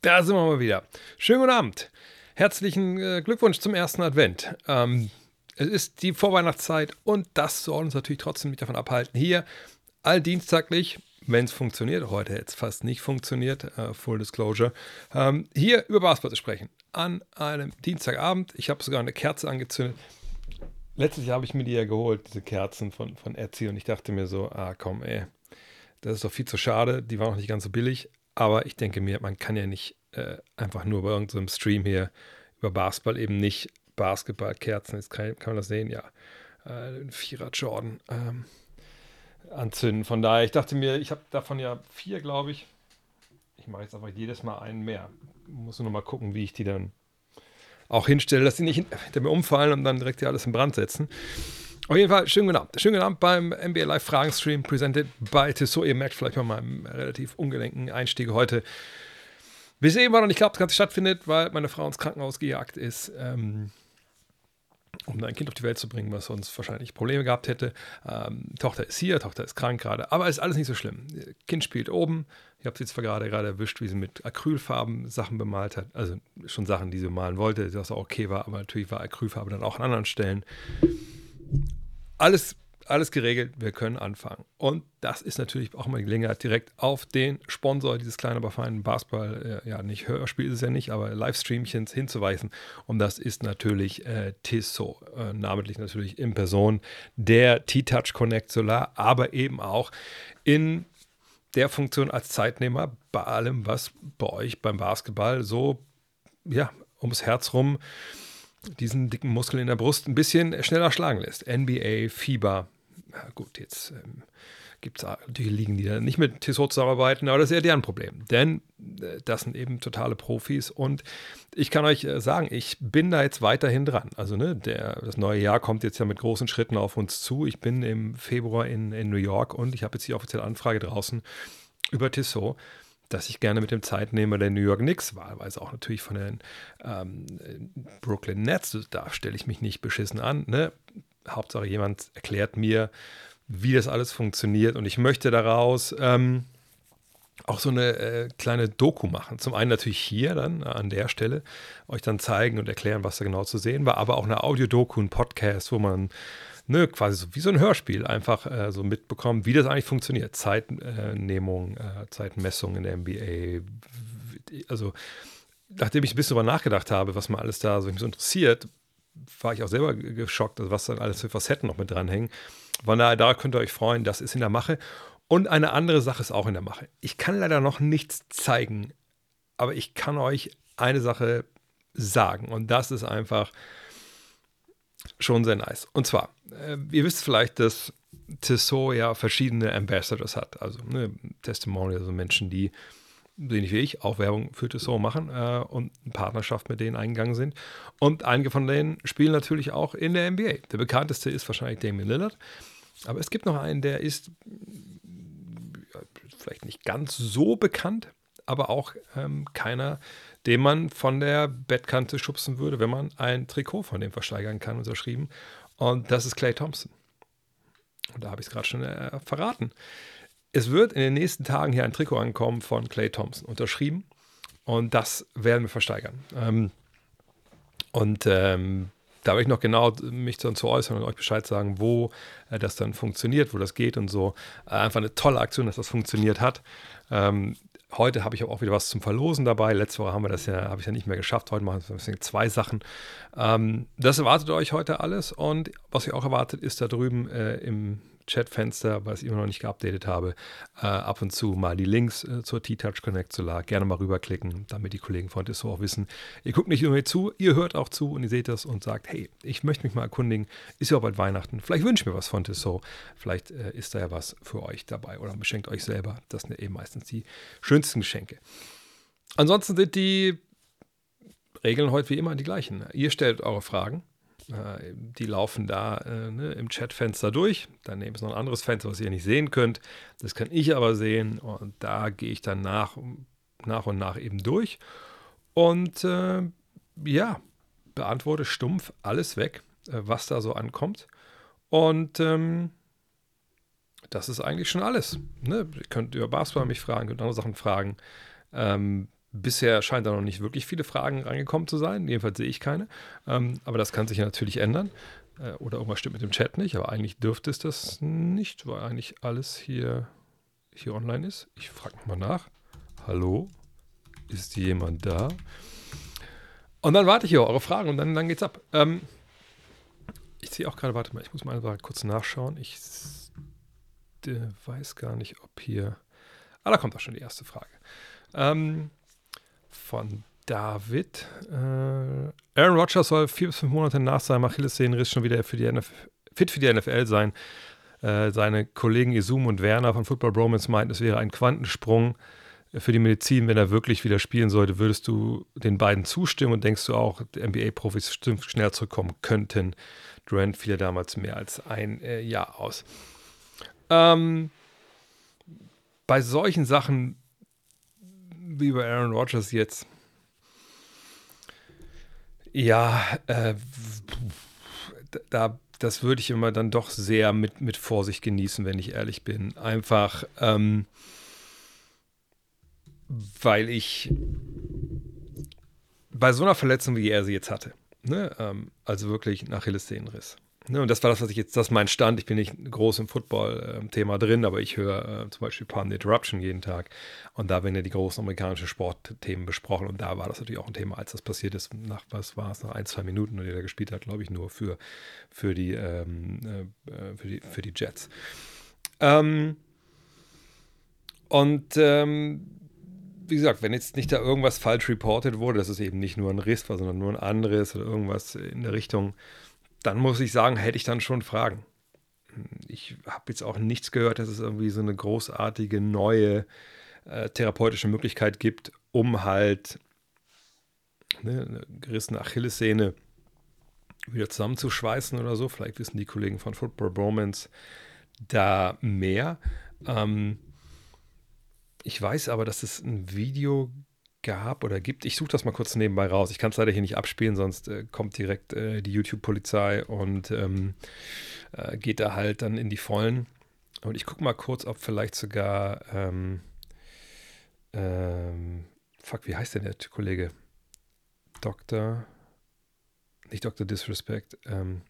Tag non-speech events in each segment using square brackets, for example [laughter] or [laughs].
Da sind wir mal wieder. Schönen guten Abend. Herzlichen äh, Glückwunsch zum ersten Advent. Ähm, es ist die Vorweihnachtszeit und das soll uns natürlich trotzdem nicht davon abhalten, hier alldienstaglich, wenn es funktioniert, heute jetzt fast nicht funktioniert, äh, Full Disclosure, ähm, hier über Basketball zu sprechen. An einem Dienstagabend. Ich habe sogar eine Kerze angezündet. Letztes Jahr habe ich mir die ja geholt, diese Kerzen von, von Etsy, und ich dachte mir so, ah komm, ey, das ist doch viel zu schade. Die waren auch nicht ganz so billig. Aber ich denke mir, man kann ja nicht äh, einfach nur bei irgendeinem Stream hier über Basketball eben nicht Basketballkerzen, jetzt kann, kann man das sehen, ja, äh, Vierer Jordan ähm, anzünden. Von daher, ich dachte mir, ich habe davon ja vier, glaube ich. Ich mache jetzt einfach jedes Mal einen mehr. Muss nur noch mal gucken, wie ich die dann auch hinstelle, dass die nicht hinter mir umfallen und dann direkt hier alles in Brand setzen. Auf jeden Fall, schönen guten Abend. Schönen guten Abend beim NBA Live Fragen Stream, presented by Tissot. Ihr merkt vielleicht bei meinem relativ ungelenken Einstieg heute, bis eben war noch nicht klar, ob das Ganze stattfindet, weil meine Frau ins Krankenhaus gejagt ist, ähm, um ein Kind auf die Welt zu bringen, was sonst wahrscheinlich Probleme gehabt hätte. Ähm, Tochter ist hier, Tochter ist krank gerade, aber ist alles nicht so schlimm. Kind spielt oben. Ich habe sie zwar gerade gerade erwischt, wie sie mit Acrylfarben Sachen bemalt hat. Also schon Sachen, die sie malen wollte, was auch okay war, aber natürlich war Acrylfarbe dann auch an anderen Stellen alles, alles geregelt, wir können anfangen. Und das ist natürlich auch mal die Gelegenheit, direkt auf den Sponsor dieses kleinen, aber feinen Basketball, äh, ja, nicht Hörspiel ist es ja nicht, aber Livestreamchens hinzuweisen. Und das ist natürlich äh, Tissot, äh, namentlich natürlich in Person der T-Touch Connect Solar, aber eben auch in der Funktion als Zeitnehmer bei allem, was bei euch beim Basketball so, ja, ums Herz rum diesen dicken Muskel in der Brust ein bisschen schneller schlagen lässt. NBA, Fieber. Ja, gut, jetzt ähm, gibt es natürlich Ligen, die da nicht mit Tissot zusammenarbeiten, aber das ist ja deren Problem. Denn äh, das sind eben totale Profis und ich kann euch äh, sagen, ich bin da jetzt weiterhin dran. Also, ne, der, das neue Jahr kommt jetzt ja mit großen Schritten auf uns zu. Ich bin im Februar in, in New York und ich habe jetzt die offizielle Anfrage draußen über Tissot dass ich gerne mit dem Zeitnehmer der New York Knicks, wahlweise auch natürlich von den ähm, Brooklyn Nets, da stelle ich mich nicht beschissen an. Ne? Hauptsache jemand erklärt mir, wie das alles funktioniert und ich möchte daraus ähm, auch so eine äh, kleine Doku machen. Zum einen natürlich hier dann an der Stelle euch dann zeigen und erklären, was da genau zu sehen war, aber auch eine Audiodoku, ein Podcast, wo man ne, quasi so wie so ein Hörspiel einfach äh, so mitbekommen, wie das eigentlich funktioniert. Zeitnehmung, äh, Zeitmessung in der NBA. Also, nachdem ich ein bisschen darüber nachgedacht habe, was man alles da so interessiert, war ich auch selber geschockt, also was dann alles für Facetten noch mit dranhängen. Von daher, da könnt ihr euch freuen, das ist in der Mache. Und eine andere Sache ist auch in der Mache. Ich kann leider noch nichts zeigen, aber ich kann euch eine Sache sagen. Und das ist einfach, schon sehr nice. Und zwar, äh, ihr wisst vielleicht, dass Tissot ja verschiedene Ambassadors hat, also ne, Testimonials, also Menschen, die, ähnlich wie ich, auch Werbung für Tissot machen äh, und eine Partnerschaft mit denen eingegangen sind. Und einige von denen spielen natürlich auch in der NBA. Der bekannteste ist wahrscheinlich Damian Lillard. Aber es gibt noch einen, der ist vielleicht nicht ganz so bekannt, aber auch ähm, keiner, den man von der Bettkante schubsen würde, wenn man ein Trikot von dem versteigern kann, unterschrieben. Und das ist Clay Thompson. Und da habe ich es gerade schon äh, verraten. Es wird in den nächsten Tagen hier ein Trikot ankommen von Clay Thompson, unterschrieben. Und das werden wir versteigern. Ähm, und ähm, da will ich noch genau mich dann zu äußern und euch Bescheid sagen, wo äh, das dann funktioniert, wo das geht und so. Äh, einfach eine tolle Aktion, dass das funktioniert hat. Ähm, Heute habe ich auch wieder was zum Verlosen dabei. Letzte Woche haben wir das ja, habe ich ja nicht mehr geschafft. Heute machen wir zwei Sachen. Ähm, das erwartet euch heute alles. Und was ihr auch erwartet, ist da drüben äh, im Chatfenster, was ich immer noch nicht geupdatet habe, äh, ab und zu mal die Links äh, zur T-Touch Connect Solar gerne mal rüberklicken, damit die Kollegen von Tissot auch wissen, ihr guckt nicht nur zu, ihr hört auch zu und ihr seht das und sagt, hey, ich möchte mich mal erkundigen, ist ja auch bald Weihnachten, vielleicht wünsche ich mir was von Tissot, vielleicht äh, ist da ja was für euch dabei oder beschenkt euch selber, das sind ja eben meistens die schönsten Geschenke. Ansonsten sind die Regeln heute wie immer die gleichen. Ihr stellt eure Fragen, äh, die laufen da äh, ne, im Chatfenster durch. Daneben ist noch ein anderes Fenster, was ihr nicht sehen könnt. Das kann ich aber sehen und da gehe ich dann nach, nach und nach eben durch. Und äh, ja, beantworte stumpf alles weg. äh, was da so ankommt. Und ähm, das ist eigentlich schon alles. Ne? Ihr könnt über Basketball mich fragen, könnt andere Sachen fragen. Ähm, bisher scheint da noch nicht wirklich viele Fragen reingekommen zu sein. Jedenfalls sehe ich keine. Ähm, aber das kann sich natürlich ändern. Äh, oder irgendwas stimmt mit dem Chat nicht. Aber eigentlich dürfte es das nicht, weil eigentlich alles hier, hier online ist. Ich frage nochmal nach. Hallo? Ist jemand da? Und dann warte ich hier eure Fragen und dann, dann geht's ab. Ähm, ich sehe auch gerade, warte mal, ich muss mal kurz nachschauen. Ich weiß gar nicht, ob hier. Ah, da kommt auch schon die erste Frage. Ähm, von David. Äh, Aaron Rodgers soll vier bis fünf Monate nach seinem Achillessehnenriss schon wieder für die NFL, fit für die NFL sein. Äh, seine Kollegen Isum und Werner von Football Bromance meinten, es wäre ein Quantensprung für die Medizin, wenn er wirklich wieder spielen sollte. Würdest du den beiden zustimmen und denkst du auch, NBA-Profis schnell zurückkommen könnten? Durant fiel ja damals mehr als ein äh, Jahr aus. Ähm, bei solchen Sachen wie bei Aaron Rodgers jetzt, ja, äh, da, das würde ich immer dann doch sehr mit, mit Vorsicht genießen, wenn ich ehrlich bin. Einfach, ähm, weil ich bei so einer Verletzung, wie er sie jetzt hatte, ne, ähm, also wirklich nach Achillessehnenriss, Ne, und das war das, was ich jetzt, das ist mein Stand. Ich bin nicht groß im Football-Thema äh, drin, aber ich höre äh, zum Beispiel Pun Interruption jeden Tag. Und da werden ja die großen amerikanischen Sportthemen besprochen. Und da war das natürlich auch ein Thema, als das passiert ist. Nach was war es, nach ein, zwei Minuten, und der gespielt hat, glaube ich, nur für, für, die, ähm, äh, für, die, für die Jets. Ähm, und ähm, wie gesagt, wenn jetzt nicht da irgendwas falsch reported wurde, dass es eben nicht nur ein Riss war, sondern nur ein anderes oder irgendwas in der Richtung dann muss ich sagen, hätte ich dann schon Fragen. Ich habe jetzt auch nichts gehört, dass es irgendwie so eine großartige neue äh, therapeutische Möglichkeit gibt, um halt ne, eine gerissene Achillessehne wieder zusammenzuschweißen oder so. Vielleicht wissen die Kollegen von Football Bromance da mehr. Ähm, ich weiß aber, dass es ein Video gab oder gibt. Ich suche das mal kurz nebenbei raus. Ich kann es leider hier nicht abspielen, sonst äh, kommt direkt äh, die YouTube-Polizei und ähm, äh, geht da halt dann in die Vollen. Und ich gucke mal kurz, ob vielleicht sogar, ähm, ähm, fuck, wie heißt denn der Kollege? Dr. Nicht Dr. Disrespect. Ähm,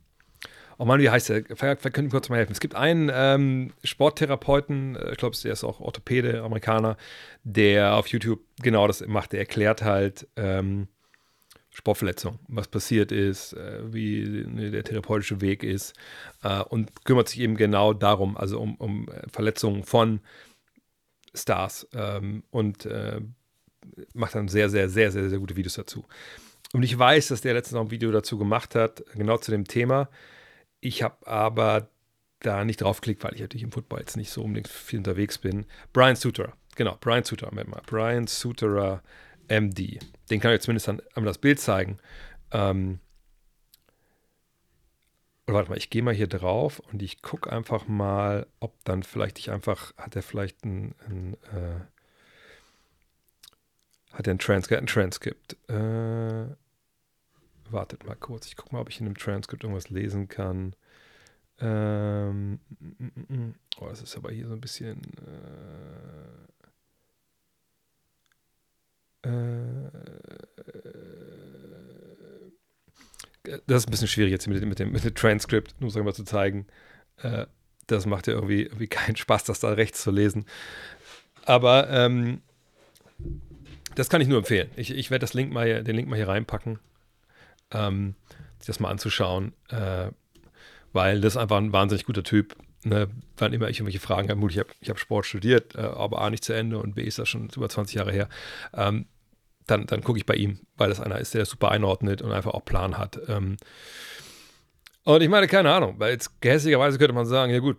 Oh Mann, wie heißt der? Vielleicht können kurz mal helfen. Es gibt einen ähm, Sporttherapeuten, äh, ich glaube, der ist auch Orthopäde, Amerikaner, der auf YouTube genau das macht. Der erklärt halt ähm, Sportverletzungen, was passiert ist, äh, wie ne, der therapeutische Weg ist äh, und kümmert sich eben genau darum, also um, um äh, Verletzungen von Stars ähm, und äh, macht dann sehr, sehr, sehr, sehr, sehr gute Videos dazu. Und ich weiß, dass der letztens noch ein Video dazu gemacht hat, genau zu dem Thema. Ich habe aber da nicht draufgeklickt, weil ich natürlich im Football jetzt nicht so unbedingt viel unterwegs bin. Brian Suterer, genau, Brian Suterer, mal. Brian Suterer MD. Den kann ich zumindest dann einmal das Bild zeigen. Ähm, oder warte mal, ich gehe mal hier drauf und ich gucke einfach mal, ob dann vielleicht ich einfach, hat er vielleicht ein, ein äh, hat er ein Transkript, ein Transkript. Äh, wartet mal kurz. Ich gucke mal, ob ich in dem Transkript irgendwas lesen kann. Ähm, oh, das ist aber hier so ein bisschen. Äh, äh, das ist ein bisschen schwierig jetzt mit, mit, dem, mit dem Transkript, nur sagen wir zu zeigen. Äh, das macht ja irgendwie, irgendwie keinen Spaß, das da rechts zu lesen. Aber ähm, das kann ich nur empfehlen. Ich, ich werde mal, den Link mal hier reinpacken ähm, sich das mal anzuschauen, äh, weil das einfach ein wahnsinnig guter Typ. Ne? Wann immer ich irgendwelche Fragen habe, ich habe hab Sport studiert, äh, aber A nicht zu Ende und B ist das schon über 20 Jahre her. Ähm, dann, dann gucke ich bei ihm, weil das einer ist, der das super einordnet und einfach auch Plan hat. Ähm, und ich meine, keine Ahnung, weil jetzt gehässigerweise könnte man sagen, ja gut,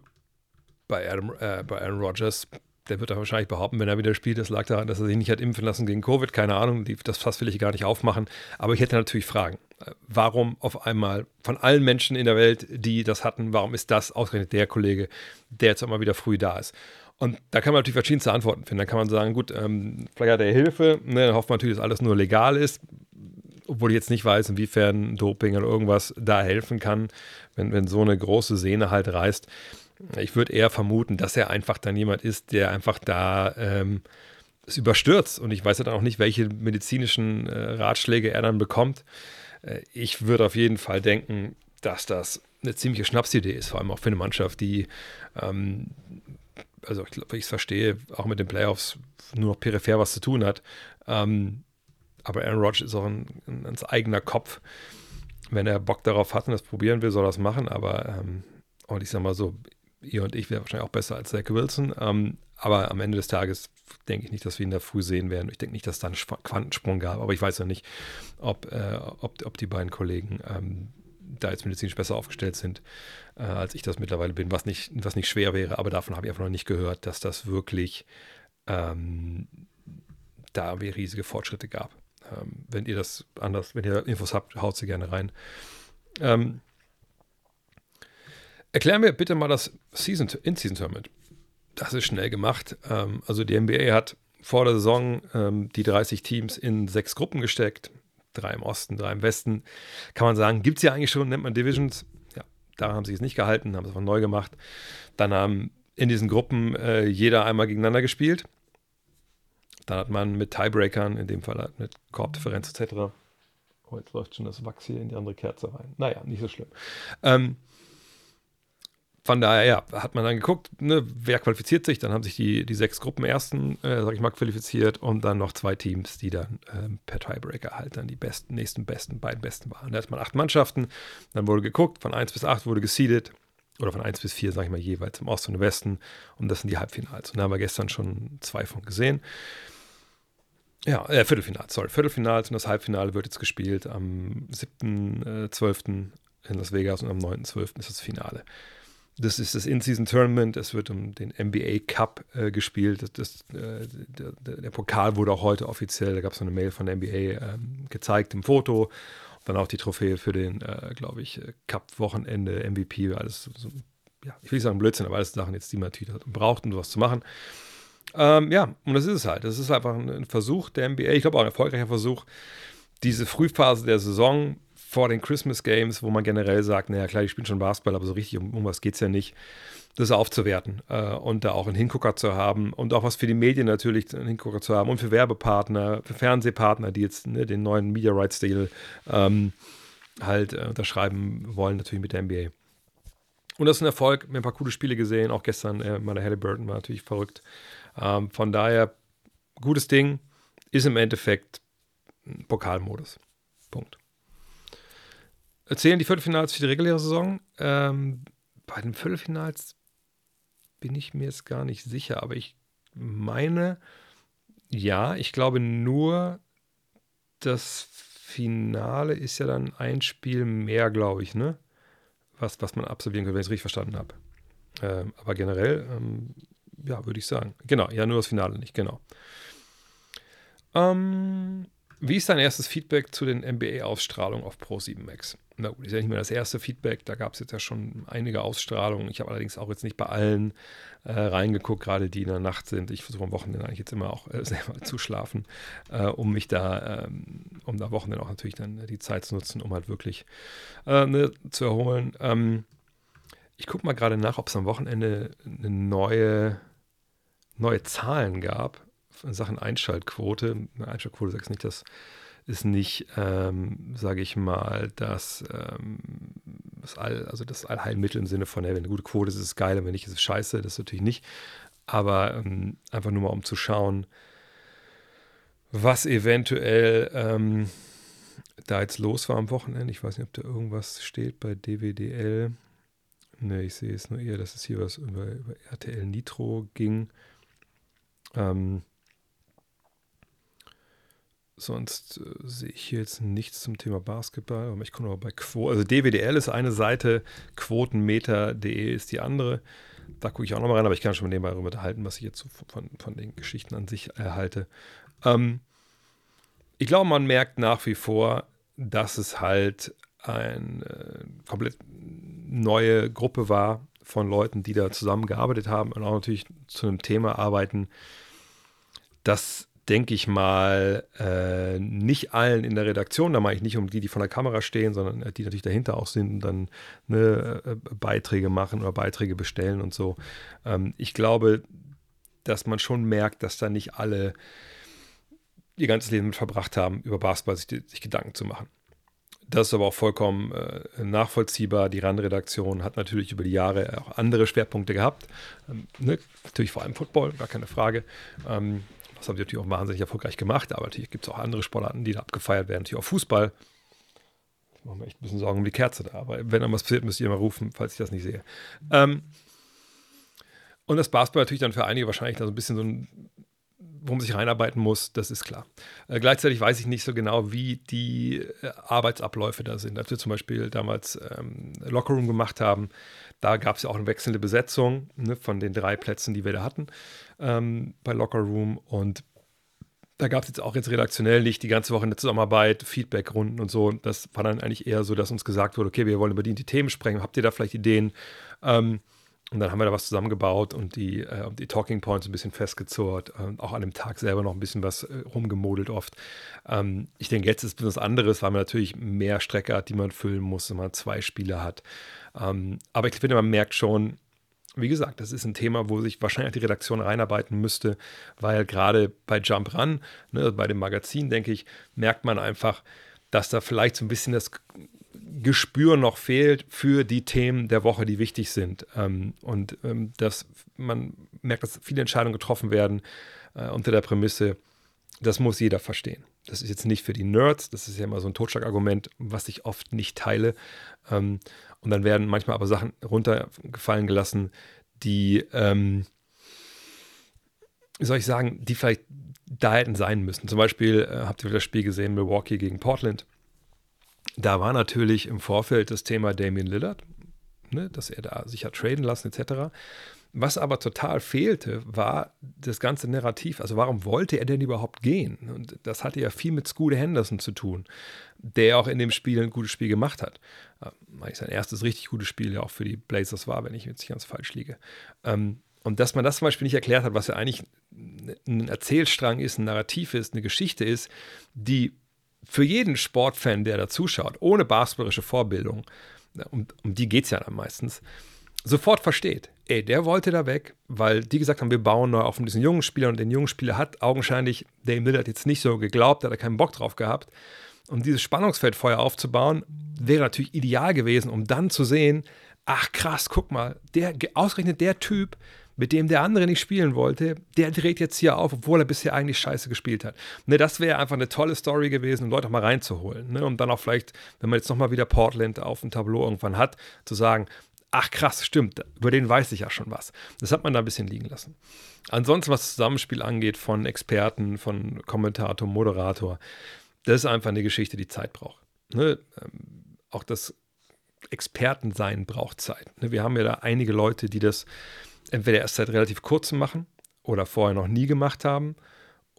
bei, Adam, äh, bei Aaron Rodgers der wird da wahrscheinlich behaupten, wenn er wieder spielt, das lag daran, dass er sich nicht hat impfen lassen gegen Covid. Keine Ahnung, die, das Fass will ich gar nicht aufmachen. Aber ich hätte natürlich Fragen. Warum auf einmal von allen Menschen in der Welt, die das hatten, warum ist das ausgerechnet der Kollege, der jetzt immer wieder früh da ist? Und da kann man natürlich verschiedenste Antworten finden. Dann kann man sagen, gut, ähm, vielleicht hat er Hilfe, ne, dann hofft man natürlich, dass alles nur legal ist. obwohl ich jetzt nicht weiß, inwiefern Doping oder irgendwas da helfen kann, wenn, wenn so eine große Sehne halt reißt. Ich würde eher vermuten, dass er einfach dann jemand ist, der einfach da ähm, es überstürzt. Und ich weiß ja dann auch nicht, welche medizinischen äh, Ratschläge er dann bekommt. Äh, ich würde auf jeden Fall denken, dass das eine ziemliche Schnapsidee ist, vor allem auch für eine Mannschaft, die, ähm, also ich glaube, ich es verstehe, auch mit den Playoffs nur noch peripher was zu tun hat. Ähm, aber Aaron Rodgers ist auch ein, ein, ein, eigener Kopf. Wenn er Bock darauf hat und das probieren will, soll er das machen. Aber, ähm, und ich sag mal so, ihr und ich wären wahrscheinlich auch besser als Zach Wilson. Ähm, aber am Ende des Tages denke ich nicht, dass wir ihn da früh sehen werden. Ich denke nicht, dass es da einen Quantensprung gab. Aber ich weiß ja nicht, ob, äh, ob, ob die beiden Kollegen ähm, da jetzt medizinisch besser aufgestellt sind, äh, als ich das mittlerweile bin, was nicht, was nicht schwer wäre. Aber davon habe ich einfach noch nicht gehört, dass das wirklich ähm, da riesige Fortschritte gab. Ähm, wenn ihr das anders, wenn ihr Infos habt, haut sie gerne rein. Ähm, erklär mir bitte mal das Season, In-Season-Tournament. Das ist schnell gemacht. Ähm, also die NBA hat vor der Saison ähm, die 30 Teams in sechs Gruppen gesteckt. Drei im Osten, drei im Westen. Kann man sagen, gibt es ja eigentlich schon, nennt man Divisions. Ja, da haben sie es nicht gehalten, haben es einfach neu gemacht. Dann haben in diesen Gruppen äh, jeder einmal gegeneinander gespielt. Dann hat man mit Tiebreakern, in dem Fall halt mit Korbdifferenz etc. Oh, jetzt läuft schon das Wachs hier in die andere Kerze rein. Naja, nicht so schlimm. Ähm, von daher, ja, hat man dann geguckt, ne, wer qualifiziert sich. Dann haben sich die, die sechs Gruppen ersten, äh, sag ich mal, qualifiziert und dann noch zwei Teams, die dann ähm, per Tiebreaker halt dann die besten, nächsten besten, beiden besten waren. Da hat man acht Mannschaften. Dann wurde geguckt, von 1 bis 8 wurde geseedet. Oder von 1 bis 4, sag ich mal, jeweils im Osten und im Westen. Und das sind die Halbfinals. Und da haben wir gestern schon zwei von gesehen. Ja, äh, Viertelfinals, sorry. Viertelfinals und das Halbfinale wird jetzt gespielt am 7.12. Äh, in Las Vegas und am 9.12. ist das Finale. Das ist das In-Season-Tournament. Es wird um den NBA Cup äh, gespielt. Das, das, äh, der, der, Pokal wurde auch heute offiziell, da gab es eine Mail von der NBA ähm, gezeigt im Foto. Und dann auch die Trophäe für den, äh, glaube ich, äh, Cup-Wochenende, MVP, alles so, ja, ich will nicht sagen Blödsinn, aber alles Sachen jetzt, die man natürlich braucht, um sowas zu machen. Ähm, ja, und das ist es halt. Das ist einfach ein Versuch der NBA, ich glaube auch ein erfolgreicher Versuch, diese Frühphase der Saison vor den Christmas Games, wo man generell sagt, naja klar, ich spiele schon Basketball, aber so richtig um, um was geht es ja nicht, das aufzuwerten äh, und da auch einen Hingucker zu haben und auch was für die Medien natürlich einen Hingucker zu haben und für Werbepartner, für Fernsehpartner, die jetzt ne, den neuen Media Rights Deal ähm, halt äh, unterschreiben wollen, natürlich mit der NBA. Und das ist ein Erfolg. Wir haben ein paar coole Spiele gesehen. Auch gestern, äh, meine Halliburton war natürlich verrückt. Ähm, von daher, gutes Ding, ist im Endeffekt Pokalmodus. Punkt. Erzählen die Viertelfinals für die reguläre Saison? Ähm, bei den Viertelfinals bin ich mir jetzt gar nicht sicher, aber ich meine, ja, ich glaube nur, das Finale ist ja dann ein Spiel mehr, glaube ich, ne? Was, was man absolvieren kann, wenn ich es richtig verstanden habe. Ähm, aber generell ähm, ja, würde ich sagen. Genau, ja, nur das Finale nicht, genau. Ähm, wie ist dein erstes Feedback zu den NBA-Ausstrahlungen auf Pro7 Max? Na gut, ist ja nicht mehr das erste Feedback, da gab es jetzt ja schon einige Ausstrahlungen. Ich habe allerdings auch jetzt nicht bei allen äh, reingeguckt, gerade die in der Nacht sind. Ich versuche am Wochenende eigentlich jetzt immer auch äh, [laughs] selber zu schlafen, äh, um mich da, ähm, um da Wochenende auch natürlich dann die Zeit zu nutzen, um halt wirklich äh, ne, zu erholen. Ähm, ich gucke mal gerade nach, ob es am Wochenende eine neue neue Zahlen gab in Sachen Einschaltquote. Einschaltquote sagst nicht, das ist nicht, ähm, sage ich mal, das, ähm, das, All, also das Allheilmittel im Sinne von, hey, wenn eine gute Quote ist, ist es geil, wenn nicht, ist es scheiße. Das ist natürlich nicht. Aber ähm, einfach nur mal, um zu schauen, was eventuell ähm, da jetzt los war am Wochenende. Ich weiß nicht, ob da irgendwas steht bei DWDL. Ne, ich sehe es nur eher, dass es hier was über, über RTL Nitro ging. Ähm, sonst äh, sehe ich hier jetzt nichts zum Thema Basketball. Aber ich komme aber bei Quote. Also DWDL ist eine Seite, quotenmeter.de ist die andere. Da gucke ich auch nochmal rein, aber ich kann schon nebenbei darüber unterhalten, was ich jetzt so von, von den Geschichten an sich erhalte. Ähm, ich glaube, man merkt nach wie vor, dass es halt eine äh, komplett neue Gruppe war von Leuten, die da zusammengearbeitet haben und auch natürlich zu einem Thema arbeiten, das denke ich mal, äh, nicht allen in der Redaktion, da meine ich nicht um die, die von der Kamera stehen, sondern äh, die natürlich dahinter auch sind und dann ne, äh, Beiträge machen oder Beiträge bestellen und so. Ähm, ich glaube, dass man schon merkt, dass da nicht alle ihr ganzes Leben mit verbracht haben, über Basketball sich, sich Gedanken zu machen. Das ist aber auch vollkommen äh, nachvollziehbar. Die RAN-Redaktion hat natürlich über die Jahre auch andere Schwerpunkte gehabt. Ähm, ne? Natürlich vor allem Football, gar keine Frage. Ähm, das haben sie natürlich auch wahnsinnig erfolgreich gemacht, aber natürlich gibt es auch andere Sportarten, die da abgefeiert werden. Natürlich auch Fußball. Ich mache mir echt ein bisschen Sorgen um die Kerze da. Aber wenn dann was passiert, müsst ihr mal rufen, falls ich das nicht sehe. Ähm, und das Basketball natürlich dann für einige wahrscheinlich da so ein bisschen so ein wo man sich reinarbeiten muss, das ist klar. Äh, gleichzeitig weiß ich nicht so genau, wie die äh, Arbeitsabläufe da sind. Als wir zum Beispiel damals ähm, Lockerroom gemacht haben, da gab es ja auch eine wechselnde Besetzung ne, von den drei Plätzen, die wir da hatten ähm, bei Lockerroom. Und da gab es jetzt auch jetzt redaktionell nicht die ganze Woche eine Zusammenarbeit, Feedbackrunden und so. Das war dann eigentlich eher so, dass uns gesagt wurde, okay, wir wollen über die, die Themen sprechen. Habt ihr da vielleicht Ideen? Ähm, und dann haben wir da was zusammengebaut und die, äh, die Talking Points ein bisschen festgezurrt. Äh, auch an dem Tag selber noch ein bisschen was äh, rumgemodelt oft. Ähm, ich denke, jetzt ist es was anderes, weil man natürlich mehr Strecke hat, die man füllen muss, wenn man zwei Spiele hat. Ähm, aber ich finde, man merkt schon, wie gesagt, das ist ein Thema, wo sich wahrscheinlich die Redaktion reinarbeiten müsste, weil gerade bei Jump Run, ne, bei dem Magazin, denke ich, merkt man einfach, dass da vielleicht so ein bisschen das Gespür noch fehlt für die Themen der Woche, die wichtig sind. Ähm, und ähm, dass man merkt, dass viele Entscheidungen getroffen werden äh, unter der Prämisse, das muss jeder verstehen. Das ist jetzt nicht für die Nerds, das ist ja immer so ein Totschlagargument, was ich oft nicht teile. Und dann werden manchmal aber Sachen runtergefallen gelassen, die, ähm, wie soll ich sagen, die vielleicht da hätten sein müssen. Zum Beispiel äh, habt ihr das Spiel gesehen, Milwaukee gegen Portland da war natürlich im Vorfeld das Thema Damien Lillard, ne, dass er da sich hat traden lassen etc. Was aber total fehlte, war das ganze Narrativ. Also warum wollte er denn überhaupt gehen? Und das hatte ja viel mit Scooter Henderson zu tun, der auch in dem Spiel ein gutes Spiel gemacht hat. Ähm, sein erstes richtig gutes Spiel ja auch für die Blazers war, wenn ich jetzt nicht ganz falsch liege. Ähm, und dass man das zum Beispiel nicht erklärt hat, was ja eigentlich ein Erzählstrang ist, ein Narrativ ist, eine Geschichte ist, die für jeden Sportfan, der da zuschaut, ohne basketballische Vorbildung, um, um die geht es ja dann meistens, sofort versteht, ey, der wollte da weg, weil die gesagt haben, wir bauen neu auf diesen jungen Spieler und den jungen Spieler hat augenscheinlich Dame Lillard jetzt nicht so geglaubt, hat er keinen Bock drauf gehabt. Und dieses Spannungsfeldfeuer aufzubauen, wäre natürlich ideal gewesen, um dann zu sehen, ach krass, guck mal, der, ausgerechnet der Typ, mit dem der andere nicht spielen wollte, der dreht jetzt hier auf, obwohl er bisher eigentlich scheiße gespielt hat. Ne, das wäre einfach eine tolle Story gewesen, um Leute auch mal reinzuholen. Ne? Und dann auch vielleicht, wenn man jetzt nochmal wieder Portland auf dem Tableau irgendwann hat, zu sagen, ach krass, stimmt, über den weiß ich ja schon was. Das hat man da ein bisschen liegen lassen. Ansonsten, was das Zusammenspiel angeht von Experten, von Kommentator, Moderator, das ist einfach eine Geschichte, die Zeit braucht. Ne? Ähm, auch das Expertensein braucht Zeit. Ne? Wir haben ja da einige Leute, die das entweder erst seit relativ kurzem machen oder vorher noch nie gemacht haben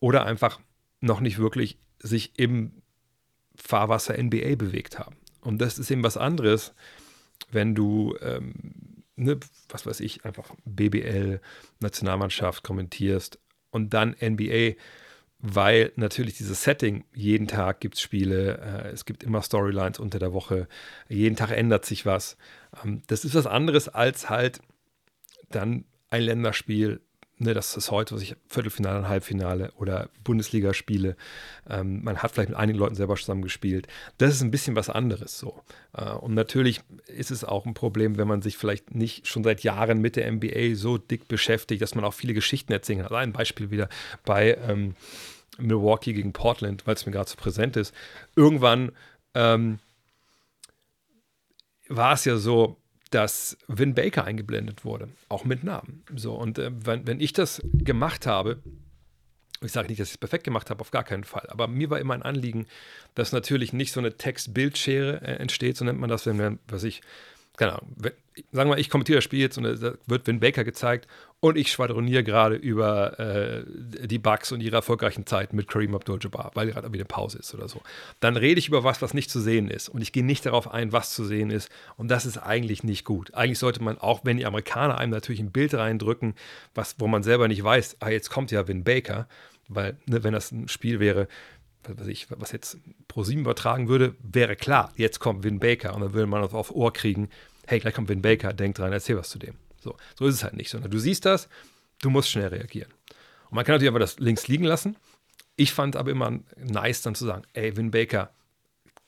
oder einfach noch nicht wirklich sich im Fahrwasser NBA bewegt haben. Und das ist eben was anderes, wenn du, ähm, ne, was weiß ich, einfach BBL, Nationalmannschaft kommentierst und dann NBA, weil natürlich dieses Setting, jeden Tag gibt es Spiele, äh, es gibt immer Storylines unter der Woche, jeden Tag ändert sich was. Ähm, das ist was anderes als halt dann ein Länderspiel, ne, das ist heute, was ich Viertelfinale Halbfinale oder Bundesligaspiele. Ähm, man hat vielleicht mit einigen Leuten selber zusammen gespielt. Das ist ein bisschen was anderes so. Äh, und natürlich ist es auch ein Problem, wenn man sich vielleicht nicht schon seit Jahren mit der NBA so dick beschäftigt, dass man auch viele Geschichten erzählen kann. Also ein Beispiel wieder bei ähm, Milwaukee gegen Portland, weil es mir gerade so präsent ist. Irgendwann ähm, war es ja so, dass Vin Baker eingeblendet wurde, auch mit Namen. So, und äh, wenn, wenn ich das gemacht habe, ich sage nicht, dass ich es perfekt gemacht habe, auf gar keinen Fall, aber mir war immer ein Anliegen, dass natürlich nicht so eine Text-Bild-Schere äh, entsteht, so nennt man das, wenn man, was ich, keine Ahnung, wenn, sagen wir mal, ich kommentiere das Spiel jetzt und da wird Vin Baker gezeigt und ich schwadroniere gerade über äh, die Bugs und ihre erfolgreichen Zeiten mit Kareem Abdul-Jabbar, weil gerade wieder Pause ist oder so. Dann rede ich über was, was nicht zu sehen ist und ich gehe nicht darauf ein, was zu sehen ist und das ist eigentlich nicht gut. Eigentlich sollte man auch, wenn die Amerikaner einem natürlich ein Bild reindrücken, was, wo man selber nicht weiß, ah, jetzt kommt ja Vin Baker, Weil, ne, wenn das ein Spiel wäre, was, ich, was jetzt pro 7 übertragen würde, wäre klar, jetzt kommt Vin Baker und dann würde man das auf Ohr kriegen, hey, gleich kommt Vin Baker, denk dran, erzähl was zu dem. So, so ist es halt nicht, sondern du siehst das, du musst schnell reagieren. Und man kann natürlich aber das links liegen lassen. Ich fand aber immer nice dann zu sagen, ey, Vin Baker,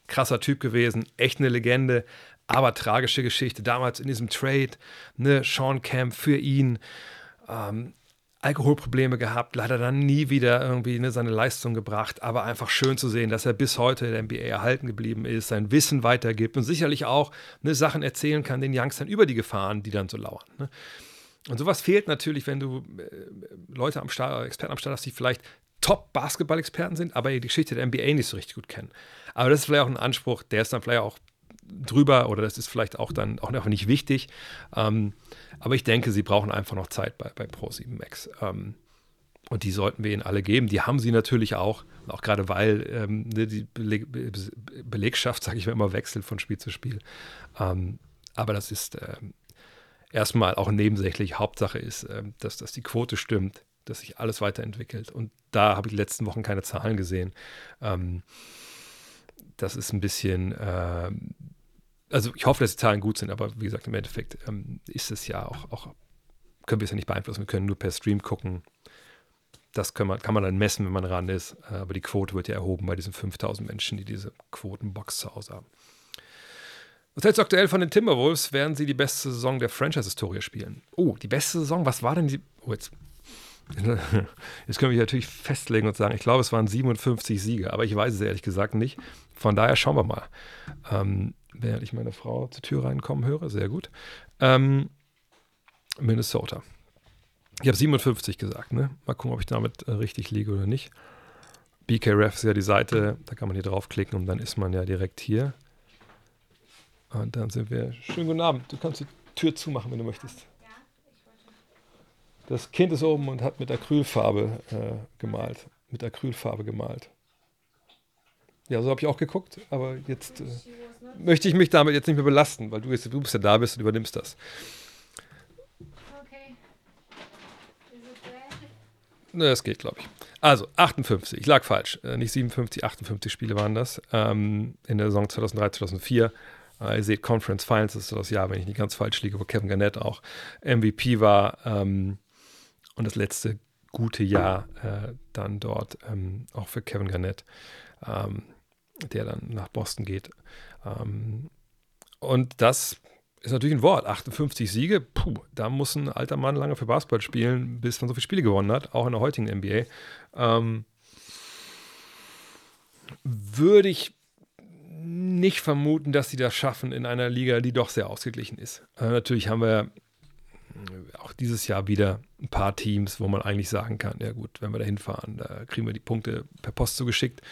krasser Typ gewesen, echt eine Legende, aber tragische Geschichte. Damals in diesem Trade, ne, Sean Camp für ihn, ähm, Alkoholprobleme gehabt, leider dann nie wieder irgendwie ne, seine Leistung gebracht, aber einfach schön zu sehen, dass er bis heute der NBA erhalten geblieben ist, sein Wissen weitergibt und sicherlich auch ne, Sachen erzählen kann den Youngstern über die Gefahren, die dann so lauern. Ne. Und sowas fehlt natürlich, wenn du äh, Leute am Start, Experten am Start hast, die vielleicht Top-Basketball-Experten sind, aber die Geschichte der NBA nicht so richtig gut kennen. Aber das ist vielleicht auch ein Anspruch, der ist dann vielleicht auch drüber oder das ist vielleicht auch dann auch noch nicht wichtig. Ähm, aber ich denke, sie brauchen einfach noch Zeit bei, bei Pro7 Max. Ähm, und die sollten wir ihnen alle geben. Die haben sie natürlich auch, auch gerade weil ähm, ne, die Beleg Belegschaft, sage ich mal, immer wechselt von Spiel zu Spiel. Ähm, aber das ist äh, erstmal auch nebensächlich. Hauptsache ist, äh, dass, dass die Quote stimmt, dass sich alles weiterentwickelt. Und da habe ich die letzten Wochen keine Zahlen gesehen. Ähm, das ist ein bisschen, äh, also ich hoffe, dass die Zahlen gut sind, aber wie gesagt, im Endeffekt ähm, ist es ja auch, auch, können wir es ja nicht beeinflussen. Wir können nur per Stream gucken. Das kann man, kann man dann messen, wenn man ran ist. Äh, aber die Quote wird ja erhoben bei diesen 5000 Menschen, die diese Quotenbox zu Hause haben. Was hältst du aktuell von den Timberwolves? Werden sie die beste Saison der Franchise-Historie spielen? Oh, die beste Saison? Was war denn die? Oh, jetzt [laughs] Jetzt können wir natürlich festlegen und sagen, ich glaube, es waren 57 Siege, aber ich weiß es ehrlich gesagt nicht. Von daher schauen wir mal. Ähm, während ich meine Frau zur Tür reinkommen höre, sehr gut. Ähm, Minnesota. Ich habe 57 gesagt, ne? Mal gucken, ob ich damit äh, richtig liege oder nicht. BKRF ist ja die Seite, da kann man hier draufklicken und dann ist man ja direkt hier. Und dann sind wir. Schönen guten Abend. Du kannst die Tür zumachen, wenn du möchtest. Das Kind ist oben und hat mit Acrylfarbe äh, gemalt. Mit Acrylfarbe gemalt. Ja, so habe ich auch geguckt, aber jetzt äh, möchte ich mich damit jetzt nicht mehr belasten, weil du, jetzt, du bist ja da bist und übernimmst das. Okay. Ne, das geht, glaube ich. Also, 58, ich lag falsch. Äh, nicht 57, 58 Spiele waren das. Ähm, in der Saison 2003, 2004. Äh, ihr seht, Conference Finals ist so das Jahr, wenn ich nicht ganz falsch liege, wo Kevin Garnett auch MVP war. Ähm, und das letzte gute Jahr äh, dann dort ähm, auch für Kevin Garnett, ähm, der dann nach Boston geht. Ähm, und das ist natürlich ein Wort. 58 Siege, puh, da muss ein alter Mann lange für Basketball spielen, bis man so viele Spiele gewonnen hat, auch in der heutigen NBA. Ähm, würde ich nicht vermuten, dass sie das schaffen in einer Liga, die doch sehr ausgeglichen ist. Äh, natürlich haben wir auch dieses Jahr wieder ein paar Teams, wo man eigentlich sagen kann, ja gut, wenn wir da hinfahren, da kriegen wir die Punkte per Post zugeschickt.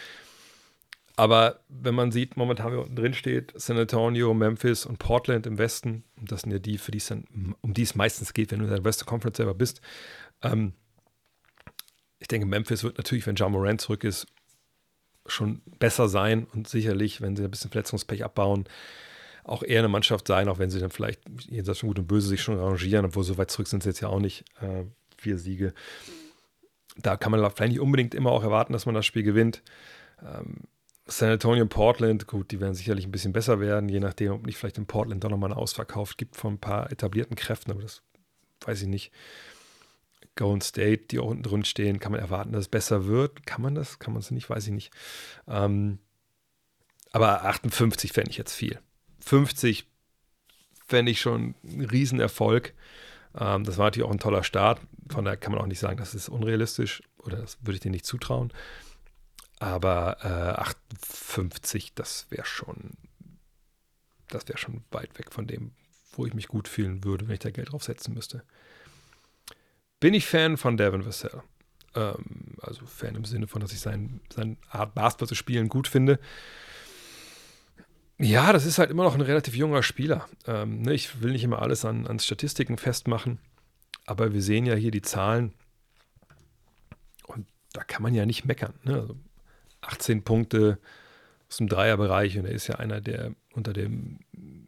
Aber wenn man sieht, momentan, wie unten drin steht, San Antonio, Memphis und Portland im Westen, das sind ja die, für die es dann, um die es meistens geht, wenn du in der Western Conference selber bist. Ähm, ich denke, Memphis wird natürlich, wenn John Moran zurück ist, schon besser sein und sicherlich, wenn sie ein bisschen Verletzungspech abbauen, auch eher eine Mannschaft sein, auch wenn sie dann vielleicht jenseits von Gut und Böse sich schon arrangieren, obwohl so weit zurück sind sie jetzt ja auch nicht. Äh, vier Siege. Da kann man vielleicht nicht unbedingt immer auch erwarten, dass man das Spiel gewinnt. Ähm, San Antonio Portland, gut, die werden sicherlich ein bisschen besser werden, je nachdem, ob nicht vielleicht in Portland doch nochmal einen Ausverkauf gibt von ein paar etablierten Kräften, aber das weiß ich nicht. Golden State, die auch unten drin stehen, kann man erwarten, dass es besser wird. Kann man das? Kann man es nicht? Weiß ich nicht. Ähm, aber 58 fände ich jetzt viel. 50 fände ich schon ein Riesenerfolg. Ähm, das war natürlich auch ein toller Start. Von daher kann man auch nicht sagen, das ist unrealistisch oder das würde ich dir nicht zutrauen. Aber äh, 58, das wäre schon, das wäre schon weit weg von dem, wo ich mich gut fühlen würde, wenn ich da Geld drauf setzen müsste. Bin ich Fan von Devin Vassell? Ähm, also Fan im Sinne von, dass ich sein, seine Art Basketball zu spielen gut finde. Ja, das ist halt immer noch ein relativ junger Spieler. Ähm, ne, ich will nicht immer alles an, an Statistiken festmachen, aber wir sehen ja hier die Zahlen und da kann man ja nicht meckern. Ne? Also 18 Punkte aus dem Dreierbereich und er ist ja einer, der unter dem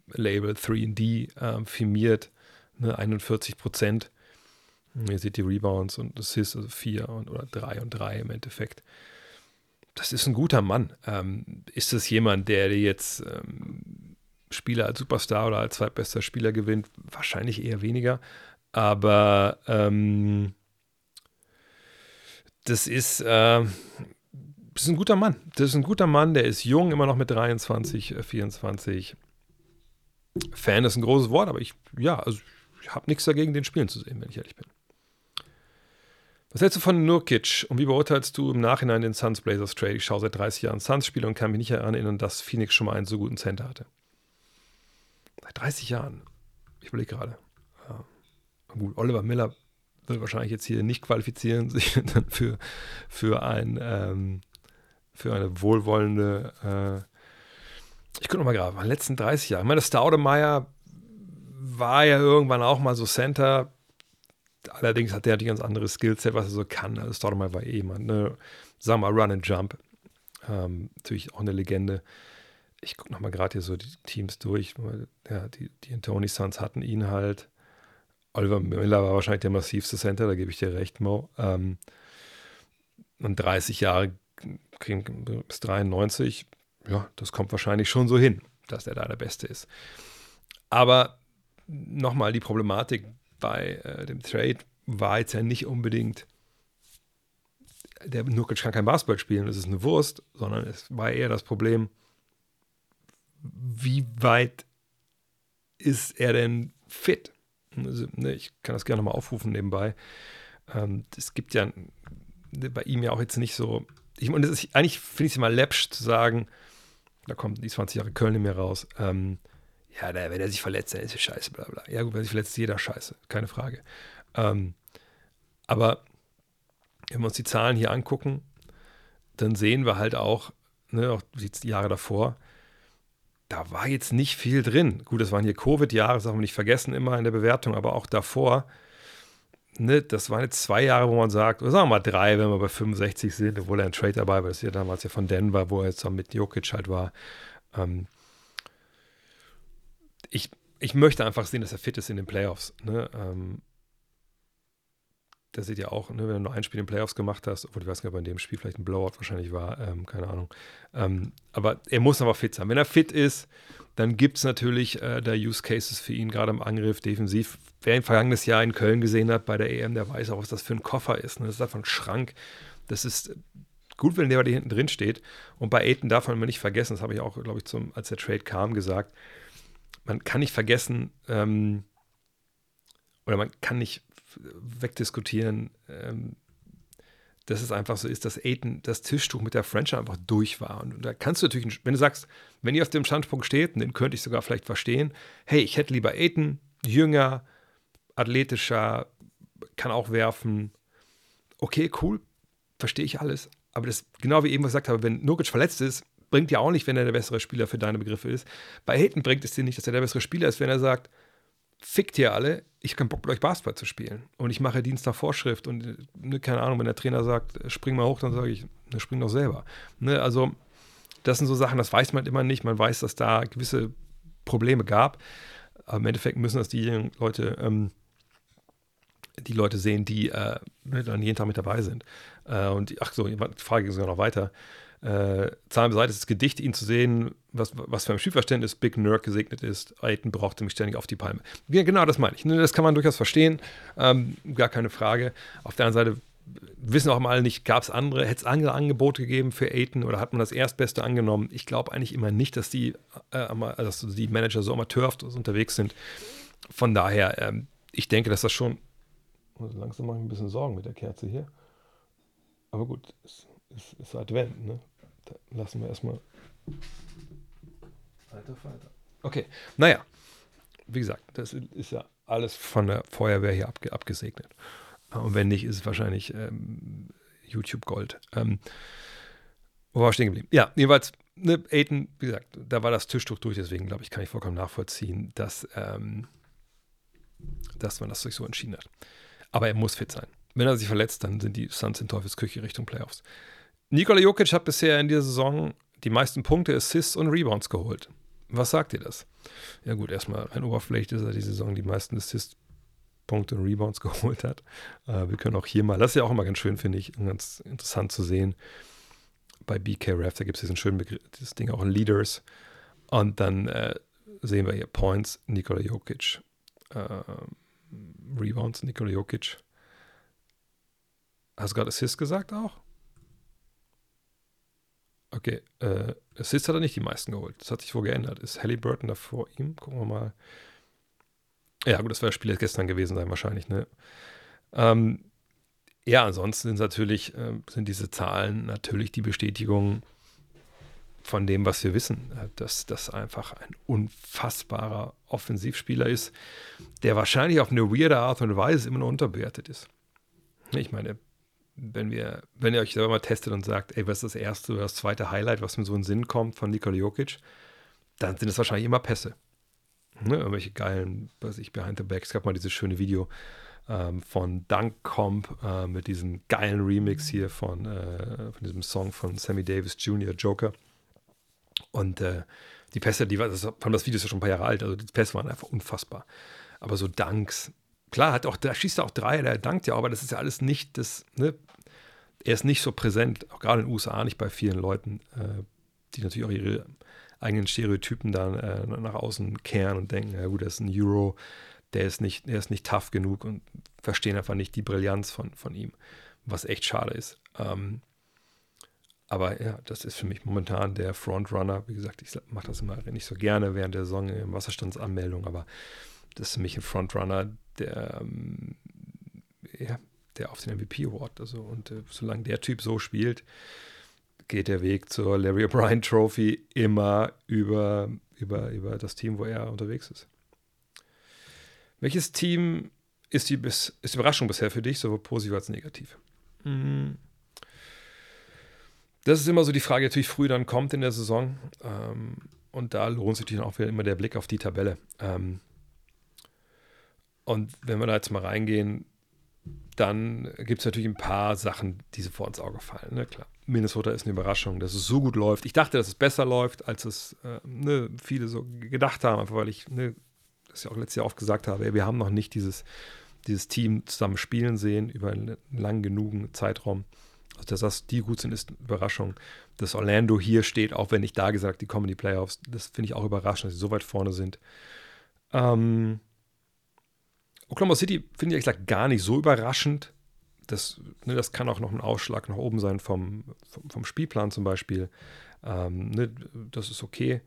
Label 3D äh, firmiert, ne? 41 Prozent. Ihr seht die Rebounds und Assists, also vier und, oder drei und drei im Endeffekt. Das ist ein guter Mann. Ähm, ist das jemand, der jetzt ähm, Spieler als Superstar oder als zweitbester Spieler gewinnt? Wahrscheinlich eher weniger. Aber ähm, das ist, äh, ist ein guter Mann. Das ist ein guter Mann, der ist jung, immer noch mit 23, 24. Äh, Fan ist ein großes Wort, aber ich, ja, also ich habe nichts dagegen, den spielen zu sehen, wenn ich ehrlich bin. Was hältst du von Nurkic und wie beurteilst du im Nachhinein den Suns Blazers Trade? Ich schaue seit 30 Jahren Suns-Spiele und kann mich nicht erinnern, dass Phoenix schon mal einen so guten Center hatte. Seit 30 Jahren. Ich überlege gerade. Ja. Gut, Oliver Miller wird wahrscheinlich jetzt hier nicht qualifizieren, [laughs] sich dann für, für, ein, ähm, für eine wohlwollende. Äh ich gucke nochmal gerade, in den letzten 30 Jahren. Ich meine, Staudemeyer war ja irgendwann auch mal so Center. Allerdings hat der ein ganz anderes Skillset, was er so kann. Also Staudemeyer war eh jemand, ne? Sagen wir mal Run and Jump. Ähm, natürlich auch eine Legende. Ich gucke nochmal gerade hier so die Teams durch. Ja, die, die Tony Suns hatten ihn halt. Oliver Miller war wahrscheinlich der massivste Center, da gebe ich dir recht, Mo. Ähm, und 30 Jahre bis 93, ja, das kommt wahrscheinlich schon so hin, dass der da der Beste ist. Aber nochmal, die Problematik bei äh, dem Trade war jetzt ja nicht unbedingt, der Nurkic kann kein Basketball spielen, das ist eine Wurst, sondern es war eher das Problem, wie weit ist er denn fit? Also, ne, ich kann das gerne mal aufrufen nebenbei. Ähm, es gibt ja bei ihm ja auch jetzt nicht so. Ich, und ist, eigentlich finde ich es immer läppsch zu sagen, da kommt die 20 Jahre Köln in mir raus. Ähm, ja, der, wenn er sich verletzt, dann ist es scheiße, bla bla. Ja, gut, wenn er sich verletzt, ist jeder scheiße, keine Frage. Ähm, aber wenn wir uns die Zahlen hier angucken, dann sehen wir halt auch, ne, auch die Jahre davor, da war jetzt nicht viel drin. Gut, das waren hier Covid-Jahre, das darf man nicht vergessen, immer in der Bewertung, aber auch davor, ne, das waren jetzt zwei Jahre, wo man sagt, oder sagen wir mal drei, wenn wir bei 65 sind, obwohl er ein Trade dabei war, das ist ja damals ja von Denver, wo er jetzt mit Jokic halt war. Ähm, ich, ich möchte einfach sehen, dass er fit ist in den Playoffs. Ne? Ähm, das seht ihr auch, ne, wenn du nur ein Spiel in den Playoffs gemacht hast, obwohl ich weiß nicht, ob in dem Spiel vielleicht ein Blowout wahrscheinlich war, ähm, keine Ahnung. Ähm, aber er muss aber fit sein. Wenn er fit ist, dann gibt es natürlich äh, da Use Cases für ihn, gerade im Angriff, defensiv. Wer ihn vergangenes Jahr in Köln gesehen hat bei der EM, der weiß auch, was das für ein Koffer ist. Ne? Das ist einfach ein Schrank. Das ist gut, wenn der dir hinten drin steht. Und bei Aiton darf man immer nicht vergessen, das habe ich auch, glaube ich, zum, als der Trade kam, gesagt, man kann nicht vergessen, ähm, oder man kann nicht wegdiskutieren, ähm, dass es einfach so ist, dass Aiden das Tischtuch mit der Franchise einfach durch war. Und da kannst du natürlich, wenn du sagst, wenn ihr auf dem Standpunkt steht, den könnte ich sogar vielleicht verstehen, hey, ich hätte lieber Aiden, jünger, athletischer, kann auch werfen. Okay, cool, verstehe ich alles. Aber das, genau wie eben gesagt habe, wenn Nurkic verletzt ist, bringt ja auch nicht, wenn er der bessere Spieler für deine Begriffe ist. Bei Hayden bringt es dir nicht, dass er der bessere Spieler ist, wenn er sagt, fickt ihr alle, ich habe keinen Bock mit euch Basketball zu spielen. Und ich mache Dienst Vorschrift und ne, keine Ahnung, wenn der Trainer sagt, spring mal hoch, dann sage ich, ne, spring doch selber. Ne, also das sind so Sachen, das weiß man immer nicht. Man weiß, dass da gewisse Probleme gab. Aber im Endeffekt müssen das die Leute, ähm, die Leute sehen, die äh, ne, dann jeden Tag mit dabei sind. Äh, und ach so, die Frage geht sogar noch weiter äh, Zahlen beiseite, ist Gedicht, ihn zu sehen, was, was für ein Spielverständnis Big Nerd gesegnet ist. Aiden brauchte mich ständig auf die Palme. Ja, genau, das meine ich. Ne, das kann man durchaus verstehen, ähm, gar keine Frage. Auf der anderen Seite wissen auch mal nicht, gab es andere, hätte es andere Angebote gegeben für Aiden oder hat man das Erstbeste angenommen? Ich glaube eigentlich immer nicht, dass die, äh, dass die Manager so amateurhaft unterwegs sind. Von daher, ähm, ich denke, dass das schon. Langsam mache ich ein bisschen Sorgen mit der Kerze hier. Aber gut, es ist, ist Advent, ne? Lassen wir erstmal. Alter Falter. Okay, naja, wie gesagt, das ist ja alles von der Feuerwehr hier abge abgesegnet. Und wenn nicht, ist es wahrscheinlich ähm, YouTube Gold. Ähm, wo war ich stehen geblieben? Ja, jedenfalls, ne, Aiden, wie gesagt, da war das Tischtuch durch, deswegen glaube ich, kann ich vollkommen nachvollziehen, dass, ähm, dass man das sich so entschieden hat. Aber er muss fit sein. Wenn er sich verletzt, dann sind die Suns in Teufelsküche Richtung Playoffs. Nikola Jokic hat bisher in dieser Saison die meisten Punkte, Assists und Rebounds geholt. Was sagt ihr das? Ja gut, erstmal ein Oberfläche ist er die Saison die meisten Assists Punkte und Rebounds [laughs] geholt hat. Äh, wir können auch hier mal, das ist ja auch immer ganz schön, finde ich, ganz interessant zu sehen. Bei BKRF, da gibt es diesen schönen Begriff, das Ding auch in Leaders. Und dann äh, sehen wir hier Points, Nikola Jokic. Äh, Rebounds, Nikola Jokic. Hast du gerade Assist gesagt auch? Okay, äh, Assist hat er nicht die meisten geholt. Das hat sich wohl geändert. Ist Halliburton da vor ihm? Gucken wir mal. Ja, gut, das war das Spiel gestern gewesen sein, wahrscheinlich, ne? Ähm, ja, ansonsten sind natürlich, äh, sind diese Zahlen natürlich die Bestätigung von dem, was wir wissen, äh, dass das einfach ein unfassbarer Offensivspieler ist, der wahrscheinlich auf eine weirde Art und Weise immer noch unterbewertet ist. Ich meine, wenn wir, wenn ihr euch selber mal testet und sagt, ey, was ist das erste oder das zweite Highlight, was mir so in Sinn kommt von Nikola Jokic, dann sind es wahrscheinlich immer Pässe. Ne, irgendwelche geilen, was ich, Behind the Back. Es gab mal dieses schöne Video ähm, von Dunk Comp äh, mit diesem geilen Remix hier von, äh, von diesem Song von Sammy Davis Jr., Joker. Und äh, die Pässe, die war, das, das Video ist ja schon ein paar Jahre alt, also die Pässe waren einfach unfassbar. Aber so Dunks, klar, hat auch, da schießt er auch drei, der dankt ja, aber das ist ja alles nicht das, ne? Er ist nicht so präsent, auch gerade in den USA nicht bei vielen Leuten, äh, die natürlich auch ihre eigenen Stereotypen dann äh, nach außen kehren und denken, ja gut, das ist ein Euro, der ist nicht, der ist nicht tough genug und verstehen einfach nicht die Brillanz von, von ihm, was echt schade ist. Ähm, aber ja, das ist für mich momentan der Frontrunner. Wie gesagt, ich mache das immer nicht so gerne während der Saison in Wasserstandsanmeldung, aber das ist für mich ein Frontrunner, der, ähm, ja, der auf den MVP Award. Also, und äh, solange der Typ so spielt, geht der Weg zur Larry O'Brien Trophy immer über, über, über das Team, wo er unterwegs ist. Welches Team ist die, ist die Überraschung bisher für dich, sowohl positiv als negativ? Mhm. Das ist immer so die Frage, die natürlich früh dann kommt in der Saison. Ähm, und da lohnt sich natürlich auch wieder immer der Blick auf die Tabelle. Ähm, und wenn wir da jetzt mal reingehen, dann gibt es natürlich ein paar Sachen, die sofort ins Auge fallen. Ne? Klar, Minnesota ist eine Überraschung, dass es so gut läuft. Ich dachte, dass es besser läuft, als es äh, ne, viele so gedacht haben, einfach weil ich ne, das ja auch letztes Jahr oft gesagt habe, ey, wir haben noch nicht dieses, dieses Team zusammen spielen sehen über einen langen genugen Zeitraum. Also, dass das die gut sind, ist eine Überraschung. Dass Orlando hier steht, auch wenn ich da gesagt die kommen in die Playoffs, das finde ich auch überraschend, dass sie so weit vorne sind. Ähm, Oklahoma City finde ich ehrlich gesagt gar nicht so überraschend. Das, ne, das kann auch noch ein Ausschlag nach oben sein vom, vom, vom Spielplan zum Beispiel. Ähm, ne, das ist okay.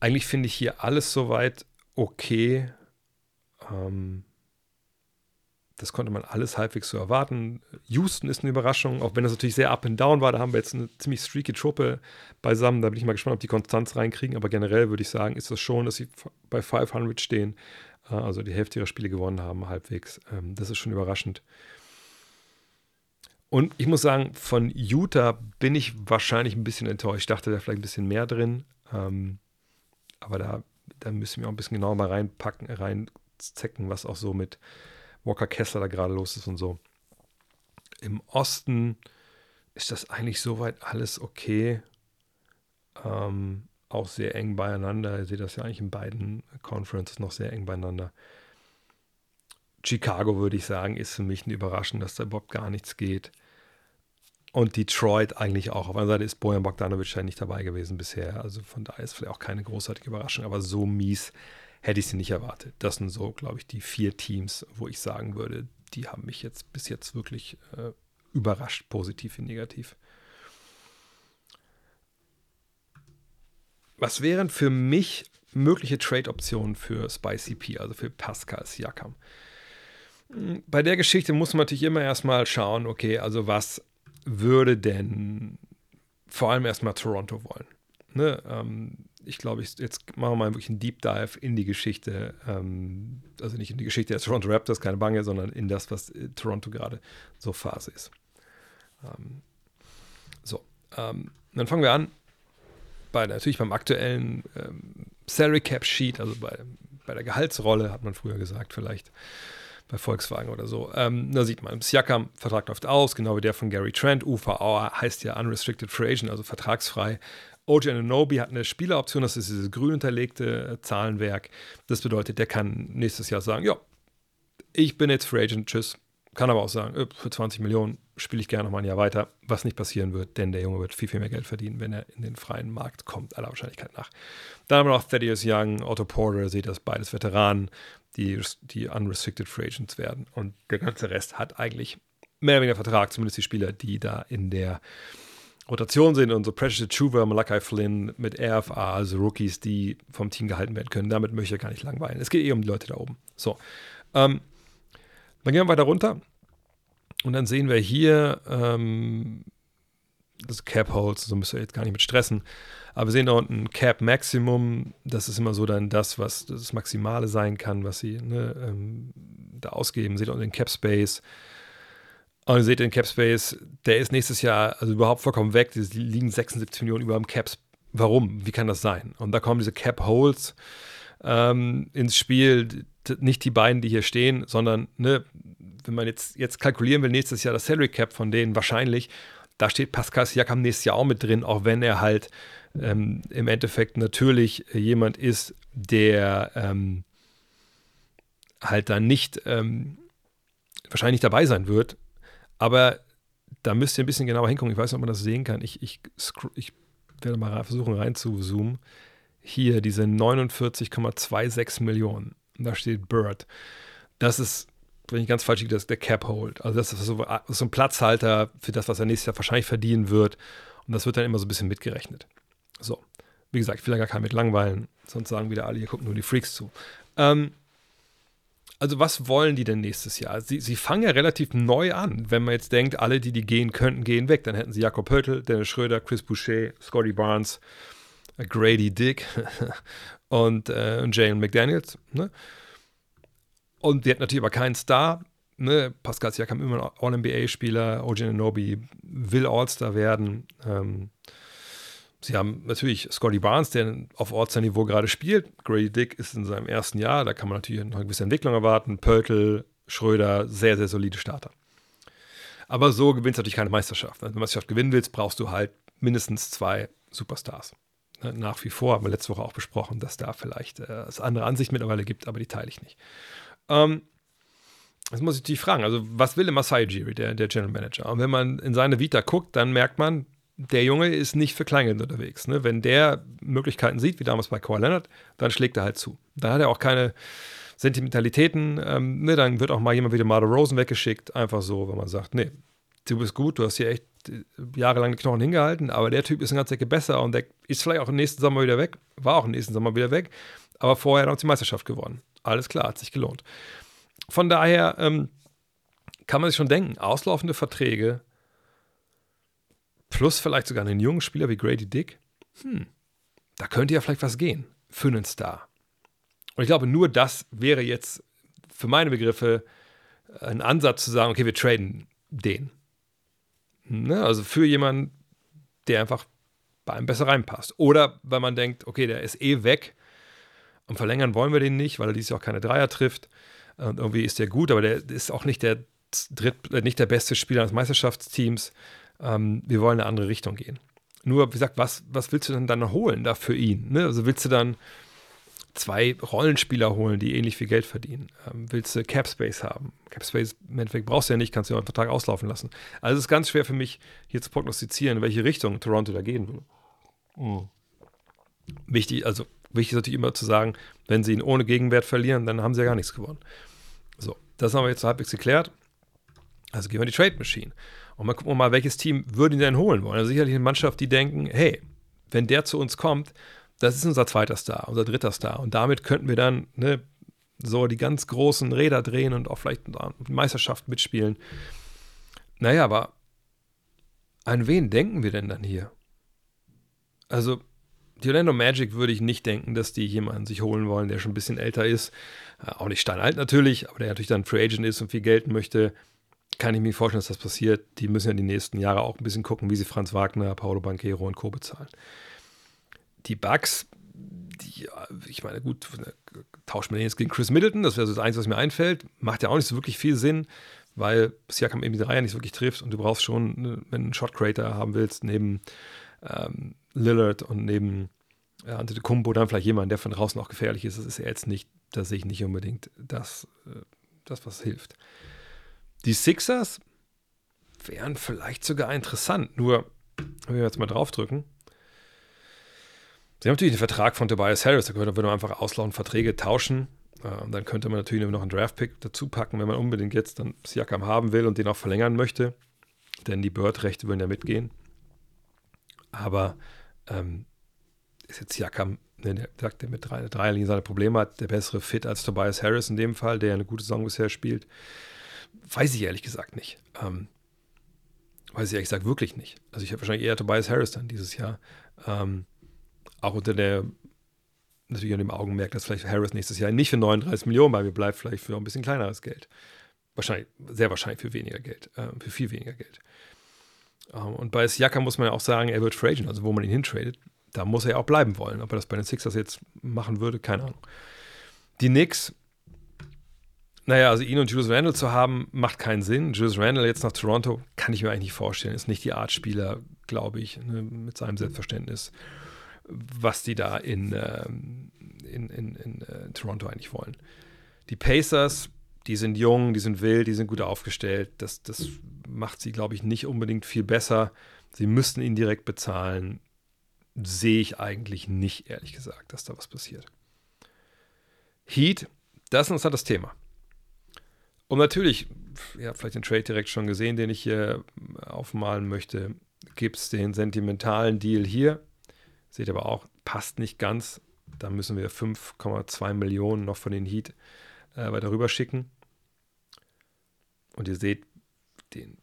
Eigentlich finde ich hier alles soweit okay. Ähm, das konnte man alles halbwegs so erwarten. Houston ist eine Überraschung, auch wenn das natürlich sehr up and down war. Da haben wir jetzt eine ziemlich streaky Truppe beisammen. Da bin ich mal gespannt, ob die Konstanz reinkriegen. Aber generell würde ich sagen, ist das schon, dass sie bei 500 stehen. Äh, also die Hälfte ihrer Spiele gewonnen haben, halbwegs. Ähm, das ist schon überraschend. Und ich muss sagen, von Utah bin ich wahrscheinlich ein bisschen enttäuscht. Ich dachte, da vielleicht ein bisschen mehr drin. Ähm, aber da, da müssen wir auch ein bisschen genauer mal reinpacken, reinzecken, was auch so mit Walker Kessler da gerade los ist und so. Im Osten ist das eigentlich soweit alles okay. Ähm, auch sehr eng beieinander. Ihr seht das ja eigentlich in beiden Conferences noch sehr eng beieinander. Chicago, würde ich sagen, ist für mich eine Überraschung, dass da überhaupt gar nichts geht. Und Detroit eigentlich auch. Auf einer Seite ist Bojan Bogdanovic ja nicht dabei gewesen bisher. Also von daher ist vielleicht auch keine großartige Überraschung. Aber so mies hätte ich sie nicht erwartet. Das sind so, glaube ich, die vier Teams, wo ich sagen würde, die haben mich jetzt bis jetzt wirklich äh, überrascht, positiv wie negativ. Was wären für mich mögliche Trade-Optionen für Spicy P, also für Pascal Siakam? Hm, bei der Geschichte muss man natürlich immer erstmal schauen, okay, also was würde denn vor allem erstmal Toronto wollen? Ne, ähm, ich glaube, ich, jetzt machen wir mal wirklich einen Deep Dive in die Geschichte, ähm, also nicht in die Geschichte der Toronto Raptors, keine Bange, sondern in das, was äh, Toronto gerade so Phase ist. Ähm, so, ähm, dann fangen wir an bei natürlich beim aktuellen ähm, Salary Cap Sheet, also bei, bei der Gehaltsrolle, hat man früher gesagt, vielleicht bei Volkswagen oder so. Ähm, da sieht man, Siakam Vertrag läuft aus, genau wie der von Gary Trent. UVA heißt ja Unrestricted Free Agent, also vertragsfrei. OJ Ananobi hat eine Spieleroption, das ist dieses grün unterlegte Zahlenwerk. Das bedeutet, der kann nächstes Jahr sagen, ja, ich bin jetzt Free Agent, tschüss. Kann aber auch sagen, äh, für 20 Millionen spiele ich gerne noch mal ein Jahr weiter, was nicht passieren wird, denn der Junge wird viel, viel mehr Geld verdienen, wenn er in den freien Markt kommt, aller Wahrscheinlichkeit nach. Dann haben wir noch Thaddeus Young, Otto Porter, seht das beides Veteranen, die, die unrestricted Free Agents werden. Und der ganze Rest hat eigentlich mehr oder weniger Vertrag, zumindest die Spieler, die da in der Rotation sind und so Precious Chuva, Malachi Flynn mit RFA, also Rookies, die vom Team gehalten werden können. Damit möchte ich gar nicht langweilen. Es geht eh um die Leute da oben. So. Ähm, dann gehen wir weiter runter. Und dann sehen wir hier ähm, das Cap Holds, so müsst ihr jetzt gar nicht mit stressen. Aber wir sehen da unten Cap Maximum. Das ist immer so dann das, was das Maximale sein kann, was sie ne, ähm, da ausgeben. Seht ihr unten den Cap Space. Und ihr seht den Cap Space, der ist nächstes Jahr also überhaupt vollkommen weg. Die liegen 76 Millionen über dem Caps. Warum? Wie kann das sein? Und da kommen diese Cap Holes ähm, ins Spiel. Nicht die beiden, die hier stehen, sondern, ne, wenn man jetzt, jetzt kalkulieren will, nächstes Jahr das Salary Cap von denen wahrscheinlich, da steht Pascal Siakam nächstes Jahr auch mit drin, auch wenn er halt ähm, im Endeffekt natürlich jemand ist, der ähm, halt dann nicht ähm, wahrscheinlich dabei sein wird. Aber da müsst ihr ein bisschen genauer hingucken. Ich weiß nicht, ob man das sehen kann. Ich, ich, ich werde mal versuchen reinzuzoomen. Hier diese 49,26 Millionen. Da steht Bird. Das ist, wenn ich ganz falsch liege, das der Cap Hold. Also das ist so, so ein Platzhalter für das, was er nächstes Jahr wahrscheinlich verdienen wird. Und das wird dann immer so ein bisschen mitgerechnet. So. Wie gesagt, ich will da gar keinen mit langweilen. Sonst sagen wieder alle, hier gucken nur die Freaks zu. Ähm, also was wollen die denn nächstes Jahr? Sie, sie fangen ja relativ neu an. Wenn man jetzt denkt, alle, die die gehen könnten, gehen weg. Dann hätten sie Jakob Pöltl, Dennis Schröder, Chris Boucher, Scotty Barnes, Grady Dick [laughs] und äh, Jalen McDaniels. Ne? Und die hätten natürlich aber keinen Star. Ne? Pascal Siakam immer noch All-NBA-Spieler. OJ Nobi will All-Star werden. Ähm, Sie haben natürlich Scotty Barnes, der auf Ortsniveau gerade spielt. Grady Dick ist in seinem ersten Jahr, da kann man natürlich noch eine gewisse Entwicklung erwarten. Pöltl, Schröder, sehr, sehr solide Starter. Aber so gewinnst du natürlich keine Meisterschaft. Wenn du eine Meisterschaft gewinnen willst, brauchst du halt mindestens zwei Superstars. Nach wie vor haben wir letzte Woche auch besprochen, dass da vielleicht äh, es andere Ansicht mittlerweile gibt, aber die teile ich nicht. Ähm, Jetzt muss ich dich fragen, also was will Masai Jiri, der, der General Manager? Und wenn man in seine Vita guckt, dann merkt man, der Junge ist nicht für Kleingeld unterwegs. Ne? Wenn der Möglichkeiten sieht, wie damals bei Kawhi Leonard, dann schlägt er halt zu. Da hat er auch keine Sentimentalitäten. Ähm, ne? Dann wird auch mal jemand wie der Rosen weggeschickt. Einfach so, wenn man sagt, nee, du bist gut, du hast hier echt jahrelang die Knochen hingehalten, aber der Typ ist eine ganze Ecke besser und der ist vielleicht auch im nächsten Sommer wieder weg, war auch im nächsten Sommer wieder weg, aber vorher hat er die Meisterschaft gewonnen. Alles klar, hat sich gelohnt. Von daher ähm, kann man sich schon denken, auslaufende Verträge plus vielleicht sogar einen jungen Spieler wie Grady Dick, hm, da könnte ja vielleicht was gehen für einen Star. Und ich glaube, nur das wäre jetzt für meine Begriffe ein Ansatz zu sagen, okay, wir traden den. Ne? Also für jemanden, der einfach bei einem besser reinpasst. Oder weil man denkt, okay, der ist eh weg und verlängern wollen wir den nicht, weil er dieses Jahr auch keine Dreier trifft. Und irgendwie ist der gut, aber der ist auch nicht der, Dritt, nicht der beste Spieler des Meisterschaftsteams ähm, wir wollen in eine andere Richtung gehen. Nur, wie gesagt, was, was willst du denn dann holen da für ihn? Ne? Also willst du dann zwei Rollenspieler holen, die ähnlich viel Geld verdienen? Ähm, willst du Capspace haben? Capspace im Endeffekt brauchst du ja nicht, kannst du ja einen Vertrag auslaufen lassen. Also es ist ganz schwer für mich, hier zu prognostizieren, in welche Richtung Toronto da gehen will. Mhm. Wichtig, also wichtig ist natürlich immer zu sagen, wenn sie ihn ohne Gegenwert verlieren, dann haben sie ja gar nichts gewonnen. So, das haben wir jetzt halbwegs geklärt. Also gehen wir in die Trade Machine. Und mal gucken mal, welches Team würden die denn holen wollen. Also sicherlich eine Mannschaft, die denken, hey, wenn der zu uns kommt, das ist unser zweiter Star, unser dritter Star. Und damit könnten wir dann ne, so die ganz großen Räder drehen und auch vielleicht Meisterschaft mitspielen. Naja, aber an wen denken wir denn dann hier? Also, die Orlando Magic würde ich nicht denken, dass die jemanden sich holen wollen, der schon ein bisschen älter ist. Auch nicht steinalt natürlich, aber der natürlich dann Free Agent ist und viel Geld möchte kann ich mir vorstellen, dass das passiert. Die müssen ja die nächsten Jahre auch ein bisschen gucken, wie sie Franz Wagner, Paulo Banquero und Co. bezahlen. Die Bugs, die, ich meine, gut, tauscht man den jetzt gegen Chris Middleton, das wäre so das Einzige, was mir einfällt. Macht ja auch nicht so wirklich viel Sinn, weil Siakam eben die Reihe nicht wirklich trifft und du brauchst schon, ne, wenn du einen Shot Creator haben willst, neben ähm, Lillard und neben äh, Antetokounmpo dann vielleicht jemand, der von draußen auch gefährlich ist. Das ist ja jetzt nicht, da sehe ich nicht unbedingt das, äh, das, was hilft. Die Sixers wären vielleicht sogar interessant, nur, wenn wir jetzt mal draufdrücken, Sie haben natürlich den Vertrag von Tobias Harris, da könnte man einfach auslaufen, Verträge tauschen. Äh, dann könnte man natürlich noch einen Draftpick dazu packen, wenn man unbedingt jetzt dann Siakam haben will und den auch verlängern möchte. Denn die Bird-Rechte würden ja mitgehen. Aber ähm, ist jetzt Siakam, ne, der sagt, der mit drei, Dreierlinie seine Probleme hat, der bessere Fit als Tobias Harris in dem Fall, der eine gute Saison bisher spielt? Weiß ich ehrlich gesagt nicht. Ähm, weiß ich ehrlich gesagt wirklich nicht. Also ich habe wahrscheinlich eher Tobias Harris dann dieses Jahr. Ähm, auch unter der, natürlich an dem Augenmerk, dass vielleicht Harris nächstes Jahr nicht für 39 Millionen bei mir bleibt, vielleicht für ein bisschen kleineres Geld. Wahrscheinlich, sehr wahrscheinlich für weniger Geld, äh, für viel weniger Geld. Ähm, und bei Siaka muss man ja auch sagen, er wird traden, also wo man ihn hintradet, da muss er ja auch bleiben wollen. Ob er das bei den Sixers jetzt machen würde, keine Ahnung. Die Knicks, naja, also ihn und Julius Randle zu haben, macht keinen Sinn. Julius Randle jetzt nach Toronto kann ich mir eigentlich nicht vorstellen. Ist nicht die Art Spieler, glaube ich, ne, mit seinem Selbstverständnis was die da in, ähm, in, in, in äh, Toronto eigentlich wollen. Die Pacers, die sind jung, die sind wild, die sind gut aufgestellt. Das, das macht sie, glaube ich, nicht unbedingt viel besser. Sie müssten ihn direkt bezahlen. Sehe ich eigentlich nicht, ehrlich gesagt, dass da was passiert. Heat, das ist interessantes Thema. Und natürlich, ja, vielleicht den Trade direkt schon gesehen, den ich hier aufmalen möchte, gibt es den sentimentalen Deal hier Seht aber auch, passt nicht ganz. Da müssen wir 5,2 Millionen noch von den Heat äh, weiter rüber schicken. Und ihr seht, den,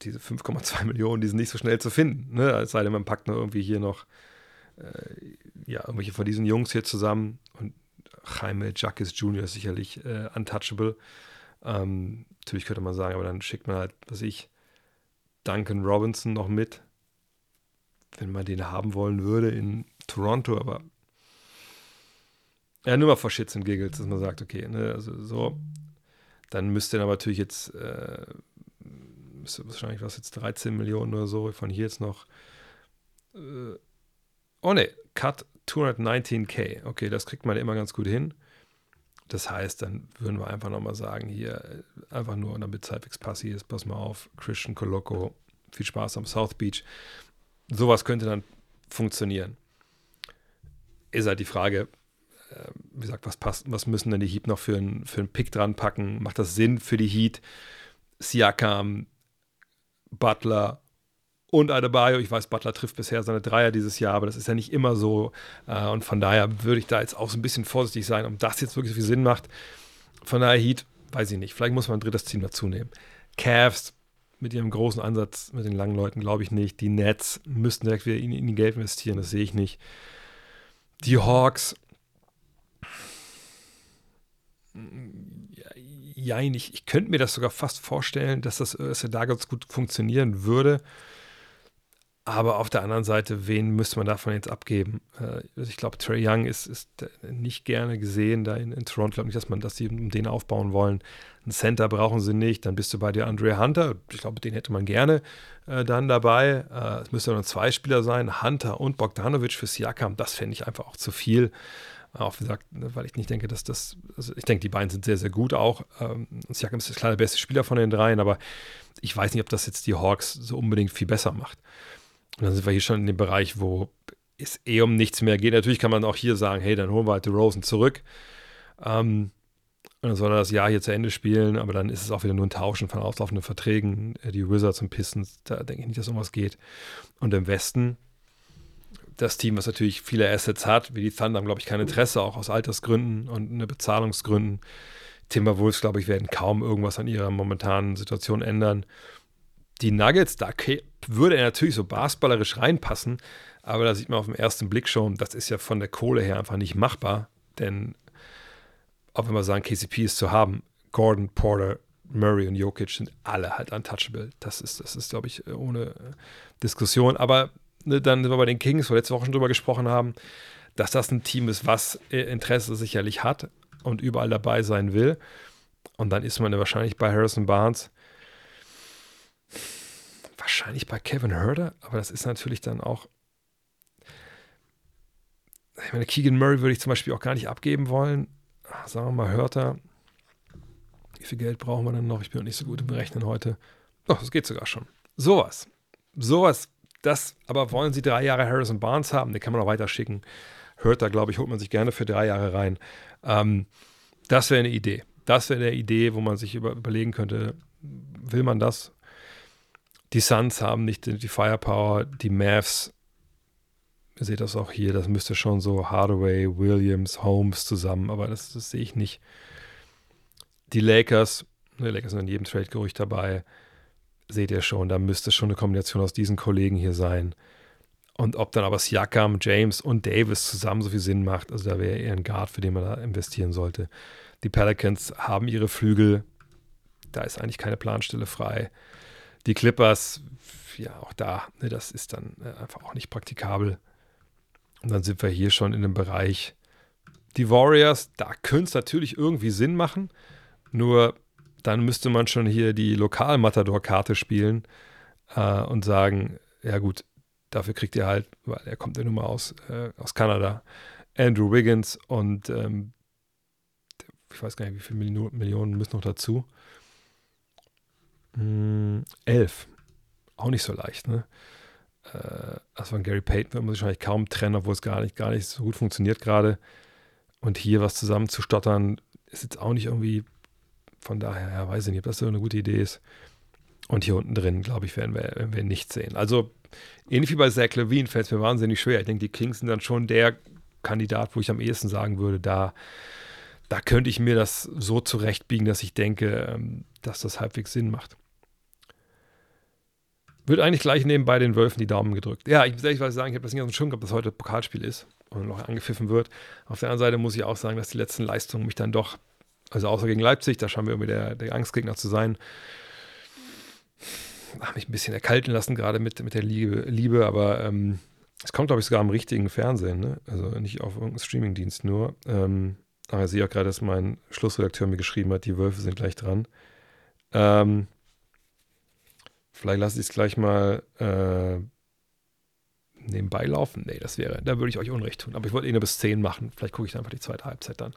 diese 5,2 Millionen, die sind nicht so schnell zu finden. Ne? Es sei denn, man packt noch irgendwie hier noch äh, ja, irgendwelche von diesen Jungs hier zusammen. Und Jaime Jacques Jr. ist sicherlich äh, untouchable. Ähm, natürlich könnte man sagen, aber dann schickt man halt, was ich, Duncan Robinson noch mit wenn man den haben wollen würde in Toronto, aber ja, nur mal vor Shits und Giggles, dass man sagt, okay, ne, also so, dann müsste er aber natürlich jetzt, äh, müsste wahrscheinlich was jetzt 13 Millionen oder so, von hier jetzt noch, äh, oh ne, Cut 219k, okay, das kriegt man immer ganz gut hin. Das heißt, dann würden wir einfach nochmal sagen, hier, äh, einfach nur, damit es halbwegs passiv ist, pass mal auf, Christian Coloco, viel Spaß am South Beach sowas könnte dann funktionieren. Ist halt die Frage, äh, wie gesagt, was passt, was müssen denn die Heat noch für einen für Pick dran packen? Macht das Sinn für die Heat? Siakam, Butler und Adebayo. Ich weiß, Butler trifft bisher seine Dreier dieses Jahr, aber das ist ja nicht immer so. Äh, und von daher würde ich da jetzt auch so ein bisschen vorsichtig sein, ob das jetzt wirklich so viel Sinn macht. Von daher Heat, weiß ich nicht. Vielleicht muss man ein drittes Team dazu nehmen. Cavs, mit ihrem großen Ansatz mit den langen Leuten, glaube ich nicht. Die Nets müssten direkt wieder in, in die Geld investieren, das sehe ich nicht. Die Hawks, ja, ich, ich könnte mir das sogar fast vorstellen, dass das dass da ganz gut funktionieren würde. Aber auf der anderen Seite, wen müsste man davon jetzt abgeben? Äh, also ich glaube, Trey Young ist, ist nicht gerne gesehen da in, in Toronto. Ich glaube nicht, dass man, dass sie um den aufbauen wollen. Ein Center brauchen sie nicht. Dann bist du bei dir Andre Hunter. Ich glaube, den hätte man gerne äh, dann dabei. Äh, es müssten nur zwei Spieler sein, Hunter und Bogdanovic für Siakam. Das fände ich einfach auch zu viel. Auch wie gesagt, ne, weil ich nicht denke, dass das, also ich denke, die beiden sind sehr, sehr gut auch. Ähm, Siakam ist klar der beste Spieler von den dreien, aber ich weiß nicht, ob das jetzt die Hawks so unbedingt viel besser macht. Und dann sind wir hier schon in dem Bereich, wo es eh um nichts mehr geht. Natürlich kann man auch hier sagen, hey, dann holen wir halt die Rosen zurück. Ähm, und dann soll er das Jahr hier zu Ende spielen, aber dann ist es auch wieder nur ein Tauschen von auslaufenden Verträgen. Äh, die Wizards und Pistons, da denke ich nicht, dass irgendwas geht. Und im Westen, das Team, was natürlich viele Assets hat, wie die Thunder, haben, glaube ich, kein Interesse, auch aus Altersgründen und ne, Bezahlungsgründen. Timberwolves, glaube ich, werden kaum irgendwas an ihrer momentanen Situation ändern die Nuggets, da würde er natürlich so basketballerisch reinpassen, aber da sieht man auf den ersten Blick schon, das ist ja von der Kohle her einfach nicht machbar, denn auch wenn wir sagen, KCP ist zu haben, Gordon, Porter, Murray und Jokic sind alle halt untouchable. Das ist, das ist, glaube ich, ohne Diskussion. Aber ne, dann sind wir bei den Kings, wo wir letzte Woche schon drüber gesprochen haben, dass das ein Team ist, was Interesse sicherlich hat und überall dabei sein will. Und dann ist man ja wahrscheinlich bei Harrison Barnes Wahrscheinlich bei Kevin Herder, aber das ist natürlich dann auch. Ich meine, Keegan Murray würde ich zum Beispiel auch gar nicht abgeben wollen. Sagen wir mal, Hörter. viel Geld brauchen wir dann noch? Ich bin noch nicht so gut im Berechnen heute. Doch, das geht sogar schon. Sowas. Sowas. Das, aber wollen Sie drei Jahre Harrison Barnes haben? Den kann man auch weiter schicken. Hört da, glaube ich, holt man sich gerne für drei Jahre rein. Ähm, das wäre eine Idee. Das wäre eine Idee, wo man sich über, überlegen könnte, will man das? Die Suns haben nicht die Firepower, die Mavs, ihr seht das auch hier, das müsste schon so Hardaway, Williams, Holmes zusammen, aber das, das sehe ich nicht. Die Lakers, die Lakers sind in jedem Trade-Gerücht dabei, seht ihr schon, da müsste schon eine Kombination aus diesen Kollegen hier sein. Und ob dann aber Siakam, James und Davis zusammen so viel Sinn macht, also da wäre eher ein Guard, für den man da investieren sollte. Die Pelicans haben ihre Flügel, da ist eigentlich keine Planstelle frei. Die Clippers, ja, auch da, ne, das ist dann äh, einfach auch nicht praktikabel. Und dann sind wir hier schon in dem Bereich. Die Warriors, da könnte es natürlich irgendwie Sinn machen, nur dann müsste man schon hier die Lokal-Matador-Karte spielen äh, und sagen, ja gut, dafür kriegt ihr halt, weil er kommt ja nun mal aus, äh, aus Kanada, Andrew Wiggins und ähm, ich weiß gar nicht, wie viele Millionen müssen noch dazu. Hm, elf. Auch nicht so leicht, ne? Äh, also von Gary Payton wird man wahrscheinlich kaum trennen, obwohl es gar nicht, gar nicht so gut funktioniert gerade. Und hier was zusammenzustottern, ist jetzt auch nicht irgendwie, von daher, ja, weiß ich nicht, ob das so eine gute Idee ist. Und hier unten drin, glaube ich, werden wir, werden wir nichts sehen. Also ähnlich wie bei Zach Levine fällt es mir wahnsinnig schwer. Ich denke, die Kings sind dann schon der Kandidat, wo ich am ehesten sagen würde, da, da könnte ich mir das so zurechtbiegen, dass ich denke, ähm, dass das halbwegs Sinn macht. Wird eigentlich gleich nebenbei den Wölfen die Daumen gedrückt. Ja, ich muss ehrlich sagen, ich habe das nicht auf dem Schirm gehabt, dass heute Pokalspiel ist und noch angepfiffen wird. Auf der anderen Seite muss ich auch sagen, dass die letzten Leistungen mich dann doch, also außer gegen Leipzig, da scheinen wir irgendwie der, der Angstgegner zu sein, habe mich ein bisschen erkalten lassen, gerade mit, mit der Liebe, Liebe aber ähm, es kommt, glaube ich, sogar am richtigen Fernsehen, ne? also nicht auf irgendeinem Streamingdienst nur. Ähm, aber ich sehe auch gerade, dass mein Schlussredakteur mir geschrieben hat, die Wölfe sind gleich dran. Ähm, Vielleicht lasse ich es gleich mal äh, nebenbei laufen. Nee, das wäre, da würde ich euch Unrecht tun. Aber ich wollte eh nur bis 10 machen. Vielleicht gucke ich dann einfach die zweite Halbzeit dann.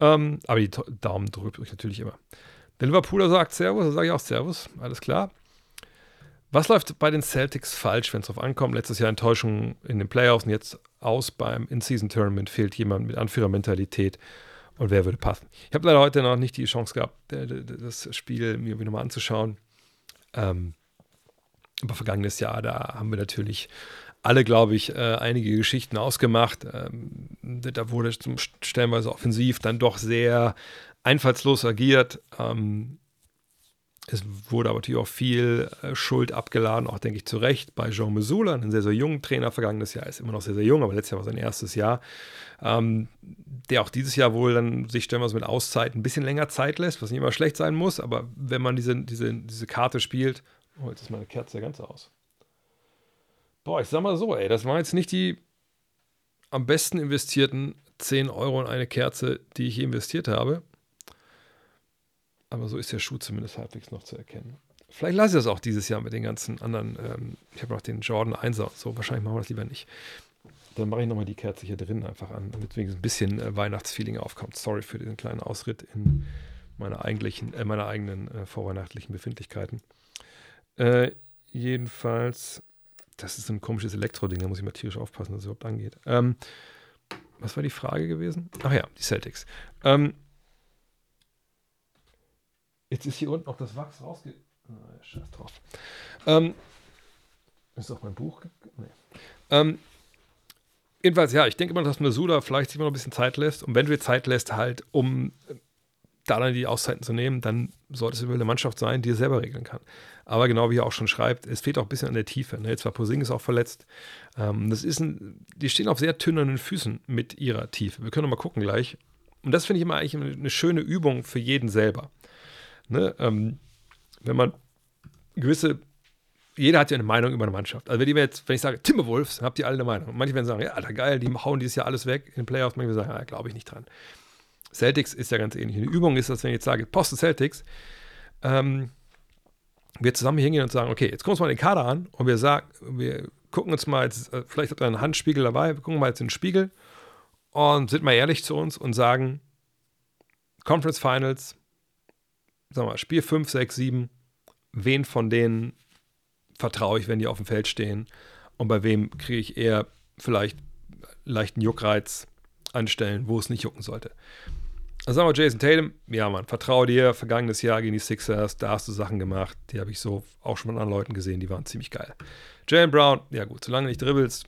Ähm, aber die Daumen drücke ich natürlich immer. Der Liverpooler sagt Servus, da sage ich auch Servus. Alles klar. Was läuft bei den Celtics falsch, wenn es darauf ankommt? Letztes Jahr Enttäuschung in den Playoffs und jetzt aus beim In-Season-Tournament fehlt jemand mit Anführermentalität. Und wer würde passen? Ich habe leider heute noch nicht die Chance gehabt, das Spiel mir nochmal anzuschauen. Ähm, aber vergangenes Jahr, da haben wir natürlich alle, glaube ich, äh, einige Geschichten ausgemacht. Ähm, da wurde zum stellenweise offensiv dann doch sehr einfallslos agiert. Ähm, es wurde aber natürlich auch viel äh, Schuld abgeladen, auch denke ich zu Recht, bei Jean Mesula, einem sehr, sehr jungen Trainer. Vergangenes Jahr ist immer noch sehr, sehr jung, aber letztes Jahr war sein erstes Jahr. Ähm, der auch dieses Jahr wohl dann sich stellenweise mit Auszeit ein bisschen länger Zeit lässt, was nicht immer schlecht sein muss, aber wenn man diese, diese, diese Karte spielt, oh, jetzt ist meine Kerze ganz aus. Boah, ich sag mal so, ey, das waren jetzt nicht die am besten investierten 10 Euro in eine Kerze, die ich investiert habe. Aber so ist der Schuh zumindest halbwegs noch zu erkennen. Vielleicht lasse ich das auch dieses Jahr mit den ganzen anderen. Ähm, ich habe noch den Jordan 1er und so. Wahrscheinlich machen wir das lieber nicht. Dann mache ich nochmal die Kerze hier drin einfach an, damit wenigstens ein bisschen äh, Weihnachtsfeeling aufkommt. Sorry für den kleinen Ausritt in meiner, eigentlichen, äh, meiner eigenen äh, vorweihnachtlichen Befindlichkeiten. Äh, jedenfalls, das ist ein komisches Elektroding, da muss ich mal tierisch aufpassen, dass es überhaupt angeht. Ähm, was war die Frage gewesen? Ach ja, die Celtics. Ähm, jetzt ist hier unten auch das Wachs rausge... Oh, scheiß drauf. Ähm, ist auch mein Buch? Nee. Ähm, Jedenfalls, ja, ich denke mal, dass Mesula vielleicht sich mal ein bisschen Zeit lässt. Und wenn du dir Zeit lässt, halt, um da dann die Auszeiten zu nehmen, dann sollte es über eine Mannschaft sein, die es selber regeln kann. Aber genau wie er auch schon schreibt, es fehlt auch ein bisschen an der Tiefe. Ne? Jetzt war Posing auch verletzt. Ähm, das ist ein, die stehen auf sehr tönernen Füßen mit ihrer Tiefe. Wir können mal gucken gleich. Und das finde ich immer eigentlich eine schöne Übung für jeden selber. Ne? Ähm, wenn man gewisse jeder hat ja eine Meinung über eine Mannschaft. Also wenn ich jetzt, wenn ich sage Timberwolves, habt ihr alle eine Meinung. Manche werden sagen, ja, Alter, geil, die hauen dieses Jahr alles weg in den Playoffs. Manche sagen, ja, glaube ich nicht dran. Celtics ist ja ganz ähnlich. Eine Übung ist, dass wenn ich jetzt sage, Posten Celtics, ähm, wir zusammen hingehen und sagen, okay, jetzt gucken wir uns mal den Kader an und wir sagen, wir gucken uns mal jetzt, äh, vielleicht habt ihr einen Handspiegel dabei, wir gucken mal jetzt in den Spiegel und sind mal ehrlich zu uns und sagen, Conference Finals, sag mal, Spiel 5, 6, 7, wen von denen vertraue ich, wenn die auf dem Feld stehen und bei wem kriege ich eher vielleicht leichten Juckreiz anstellen, wo es nicht jucken sollte. Also sagen wir Jason Tatum, ja Mann, vertraue dir, vergangenes Jahr gegen die Sixers, da hast du Sachen gemacht, die habe ich so auch schon von anderen Leuten gesehen, die waren ziemlich geil. Jalen Brown, ja gut, solange nicht dribbelst,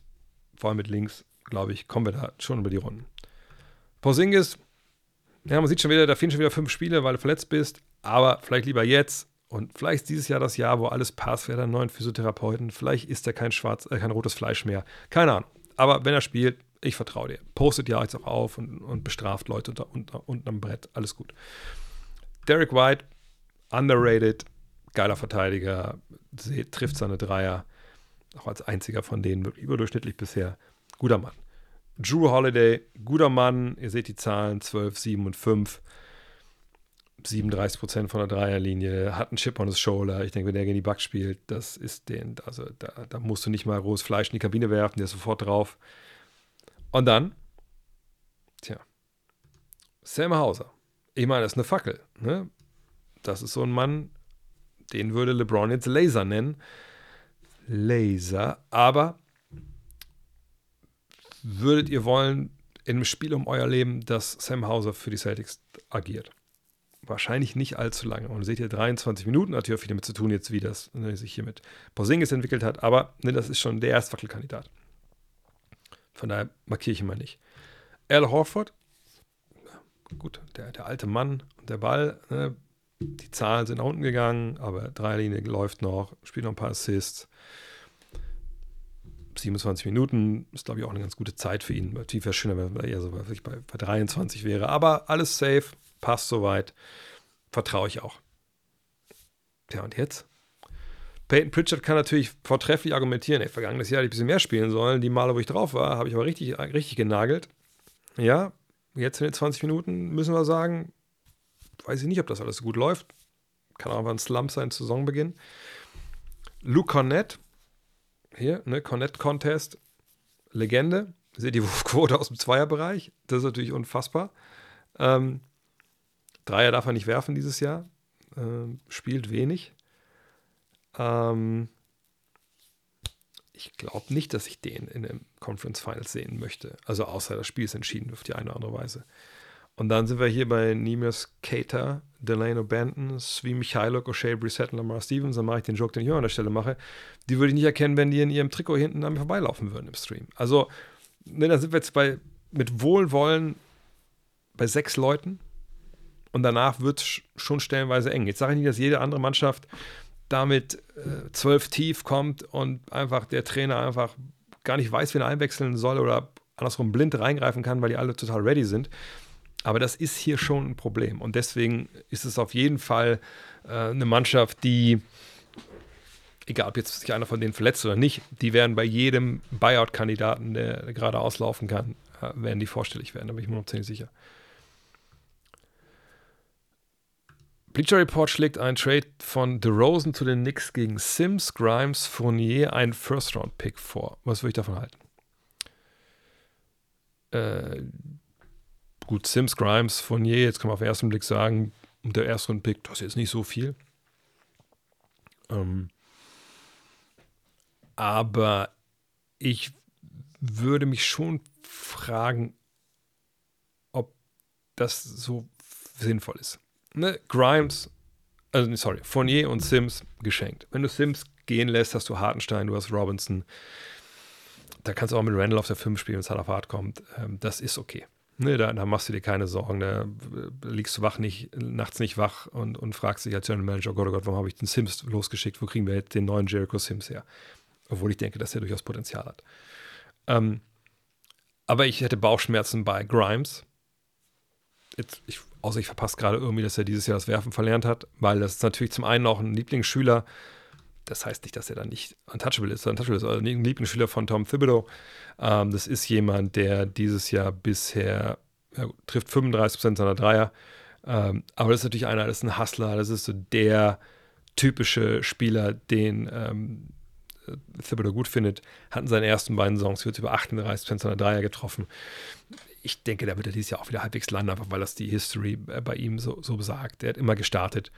vor allem mit links, glaube ich, kommen wir da schon über die Runden. Porzingis, ja, man sieht schon wieder, da fehlen schon wieder fünf Spiele, weil du verletzt bist, aber vielleicht lieber jetzt und vielleicht ist dieses Jahr das Jahr, wo alles passt, wäre einen neuen Physiotherapeuten, vielleicht ist er kein schwarz, äh, kein rotes Fleisch mehr, keine Ahnung. Aber wenn er spielt, ich vertraue dir. Postet ja jetzt auch auf und, und bestraft Leute unter, unter, unterm Brett, alles gut. Derek White, underrated, geiler Verteidiger, trifft seine Dreier, auch als einziger von denen, wirklich überdurchschnittlich bisher, guter Mann. Drew Holiday, guter Mann. Ihr seht die Zahlen: 12, 7 und 5. 37 Prozent von der Dreierlinie, hat einen Chip on his shoulder. Ich denke, wenn der gegen die Bucks spielt, das ist den, also da, da musst du nicht mal rohes Fleisch in die Kabine werfen, der ist sofort drauf. Und dann, tja, Sam Hauser. Ich meine, das ist eine Fackel. Ne? Das ist so ein Mann, den würde LeBron jetzt Laser nennen. Laser, aber würdet ihr wollen, in einem Spiel um euer Leben, dass Sam Hauser für die Celtics agiert? Wahrscheinlich nicht allzu lange. Und seht ihr 23 Minuten, natürlich auch viel damit zu tun, jetzt wie das ne, sich hier mit Porzingis entwickelt hat, aber ne, das ist schon der erste Wackelkandidat. Von daher markiere ich ihn mal nicht. Al Horford, gut, der, der alte Mann und der Ball, ne, die Zahlen sind nach unten gegangen, aber Dreierlinie läuft noch, spielt noch ein paar Assists. 27 Minuten ist, glaube ich, auch eine ganz gute Zeit für ihn. Tief wäre schöner, wenn er eher so bei, bei 23 wäre. Aber alles safe, passt soweit. Vertraue ich auch. Ja, und jetzt? Peyton Pritchard kann natürlich vortrefflich argumentieren, ey, vergangenes Jahr hätte ich ein bisschen mehr spielen sollen. Die Male, wo ich drauf war, habe ich aber richtig, richtig genagelt. Ja, jetzt in den 20 Minuten müssen wir sagen, weiß ich nicht, ob das alles so gut läuft. Kann auch ein Slump sein Saisonbeginn. Luke Cornett, hier, ne, Connect Contest, Legende. Seht die [laughs] Wurfquote aus dem Zweierbereich. Das ist natürlich unfassbar. Ähm, Dreier darf er nicht werfen dieses Jahr. Ähm, spielt wenig. Ähm, ich glaube nicht, dass ich den in den Conference Finals sehen möchte. Also außer das Spiel ist entschieden auf die eine oder andere Weise. Und dann sind wir hier bei Neemias Cater, Delano Benton, Svi Michailuk, O'Shea Brissett und Lamar Stevens. Dann mache ich den Joke, den ich an der Stelle mache. Die würde ich nicht erkennen, wenn die in ihrem Trikot hinten an mir vorbeilaufen würden im Stream. Also, ne, da sind wir jetzt bei, mit Wohlwollen bei sechs Leuten. Und danach wird es schon stellenweise eng. Jetzt sage ich nicht, dass jede andere Mannschaft damit äh, zwölf tief kommt und einfach der Trainer einfach gar nicht weiß, wen er einwechseln soll oder andersrum blind reingreifen kann, weil die alle total ready sind. Aber das ist hier schon ein Problem. Und deswegen ist es auf jeden Fall äh, eine Mannschaft, die, egal ob jetzt sich einer von denen verletzt oder nicht, die werden bei jedem Buyout-Kandidaten, der gerade auslaufen kann, äh, werden die vorstellig werden. Da bin ich mir noch ziemlich sicher. Bleacher Report schlägt einen Trade von DeRozan zu den Knicks gegen Sims, Grimes, Fournier, einen First-Round-Pick vor. Was würde ich davon halten? Äh, Gut, Sims, Grimes, Fournier, jetzt kann man auf den ersten Blick sagen, der erste Pick, das ist jetzt nicht so viel. Ähm, aber ich würde mich schon fragen, ob das so sinnvoll ist. Ne? Grimes, also sorry, Fournier und Sims geschenkt. Wenn du Sims gehen lässt, hast du Hartenstein, du hast Robinson. Da kannst du auch mit Randall auf der 5 spielen, wenn es halt auf hart kommt. Ähm, das ist okay. Nee, da, da, machst du dir keine Sorgen. Da liegst du wach nicht, nachts nicht wach und, und fragst dich als General Manager, oh Gott, oh Gott, warum habe ich den Sims losgeschickt? Wo kriegen wir jetzt den neuen Jericho Sims her? Obwohl ich denke, dass er durchaus Potenzial hat. Ähm, aber ich hätte Bauchschmerzen bei Grimes. Jetzt, ich, außer ich verpasse gerade irgendwie, dass er dieses Jahr das Werfen verlernt hat, weil das ist natürlich zum einen auch ein Lieblingsschüler das heißt nicht, dass er dann nicht untouchable ist. Untouchable ist also ein Lieblingsschüler von Tom Thibodeau. Ähm, das ist jemand, der dieses Jahr bisher ja, trifft 35% seiner Dreier. Ähm, aber das ist natürlich einer, das ist ein Hustler, das ist so der typische Spieler, den ähm, Thibodeau gut findet. Hat in seinen ersten beiden Saisons jetzt über 38% seiner Dreier getroffen. Ich denke, da wird er dieses Jahr auch wieder halbwegs landen, einfach weil das die History äh, bei ihm so, so besagt. Der hat immer gestartet.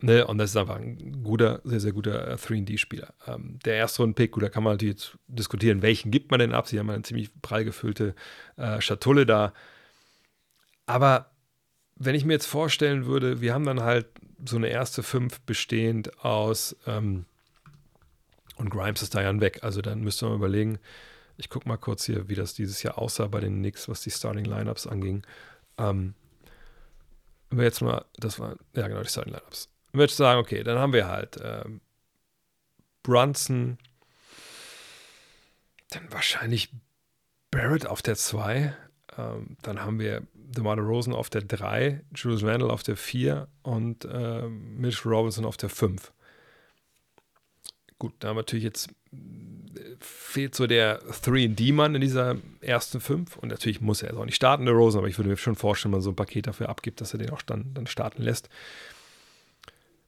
Ne? Und das ist einfach ein guter, sehr, sehr guter 3D-Spieler. Ähm, der erste Runden-Pick, gut, da kann man natürlich diskutieren, welchen gibt man denn ab? Sie haben eine ziemlich prall gefüllte äh, Schatulle da. Aber wenn ich mir jetzt vorstellen würde, wir haben dann halt so eine erste Fünf bestehend aus ähm, und Grimes ist da ja weg. Also dann müsste man überlegen, ich gucke mal kurz hier, wie das dieses Jahr aussah bei den Knicks, was die Starting Lineups anging. Ähm, wenn wir jetzt mal, das war, ja genau, die Starting Lineups. Wenn wir jetzt sagen, okay, dann haben wir halt ähm, Brunson, dann wahrscheinlich Barrett auf der 2, ähm, dann haben wir DeMar Rosen auf der 3, Julius Randle auf der 4 und äh, Mitch Robinson auf der 5. Gut, da haben wir natürlich jetzt fehlt so der 3D-Mann in dieser ersten 5 und natürlich muss er jetzt auch nicht starten, der Rosen, aber ich würde mir schon vorstellen, wenn man so ein Paket dafür abgibt, dass er den auch dann, dann starten lässt.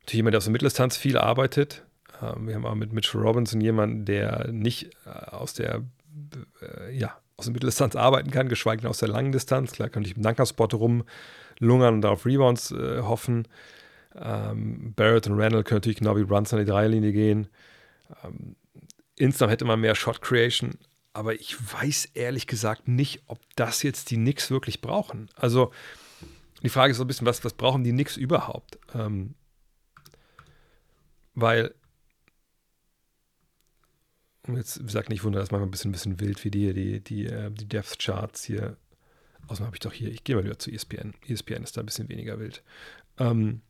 Natürlich jemand, der aus der Mitteldistanz viel arbeitet. Ähm, wir haben auch mit Mitchell Robinson jemanden, der nicht äh, aus der äh, ja, aus der Mitteldistanz arbeiten kann, geschweige denn aus der langen Distanz. Klar kann ich im Dankerspot rumlungern und auf Rebounds äh, hoffen. Ähm, Barrett und Randall können natürlich genau wie Brunson an die Dreierlinie gehen. Ähm, insgesamt hätte man mehr Shot Creation, aber ich weiß ehrlich gesagt nicht, ob das jetzt die Knicks wirklich brauchen. Also die Frage ist so ein bisschen, was, was brauchen die Knicks überhaupt? Ähm, weil Jetzt, gesagt, nicht wundern, dass manchmal ein bisschen, ein bisschen wild wie die, die, die, äh, die Depth Charts hier. Außerdem habe ich doch hier, ich gehe mal wieder zu ESPN. ESPN ist da ein bisschen weniger wild. Ähm,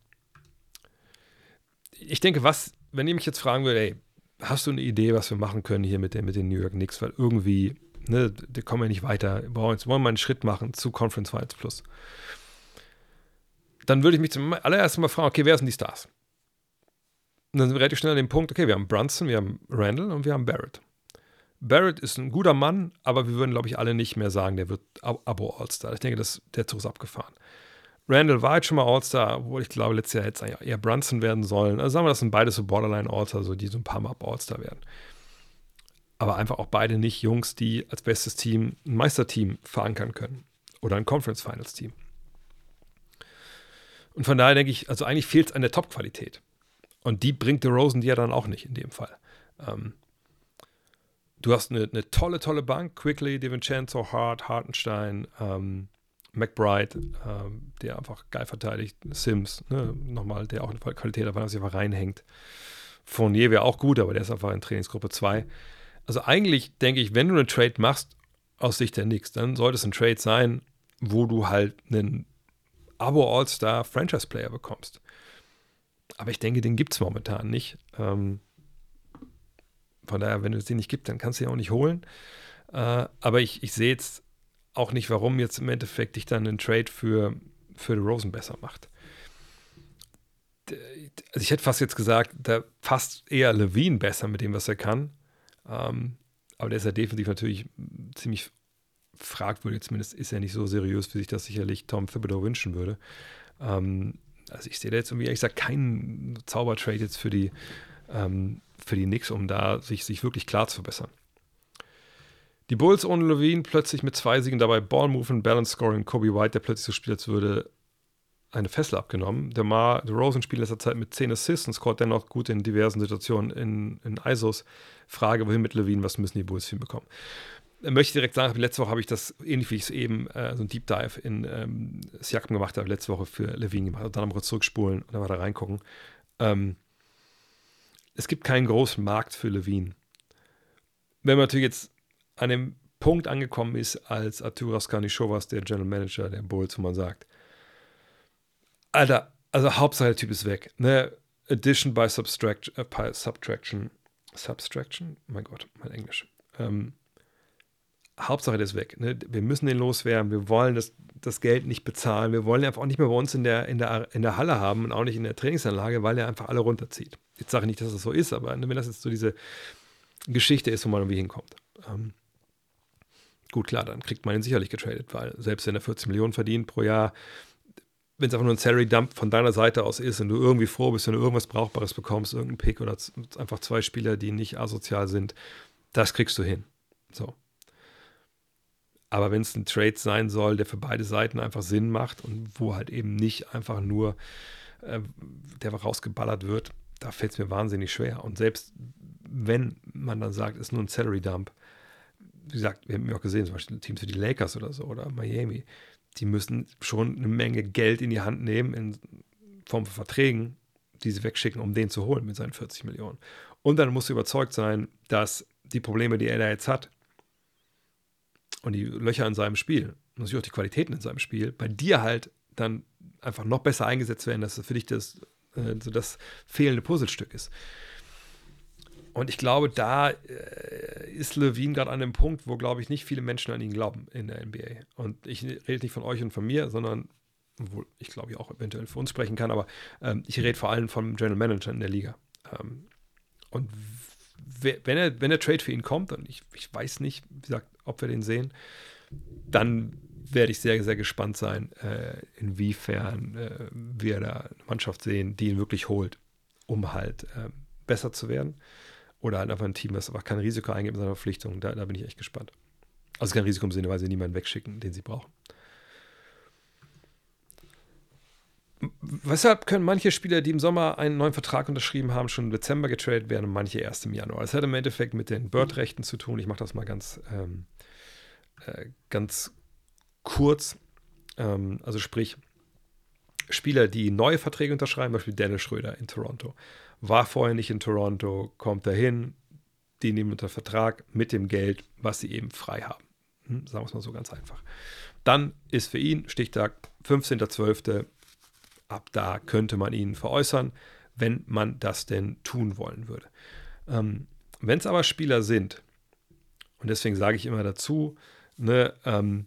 ich denke, was, wenn ihr mich jetzt fragen würde, ey, hast du eine Idee, was wir machen können hier mit den, mit den New York Knicks? Weil irgendwie, ne, da kommen wir nicht weiter. Wir wollen, jetzt wollen wir mal einen Schritt machen zu Conference Finals Plus. Dann würde ich mich zum allerersten Mal fragen, okay, wer sind die Stars? Und dann sind wir relativ schnell an dem Punkt, okay, wir haben Brunson, wir haben Randall und wir haben Barrett. Barrett ist ein guter Mann, aber wir würden, glaube ich, alle nicht mehr sagen, der wird Abo-All-Star. Ich denke, das, der Zug ist abgefahren. Randall war jetzt schon mal All-Star, obwohl ich glaube, letztes Jahr hätte es eher Brunson werden sollen. Also sagen wir, das sind beide so Borderline-All-Star, so, die so ein paar Mal All-Star werden. Aber einfach auch beide nicht Jungs, die als bestes Team ein Meisterteam verankern können. Oder ein Conference Finals Team. Und von daher denke ich, also eigentlich fehlt es an der Top-Qualität. Und die bringt Rosen dir dann auch nicht in dem Fall. Ähm, du hast eine, eine, tolle, tolle Bank. Quickly, DiVincenzo, Hart, Hartenstein, ähm, McBride, ähm, der einfach geil verteidigt. Sims, ne, nochmal, der auch eine Qualität hat, dass sich einfach reinhängt. Fournier wäre auch gut, aber der ist einfach in Trainingsgruppe 2. Also eigentlich denke ich, wenn du einen Trade machst, aus Sicht der Knicks, dann sollte es ein Trade sein, wo du halt einen Abo-All-Star Franchise-Player bekommst. Aber ich denke, den gibt es momentan nicht. Ähm, von daher, wenn es den nicht gibt, dann kannst du ihn auch nicht holen. Äh, aber ich, ich sehe jetzt auch nicht, warum jetzt im Endeffekt dich dann einen Trade für, für The Rosen besser macht. Also ich hätte fast jetzt gesagt, da passt eher Levine besser mit dem, was er kann. Ähm, aber der ist ja definitiv natürlich ziemlich fragwürdig. Zumindest ist er nicht so seriös, wie sich das sicherlich Tom Thibodeau wünschen würde. Ähm, also ich sehe da jetzt irgendwie, ehrlich gesagt, keinen Zaubertrade jetzt für die, ähm, für die Knicks, um da sich, sich wirklich klar zu verbessern. Die Bulls ohne Levine plötzlich mit zwei Siegen dabei, Ball Movement, Balance Scoring, Kobe White, der plötzlich so spielt, als würde eine Fessel abgenommen. Der Mar, der Rosen spielt in letzter Zeit mit 10 Assists und scoret dennoch gut in diversen Situationen in, in ISOs. Frage, wohin mit Levine, was müssen die Bulls hinbekommen? möchte direkt sagen, letzte Woche habe ich das, ähnlich wie ich es eben, äh, so ein Deep Dive in ähm, Siakam gemacht habe, letzte Woche für Levine gemacht. Und dann am kurz zurückspulen und dann mal da reingucken. Ähm, es gibt keinen großen Markt für Levine. Wenn man natürlich jetzt an dem Punkt angekommen ist, als Arturas Karnishovas, der General Manager der Bulls, wo man sagt, Alter, also Hauptsache der Typ ist weg. Ne? Addition by Subtraction, äh, Subtraction, Subtraction, mein Gott, mein Englisch. Ähm, Hauptsache der ist weg. Ne? Wir müssen den loswerden. Wir wollen das, das Geld nicht bezahlen. Wir wollen ihn einfach auch nicht mehr bei uns in der, in, der, in der Halle haben und auch nicht in der Trainingsanlage, weil er einfach alle runterzieht. Jetzt sage ich nicht, dass das so ist, aber wenn das jetzt so diese Geschichte ist, wo man irgendwie hinkommt. Ähm, gut, klar, dann kriegt man ihn sicherlich getradet, weil selbst wenn er 40 Millionen verdient pro Jahr, wenn es einfach nur ein Salary-Dump von deiner Seite aus ist und du irgendwie froh bist, wenn du irgendwas Brauchbares bekommst, irgendeinen Pick oder einfach zwei Spieler, die nicht asozial sind, das kriegst du hin. So. Aber wenn es ein Trade sein soll, der für beide Seiten einfach Sinn macht und wo halt eben nicht einfach nur äh, der rausgeballert wird, da fällt es mir wahnsinnig schwer. Und selbst wenn man dann sagt, es ist nur ein Salary Dump, wie gesagt, wir haben ja auch gesehen, zum Beispiel Teams wie die Lakers oder so oder Miami, die müssen schon eine Menge Geld in die Hand nehmen in Form von Verträgen, die sie wegschicken, um den zu holen mit seinen 40 Millionen. Und dann musst du überzeugt sein, dass die Probleme, die er da jetzt hat, und die Löcher in seinem Spiel, natürlich auch die Qualitäten in seinem Spiel, bei dir halt dann einfach noch besser eingesetzt werden, dass das für dich das, äh, so das fehlende Puzzlestück ist. Und ich glaube, da äh, ist Levine gerade an dem Punkt, wo, glaube ich, nicht viele Menschen an ihn glauben in der NBA. Und ich rede nicht von euch und von mir, sondern, obwohl ich glaube, ich auch eventuell für uns sprechen kann, aber ähm, ich rede vor allem vom General Manager in der Liga. Ähm, und wenn, er, wenn der Trade für ihn kommt, und ich, ich weiß nicht, wie gesagt, ob wir den sehen, dann werde ich sehr, sehr gespannt sein, äh, inwiefern äh, wir da eine Mannschaft sehen, die ihn wirklich holt, um halt äh, besser zu werden. Oder halt einfach ein Team, das aber kein Risiko eingeht in seiner Verpflichtung. Da, da bin ich echt gespannt. Also kein Risiko im Sinne, weil sie niemanden wegschicken, den sie brauchen. Weshalb können manche Spieler, die im Sommer einen neuen Vertrag unterschrieben haben, schon im Dezember getradet werden und manche erst im Januar? Das hat im Endeffekt mit den Bird-Rechten zu tun. Ich mache das mal ganz, ähm, äh, ganz kurz. Ähm, also sprich, Spieler, die neue Verträge unterschreiben, Beispiel Dennis Schröder in Toronto, war vorher nicht in Toronto, kommt dahin, die nehmen unter Vertrag mit dem Geld, was sie eben frei haben. Hm, sagen wir es mal so ganz einfach. Dann ist für ihn Stichtag 15.12 ab da könnte man ihn veräußern, wenn man das denn tun wollen würde. Ähm, wenn es aber Spieler sind, und deswegen sage ich immer dazu, ne, ähm,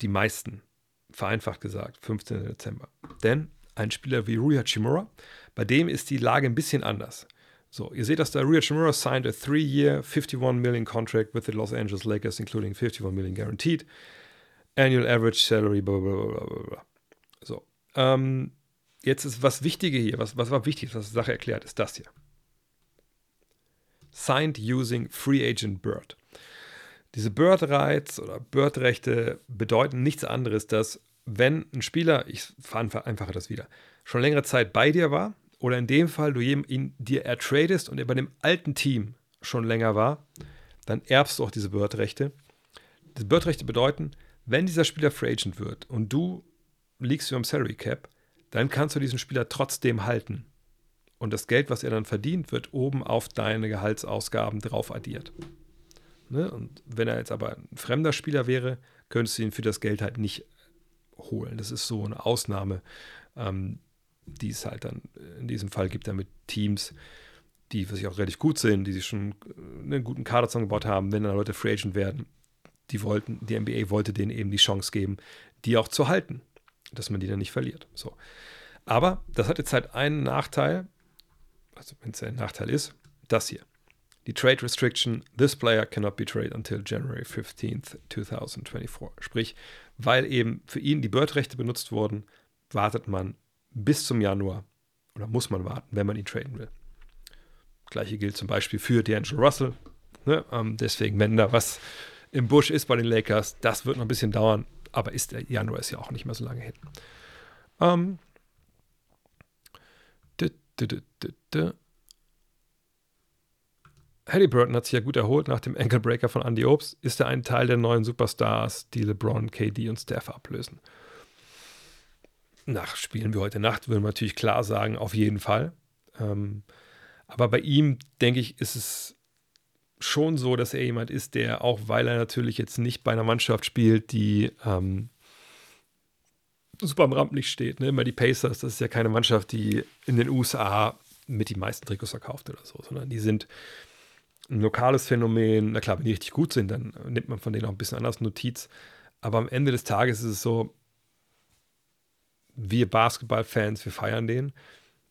die meisten, vereinfacht gesagt, 15. Dezember. Denn ein Spieler wie Rui Hachimura, bei dem ist die Lage ein bisschen anders. So, ihr seht, dass da Rui Hachimura signed a three-year, 51 million contract with the Los Angeles Lakers, including 51 million guaranteed. Annual average salary, blah, blah, blah, blah, blah. So, ähm, jetzt ist was Wichtige hier, was, was war wichtig, was die Sache erklärt, ist das hier. Signed using Free Agent Bird. Diese Bird-Rights oder Bird-Rechte bedeuten nichts anderes, dass wenn ein Spieler, ich vereinfache das wieder, schon längere Zeit bei dir war oder in dem Fall du ihn dir ertradest und er bei dem alten Team schon länger war, dann erbst du auch diese Bird-Rechte. Diese Bird-Rechte bedeuten, wenn dieser Spieler Free Agent wird und du liegst du am Salary Cap, dann kannst du diesen Spieler trotzdem halten. Und das Geld, was er dann verdient, wird oben auf deine Gehaltsausgaben drauf addiert. Ne? Und wenn er jetzt aber ein fremder Spieler wäre, könntest du ihn für das Geld halt nicht holen. Das ist so eine Ausnahme, ähm, die es halt dann in diesem Fall gibt, damit Teams, die für sich auch relativ gut sind, die sich schon einen guten Kader zusammengebaut haben, wenn dann Leute Free Agent werden, die wollten, die NBA wollte denen eben die Chance geben, die auch zu halten dass man die dann nicht verliert. So. Aber das hat jetzt halt einen Nachteil, also wenn es ein Nachteil ist, das hier. Die Trade Restriction, this player cannot be traded until January 15th, 2024. Sprich, weil eben für ihn die Bird-Rechte benutzt wurden, wartet man bis zum Januar oder muss man warten, wenn man ihn traden will. Gleiche gilt zum Beispiel für D'Angelo Russell. Ne? Ähm, deswegen, wenn da was im Busch ist bei den Lakers, das wird noch ein bisschen dauern aber ist der Januar ist ja auch nicht mehr so lange hin. Ähm, Halliburton hat sich ja gut erholt nach dem Ankle Breaker von Andy Obst. Ist er ein Teil der neuen Superstars, die LeBron, KD und Steph ablösen? Nach Spielen wie heute Nacht würden wir natürlich klar sagen, auf jeden Fall. Ähm, aber bei ihm, denke ich, ist es schon so, dass er jemand ist, der auch, weil er natürlich jetzt nicht bei einer Mannschaft spielt, die ähm, super am Rampenlicht steht, ne? immer die Pacers, das ist ja keine Mannschaft, die in den USA mit die meisten Trikots verkauft oder so, sondern die sind ein lokales Phänomen. Na klar, wenn die richtig gut sind, dann nimmt man von denen auch ein bisschen anders Notiz. Aber am Ende des Tages ist es so, wir Basketballfans, wir feiern den.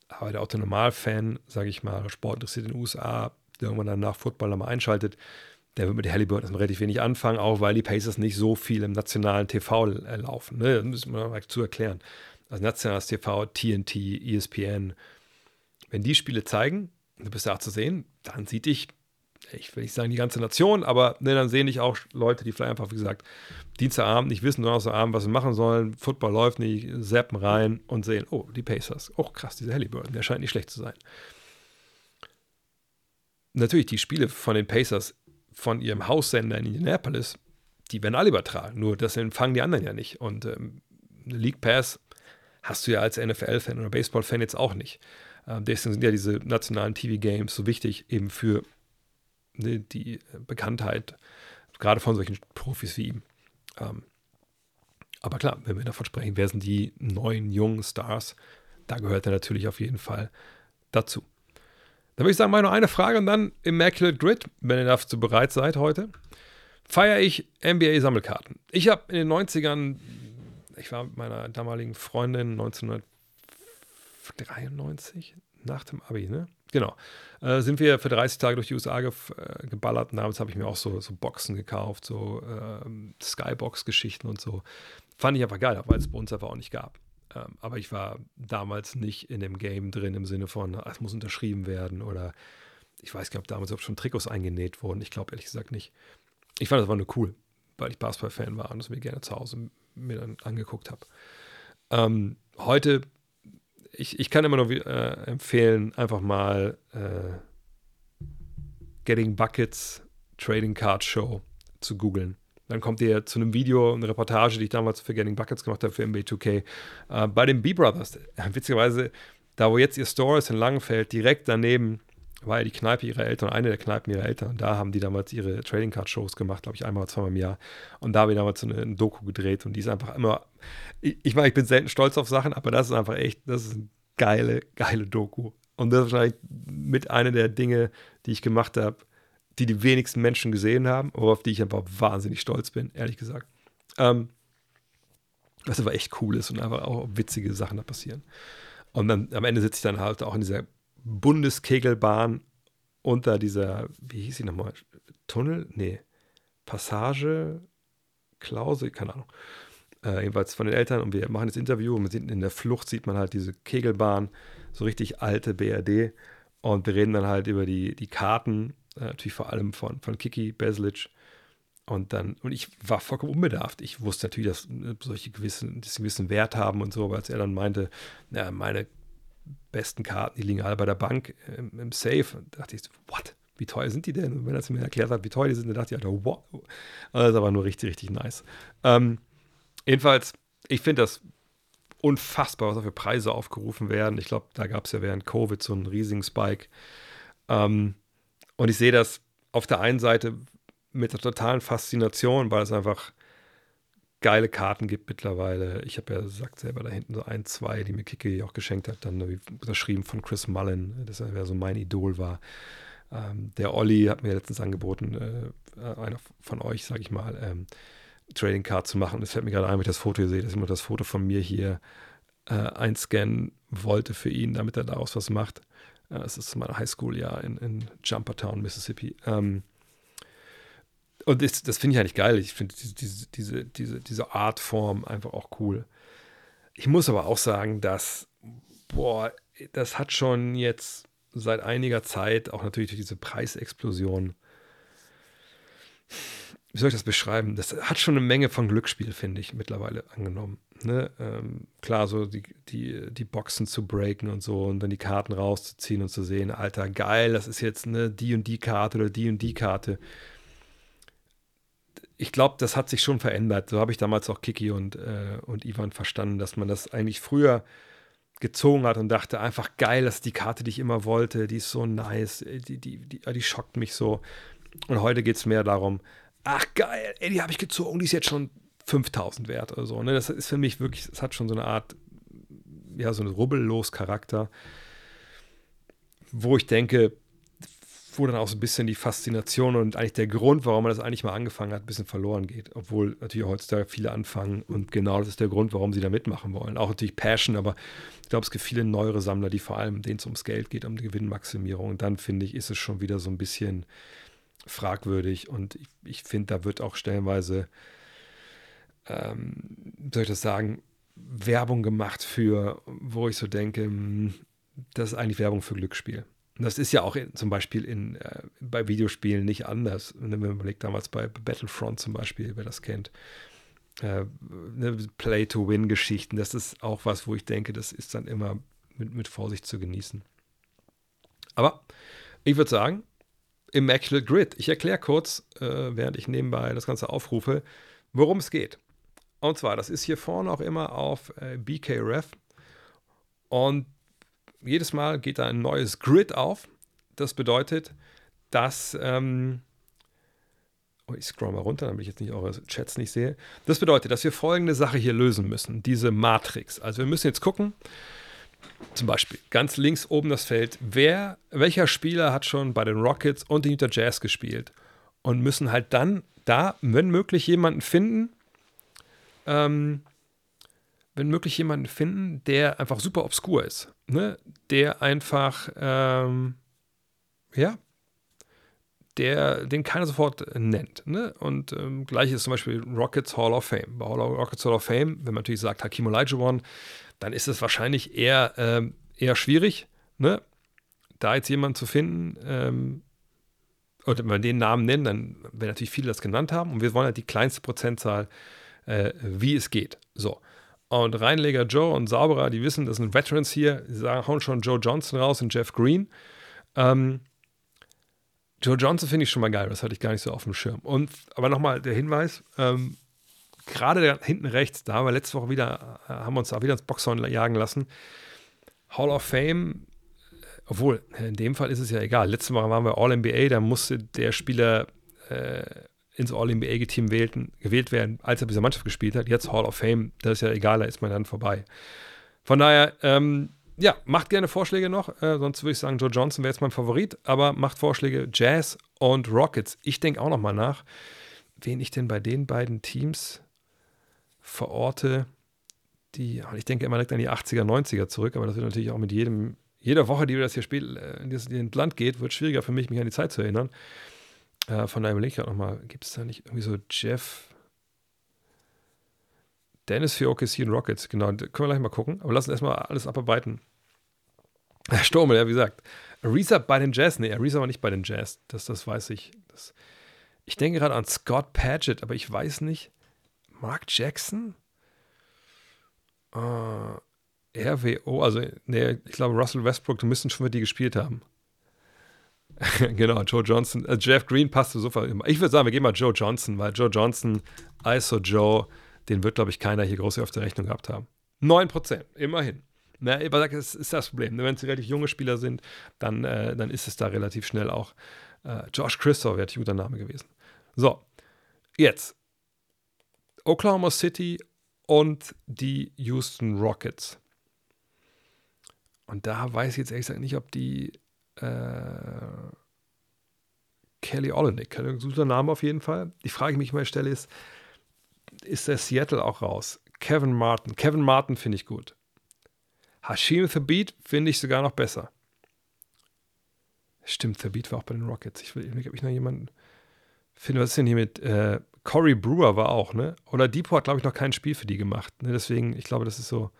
Aber der Autonormal-Fan, sage ich mal, sportinteressiert in den USA, der irgendwann dann nach Football nochmal einschaltet, der wird mit Halliburton erstmal relativ wenig anfangen, auch weil die Pacers nicht so viel im nationalen TV laufen. Ne? Das müssen wir mal zu erklären. Also nationales TV, TNT, ESPN, wenn die Spiele zeigen, du bist da zu sehen, dann sieht dich ich will nicht sagen die ganze Nation, aber ne, dann sehen dich auch Leute, die vielleicht einfach, wie gesagt, Dienstagabend nicht wissen, Donnerstagabend, was sie machen sollen. Football läuft nicht, zappen rein und sehen, oh, die Pacers. Oh, krass, dieser Halliburton, der scheint nicht schlecht zu sein. Natürlich, die Spiele von den Pacers von ihrem Haussender in Indianapolis, die werden alle übertragen. Nur das empfangen die anderen ja nicht. Und ähm, League Pass hast du ja als NFL-Fan oder Baseball-Fan jetzt auch nicht. Ähm, deswegen sind ja diese nationalen TV-Games so wichtig, eben für ne, die Bekanntheit, gerade von solchen Profis wie ihm. Ähm, aber klar, wenn wir davon sprechen, wer sind die neuen, jungen Stars, da gehört er natürlich auf jeden Fall dazu. Dann würde ich sagen, mal nur eine Frage und dann Immaculate Grid, wenn ihr dazu bereit seid heute. Feiere ich NBA-Sammelkarten. Ich habe in den 90ern, ich war mit meiner damaligen Freundin 1993, nach dem Abi, ne? Genau. Äh, sind wir für 30 Tage durch die USA ge äh, geballert und damals habe ich mir auch so, so Boxen gekauft, so äh, Skybox-Geschichten und so. Fand ich einfach geil, weil es bei uns einfach auch nicht gab. Ähm, aber ich war damals nicht in dem Game drin im Sinne von, ah, es muss unterschrieben werden oder ich weiß gar nicht, ob damals auch schon Trikots eingenäht wurden. Ich glaube ehrlich gesagt nicht. Ich fand das war nur cool, weil ich Basketball-Fan war und es mir gerne zu Hause mir dann angeguckt habe. Ähm, heute ich, ich kann immer nur äh, empfehlen, einfach mal äh, Getting Buckets Trading Card Show zu googeln. Dann kommt ihr zu einem Video, eine Reportage, die ich damals für Getting Buckets gemacht habe für MB2K. Äh, bei den B-Brothers, witzigerweise, da wo jetzt ihr Store ist in Langenfeld, direkt daneben war ja die Kneipe ihrer Eltern, eine der Kneipen ihrer Eltern. Und da haben die damals ihre Trading Card Shows gemacht, glaube ich, einmal oder zweimal im Jahr. Und da habe ich damals so eine, eine Doku gedreht und die ist einfach immer. Ich, ich meine, ich bin selten stolz auf Sachen, aber das ist einfach echt, das ist ein geile, geile Doku. Und das ist wahrscheinlich mit einer der Dinge, die ich gemacht habe, die die wenigsten Menschen gesehen haben, aber auf die ich einfach wahnsinnig stolz bin, ehrlich gesagt. Ähm, was aber echt cool ist und einfach auch witzige Sachen da passieren. Und dann am Ende sitze ich dann halt auch in dieser Bundeskegelbahn unter dieser, wie hieß sie nochmal? Tunnel? Nee. Passage? Klausel? Keine Ahnung äh, jedenfalls von den Eltern und wir machen das Interview und sind in der Flucht, sieht man halt diese Kegelbahn, so richtig alte BRD und wir reden dann halt über die, die Karten, äh, natürlich vor allem von, von Kiki Beslic und dann, und ich war vollkommen unbedarft. Ich wusste natürlich, dass äh, solche gewissen, gewissen Wert haben und so, aber als er dann meinte, na, meine besten Karten, die liegen alle bei der Bank im, im Safe, dachte ich so, what? Wie teuer sind die denn? Und wenn er es mir erklärt hat, wie teuer die sind, dann dachte ich, Alter, wow. Also das ist aber nur richtig, richtig nice. Ähm, Jedenfalls, ich finde das unfassbar, was da für Preise aufgerufen werden. Ich glaube, da gab es ja während Covid so einen riesigen Spike. Ähm, und ich sehe das auf der einen Seite mit der totalen Faszination, weil es einfach geile Karten gibt mittlerweile. Ich habe ja sagt selber da hinten so ein, zwei, die mir Kiki auch geschenkt hat, dann unterschrieben von Chris Mullen, das ja so mein Idol war. Ähm, der Olli hat mir letztens angeboten, äh, einer von euch, sage ich mal, ähm, Trading Card zu machen. Es fällt mir gerade ein, wenn ich das Foto hier sehe, dass ich nur das Foto von mir hier äh, einscannen wollte für ihn, damit er daraus was macht. Äh, das ist mein Highschool-Jahr in, in Jumpertown, Mississippi. Ähm, und das, das finde ich eigentlich geil. Ich finde diese, diese, diese, diese Artform einfach auch cool. Ich muss aber auch sagen, dass, boah, das hat schon jetzt seit einiger Zeit, auch natürlich durch diese Preisexplosion, wie soll ich das beschreiben? Das hat schon eine Menge von Glücksspiel, finde ich, mittlerweile angenommen. Ne? Ähm, klar, so die, die, die Boxen zu breaken und so und dann die Karten rauszuziehen und zu sehen, Alter, geil, das ist jetzt eine die und die Karte oder die und die Karte. Ich glaube, das hat sich schon verändert. So habe ich damals auch Kiki und, äh, und Ivan verstanden, dass man das eigentlich früher gezogen hat und dachte einfach geil, das ist die Karte, die ich immer wollte, die ist so nice, die, die, die, die schockt mich so. Und heute geht es mehr darum, ach geil, ey, die habe ich gezogen, die ist jetzt schon 5000 wert oder so. Ne? Das ist für mich wirklich, es hat schon so eine Art, ja, so einen rubbellos Charakter, wo ich denke, wo dann auch so ein bisschen die Faszination und eigentlich der Grund, warum man das eigentlich mal angefangen hat, ein bisschen verloren geht. Obwohl natürlich heutzutage viele anfangen und genau das ist der Grund, warum sie da mitmachen wollen. Auch natürlich Passion, aber ich glaube, es gibt viele neuere Sammler, die vor allem denen es ums Geld geht, um die Gewinnmaximierung. Und dann finde ich, ist es schon wieder so ein bisschen fragwürdig und ich, ich finde, da wird auch stellenweise, ähm, soll ich das sagen, Werbung gemacht für, wo ich so denke, hm, das ist eigentlich Werbung für Glücksspiel. Das ist ja auch in, zum Beispiel in, äh, bei Videospielen nicht anders. Wenn man überlegt, damals bei Battlefront zum Beispiel, wer das kennt, äh, ne, Play-to-Win-Geschichten, das ist auch was, wo ich denke, das ist dann immer mit, mit Vorsicht zu genießen. Aber ich würde sagen, Immaculate Grid. Ich erkläre kurz, äh, während ich nebenbei das Ganze aufrufe, worum es geht. Und zwar, das ist hier vorne auch immer auf äh, BKRef. Und jedes Mal geht da ein neues Grid auf. Das bedeutet, dass. Ähm, oh, ich scroll mal runter, damit ich jetzt nicht eure Chats nicht sehe. Das bedeutet, dass wir folgende Sache hier lösen müssen: diese Matrix. Also, wir müssen jetzt gucken, zum Beispiel ganz links oben das Feld, wer, welcher Spieler hat schon bei den Rockets und den Utah Jazz gespielt und müssen halt dann da, wenn möglich, jemanden finden, ähm, wenn möglich jemanden finden, der einfach super obskur ist, ne? der einfach, ähm, ja, der, den keiner sofort nennt. Ne? Und ähm, gleich ist zum Beispiel Rockets Hall of Fame. Bei Rockets Hall of Fame, wenn man natürlich sagt Hakim Olajuwon, dann ist es wahrscheinlich eher, ähm, eher schwierig, ne? da jetzt jemanden zu finden, ähm, oder wenn wir den Namen nennen, dann werden natürlich viele das genannt haben und wir wollen halt die kleinste Prozentzahl, äh, wie es geht. So. Und Reinleger Joe und Sauberer, die wissen, das sind Veterans hier, die sagen, hauen schon Joe Johnson raus und Jeff Green. Ähm, Joe Johnson finde ich schon mal geil, das hatte ich gar nicht so auf dem Schirm. Und aber nochmal der Hinweis, ähm, gerade hinten rechts, da haben wir letzte Woche wieder, äh, haben wir uns auch wieder ins Boxhorn jagen lassen. Hall of Fame, obwohl, in dem Fall ist es ja egal. Letzte Woche waren wir All-NBA, da musste der Spieler äh, ins All-NBA-Team gewählt werden, als er bei dieser Mannschaft gespielt hat. Jetzt Hall of Fame, das ist ja egal, da ist man dann vorbei. Von daher, ähm, ja, macht gerne Vorschläge noch, äh, sonst würde ich sagen, Joe Johnson wäre jetzt mein Favorit, aber macht Vorschläge Jazz und Rockets. Ich denke auch noch mal nach, wen ich denn bei den beiden Teams verorte, die, ich denke immer direkt an die 80er, 90er zurück, aber das wird natürlich auch mit jedem, jeder Woche, die wir das hier spielen, äh, in das Land geht, wird schwieriger für mich, mich an die Zeit zu erinnern. Äh, von daher überlege ich gerade nochmal, gibt es da nicht irgendwie so Jeff, Dennis für OKC und Rockets, genau, können wir gleich mal gucken, aber lassen erstmal alles abarbeiten. Sturmel, ja, wie gesagt. Ariza bei den Jazz, nee, Ariza war nicht bei den Jazz, das, das weiß ich. Das, ich denke gerade an Scott Padgett, aber ich weiß nicht, Mark Jackson? Uh, äh, RWO, also nee, ich glaube Russell Westbrook, du müssten schon mit die gespielt haben. [laughs] genau, Joe Johnson. Uh, Jeff Green passte sofort immer. Ich würde sagen, wir gehen mal Joe Johnson, weil Joe Johnson, ISO Joe, den wird, glaube ich, keiner hier groß auf der Rechnung gehabt haben. 9%, immerhin. Na, aber das ist das Problem. Wenn es relativ junge Spieler sind, dann, äh, dann ist es da relativ schnell auch. Äh, Josh Christoph wäre ein guter Name gewesen. So, jetzt Oklahoma City und die Houston Rockets. Und da weiß ich jetzt ehrlich gesagt nicht, ob die äh, Kelly Olenek, ein guter Name auf jeden Fall. Die Frage, die mich mal stelle, ist, ist der Seattle auch raus? Kevin Martin. Kevin Martin finde ich gut. Hashim Thabit finde ich sogar noch besser. Stimmt, Thabit war auch bei den Rockets. Ich will, ob ich noch jemanden finde. Was ist denn hier mit äh, Corey Brewer war auch, ne? Oder Depot hat, glaube ich, noch kein Spiel für die gemacht. Ne? Deswegen, ich glaube, das ist so.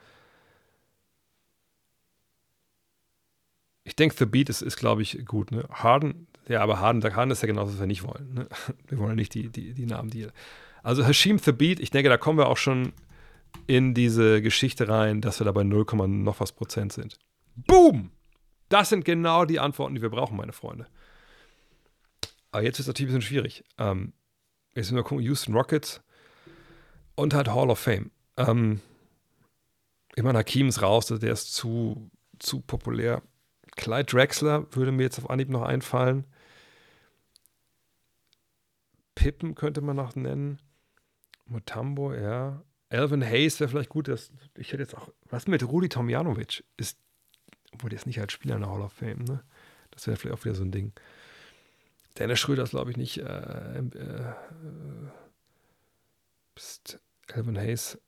Ich denke, The Beat ist, ist glaube ich, gut. Ne? Harden, ja, aber Harden, Harden ist ja genauso, was wir nicht wollen. Ne? [laughs] Wir wollen ja nicht die, die, die Namen, die. Also Hashim The Beat, ich denke, da kommen wir auch schon in diese Geschichte rein, dass wir da bei 0, noch was Prozent sind. Boom! Das sind genau die Antworten, die wir brauchen, meine Freunde. Aber jetzt ist natürlich ein bisschen schwierig. Ähm, Jetzt müssen wir gucken, Houston Rockets und halt Hall of Fame. Ähm, ich meine, Hakim ist raus, der ist zu, zu populär. Clyde Drexler würde mir jetzt auf Anhieb noch einfallen. Pippen könnte man noch nennen. Mutambo, ja. Alvin Hayes wäre vielleicht gut. Das, ich hätte jetzt auch. Was mit Rudi Tomjanovic? Ist, obwohl der ist nicht als Spieler in der Hall of Fame, ne? Das wäre vielleicht auch wieder so ein Ding. Dennis Schröder ist, glaube ich, nicht. Äh, äh, ist Alvin Hayes.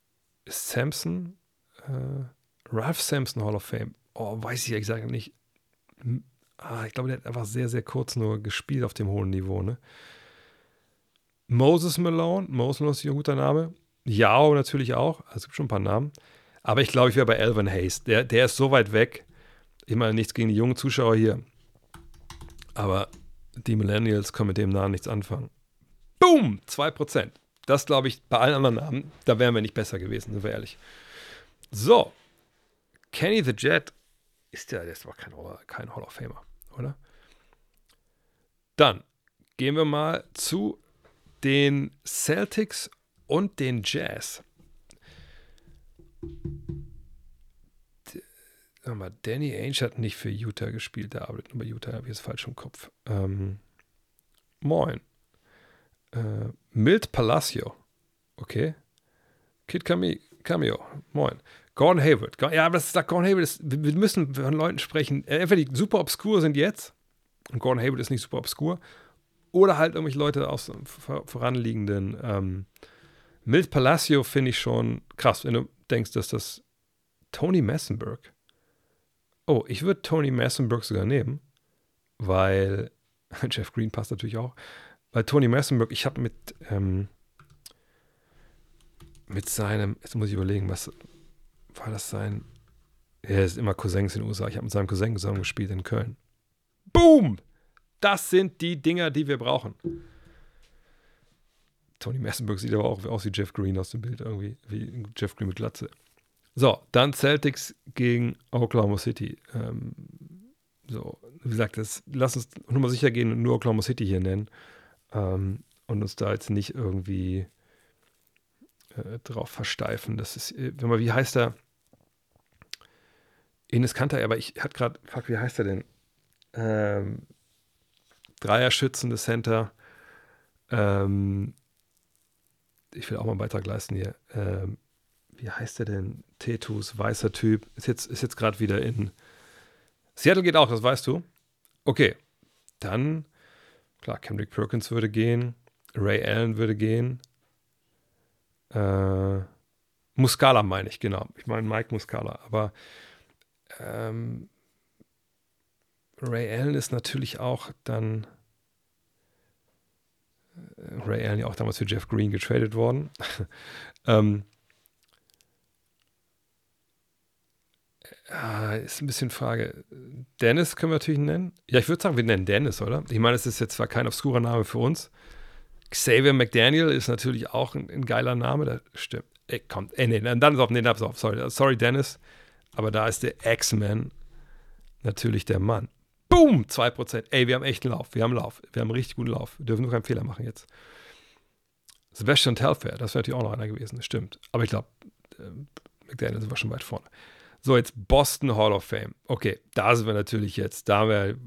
Ist Samson? Äh, Ralph Sampson Hall of Fame. Oh, weiß ich ehrlich gesagt nicht. Ah, ich glaube, der hat einfach sehr, sehr kurz nur gespielt auf dem hohen Niveau. Ne? Moses Malone. Moses Malone ist ein guter Name. Yao natürlich auch. Also, es gibt schon ein paar Namen. Aber ich glaube, ich wäre bei Alvin Hayes. Der, der ist so weit weg. Immer nichts gegen die jungen Zuschauer hier. Aber die Millennials können mit dem Namen nichts anfangen. Boom! 2%. Das glaube ich, bei allen anderen Namen, da wären wir nicht besser gewesen, sind wir ehrlich. So. Kenny the Jet ist ja, ist aber kein, kein Hall of Famer, oder? Dann gehen wir mal zu den Celtics und den Jazz. Danny Ainge hat nicht für Utah gespielt, der arbeitet nur bei Utah, habe ich jetzt falsch im Kopf. Ähm, moin. Äh, Milt Palacio. Okay. Kid Cameo. Moin. Gordon Hayward. Ja, aber das ist, Gordon Hayward ist, wir müssen von Leuten sprechen, äh, entweder die super obskur sind jetzt, und Gordon Hayward ist nicht super obskur, oder halt irgendwelche Leute aus voranliegenden. Ähm, Milt Palacio finde ich schon krass, wenn du denkst, dass das Tony Massenberg. Oh, ich würde Tony Massenberg sogar nehmen, weil [laughs] Jeff Green passt natürlich auch. Weil Tony Massenberg, ich habe mit, ähm, mit seinem, jetzt muss ich überlegen, was war das sein? Er ist immer Cousins in den USA. Ich habe mit seinem Cousin zusammen gespielt in Köln. Boom! Das sind die Dinger, die wir brauchen. Tony Massenberg sieht aber auch aus wie Jeff Green aus dem Bild, irgendwie, wie Jeff Green mit Glatze. So, dann Celtics gegen Oklahoma City. Ähm, so, wie gesagt, das, lass uns nur mal sicher gehen und nur Oklahoma City hier nennen ähm, und uns da jetzt nicht irgendwie äh, drauf versteifen. Das ist, äh, wenn man, wie heißt er? Ines Kanter, aber ich hatte gerade, fuck, wie heißt er denn? Ähm, Dreierschützende Center. Ähm, ich will auch mal einen Beitrag leisten hier. Ähm, wie heißt der denn? Tetus, weißer Typ. Ist jetzt, ist jetzt gerade wieder in. Seattle geht auch, das weißt du. Okay. Dann, klar, Kendrick Perkins würde gehen. Ray Allen würde gehen. Äh, Muscala meine ich, genau. Ich meine Mike Muscala. Aber ähm, Ray Allen ist natürlich auch dann. Äh, Ray Allen ja auch damals für Jeff Green getradet worden. [laughs] ähm, Ja, ist ein bisschen Frage. Dennis können wir natürlich nennen. Ja, ich würde sagen, wir nennen Dennis, oder? Ich meine, es ist jetzt zwar kein obskurer Name für uns. Xavier McDaniel ist natürlich auch ein, ein geiler Name. Das stimmt. Ey, kommt. Ey, nee, dann ist auf. Nee, auf. Sorry, sorry, Dennis. Aber da ist der X-Man natürlich der Mann. Boom! 2%. Ey, wir haben echt einen Lauf. Wir haben einen Lauf. Wir haben einen richtig guten Lauf. Wir dürfen nur keinen Fehler machen jetzt. Sebastian Telfair, das wäre natürlich auch noch einer gewesen. Das stimmt. Aber ich glaube, äh, McDaniel war schon weit vorne. So, jetzt Boston Hall of Fame. Okay, da sind wir natürlich jetzt, da haben wir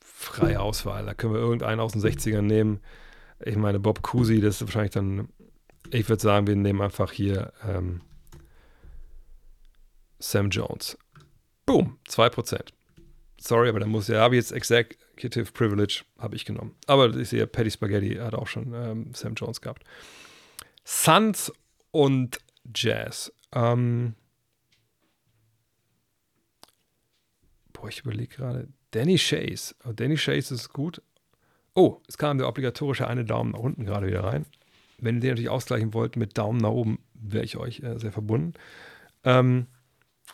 freie Auswahl. Da können wir irgendeinen aus den 60ern nehmen. Ich meine, Bob Cousy, das ist wahrscheinlich dann, ich würde sagen, wir nehmen einfach hier ähm, Sam Jones. Boom, 2%. Sorry, aber da muss ja, habe ich jetzt Executive Privilege, habe ich genommen. Aber ich sehe, Patty Spaghetti hat auch schon ähm, Sam Jones gehabt. Suns und Jazz. Ähm, Boah, ich überlege gerade. Danny Chase. Oh, Danny Chase ist gut. Oh, es kam der obligatorische eine Daumen nach unten gerade wieder rein. Wenn ihr den natürlich ausgleichen wollt mit Daumen nach oben, wäre ich euch äh, sehr verbunden. Ähm,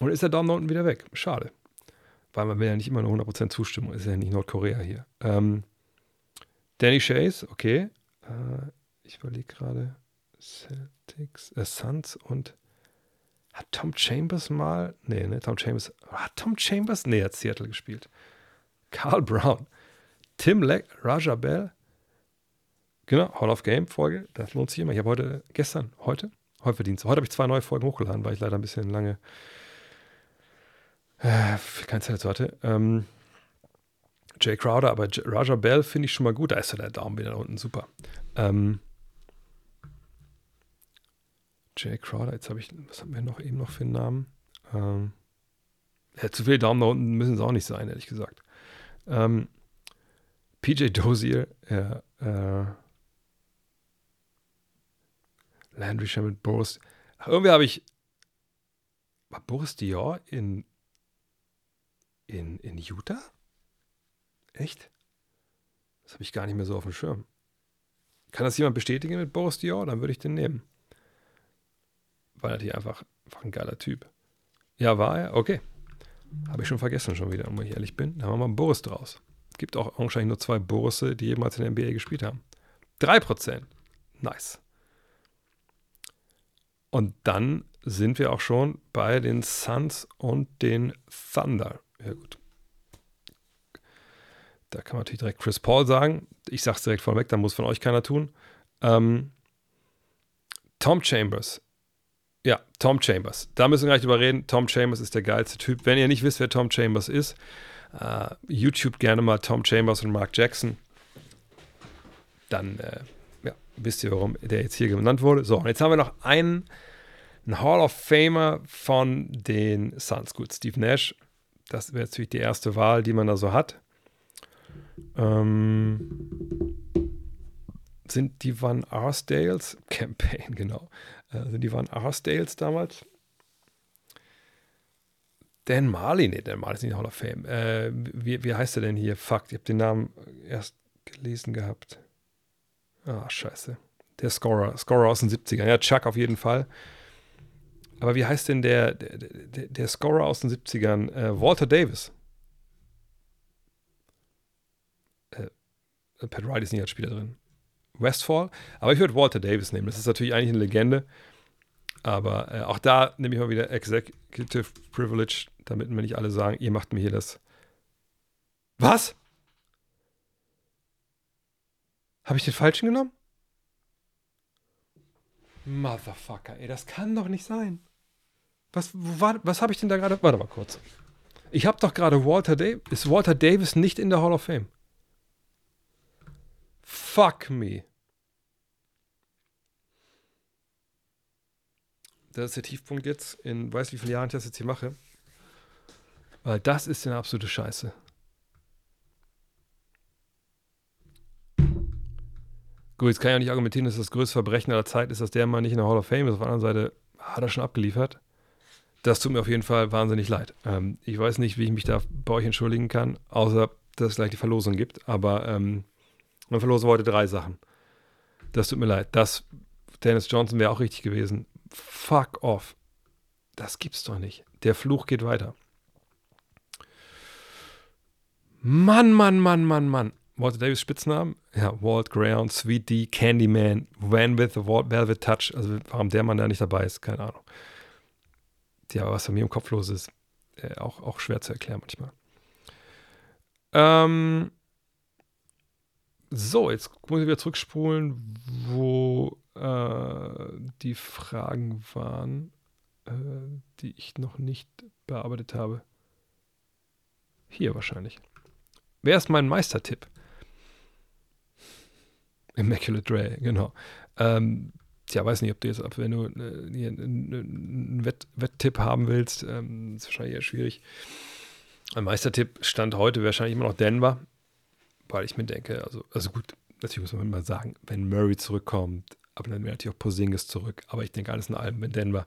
und ist der Daumen nach unten wieder weg. Schade. Weil man will ja nicht immer nur 100% Zustimmung. Ist ja nicht Nordkorea hier. Ähm, Danny Chase, okay. Äh, ich überlege gerade. Celtics, äh, Suns und hat Tom Chambers mal. Nee, ne, Tom Chambers. Hat Tom Chambers? Nee, hat Seattle gespielt. Carl Brown. Tim Leck, Raja Bell. Genau, Hall of Game Folge. Das lohnt sich immer. Ich habe heute, gestern, heute, heute verdient Heute habe ich zwei neue Folgen hochgeladen, weil ich leider ein bisschen lange äh, keine Zeit dazu hatte. Ähm, Jay Crowder, aber J Raja Bell finde ich schon mal gut. Da ist ja der Daumen wieder da unten super. Ähm, Jay Crowder, jetzt habe ich, was haben wir noch eben noch für einen Namen? Ähm, ja, zu viele Daumen da unten müssen es auch nicht sein, ehrlich gesagt. Ähm, PJ Dozier, ja, äh, Landry Shaman, Boris. Ach, irgendwie habe ich. War Boris Dior in, in, in Utah? Echt? Das habe ich gar nicht mehr so auf dem Schirm. Kann das jemand bestätigen mit Boris Dior? Dann würde ich den nehmen war natürlich einfach, einfach ein geiler Typ. Ja, war er? Okay. Habe ich schon vergessen schon wieder, wo ich ehrlich bin. Da haben wir mal Boris draus. Gibt auch wahrscheinlich nur zwei Borusse, die jemals in der NBA gespielt haben. 3%. Nice. Und dann sind wir auch schon bei den Suns und den Thunder. Ja, gut. Da kann man natürlich direkt Chris Paul sagen. Ich sage es direkt vorweg, da muss von euch keiner tun. Ähm, Tom Chambers. Ja, Tom Chambers. Da müssen wir gleich drüber reden. Tom Chambers ist der geilste Typ. Wenn ihr nicht wisst, wer Tom Chambers ist, uh, YouTube gerne mal Tom Chambers und Mark Jackson. Dann äh, ja, wisst ihr, warum der jetzt hier genannt wurde. So, und jetzt haben wir noch einen, einen Hall of Famer von den Suns. Gut, Steve Nash. Das wäre natürlich die erste Wahl, die man da so hat. Ähm, sind die Van Arsdales? [laughs] Campaign, genau. Äh, sind die Van Arsdales damals? Dan Marley, nee, Dan Marley ist nicht Hall of Fame. Äh, wie, wie heißt er denn hier? Fuck, ich habe den Namen erst gelesen gehabt. Ah, scheiße. Der Scorer, Scorer aus den 70ern. Ja, Chuck auf jeden Fall. Aber wie heißt denn der, der, der, der Scorer aus den 70ern? Äh, Walter Davis. Äh, Pat Riley ist nicht als Spieler drin. Westfall. Aber ich würde Walter Davis nehmen. Das ist natürlich eigentlich eine Legende. Aber äh, auch da nehme ich mal wieder Executive Privilege, damit mir nicht alle sagen, ihr macht mir hier das. Was? Habe ich den falschen genommen? Motherfucker, ey, das kann doch nicht sein. Was, was habe ich denn da gerade? Warte mal kurz. Ich habe doch gerade Walter Davis. Ist Walter Davis nicht in der Hall of Fame? Fuck me. Das ist der Tiefpunkt jetzt. In weiß wie vielen Jahren ich das jetzt hier mache. Weil das ist eine absolute Scheiße. Gut, jetzt kann ich auch nicht argumentieren, dass das größte Verbrechen aller Zeit ist, dass der mal nicht in der Hall of Fame ist. Auf der anderen Seite hat er schon abgeliefert. Das tut mir auf jeden Fall wahnsinnig leid. Ähm, ich weiß nicht, wie ich mich da bei euch entschuldigen kann, außer dass es gleich die Verlosung gibt. Aber ähm, man verlosen heute drei Sachen. Das tut mir leid. Das, Dennis Johnson wäre auch richtig gewesen. Fuck off. Das gibt's doch nicht. Der Fluch geht weiter. Mann, Mann, Mann, Mann, Mann. Walter Davis Spitznamen? Ja, Walt Ground, Sweet D, Candyman, Van with the Velvet Touch. Also warum der Mann da nicht dabei ist, keine Ahnung. Ja, was bei mir im Kopf los ist, äh, auch, auch schwer zu erklären manchmal. Ähm, so, jetzt muss ich wieder zurückspulen, wo äh, die Fragen waren, äh, die ich noch nicht bearbeitet habe. Hier wahrscheinlich. Wer ist mein Meistertipp? Immaculate Dre, genau. Ähm, tja, weiß nicht, ob du jetzt, ob, wenn du äh, einen Wett, Wetttipp haben willst, ähm, ist wahrscheinlich eher schwierig. Ein Meistertipp stand heute wahrscheinlich immer noch Denver weil ich mir denke, also, also gut, natürlich muss man mal sagen, wenn Murray zurückkommt, aber dann wäre natürlich auch Posingis zurück. Aber ich denke, alles in allem, wenn Denver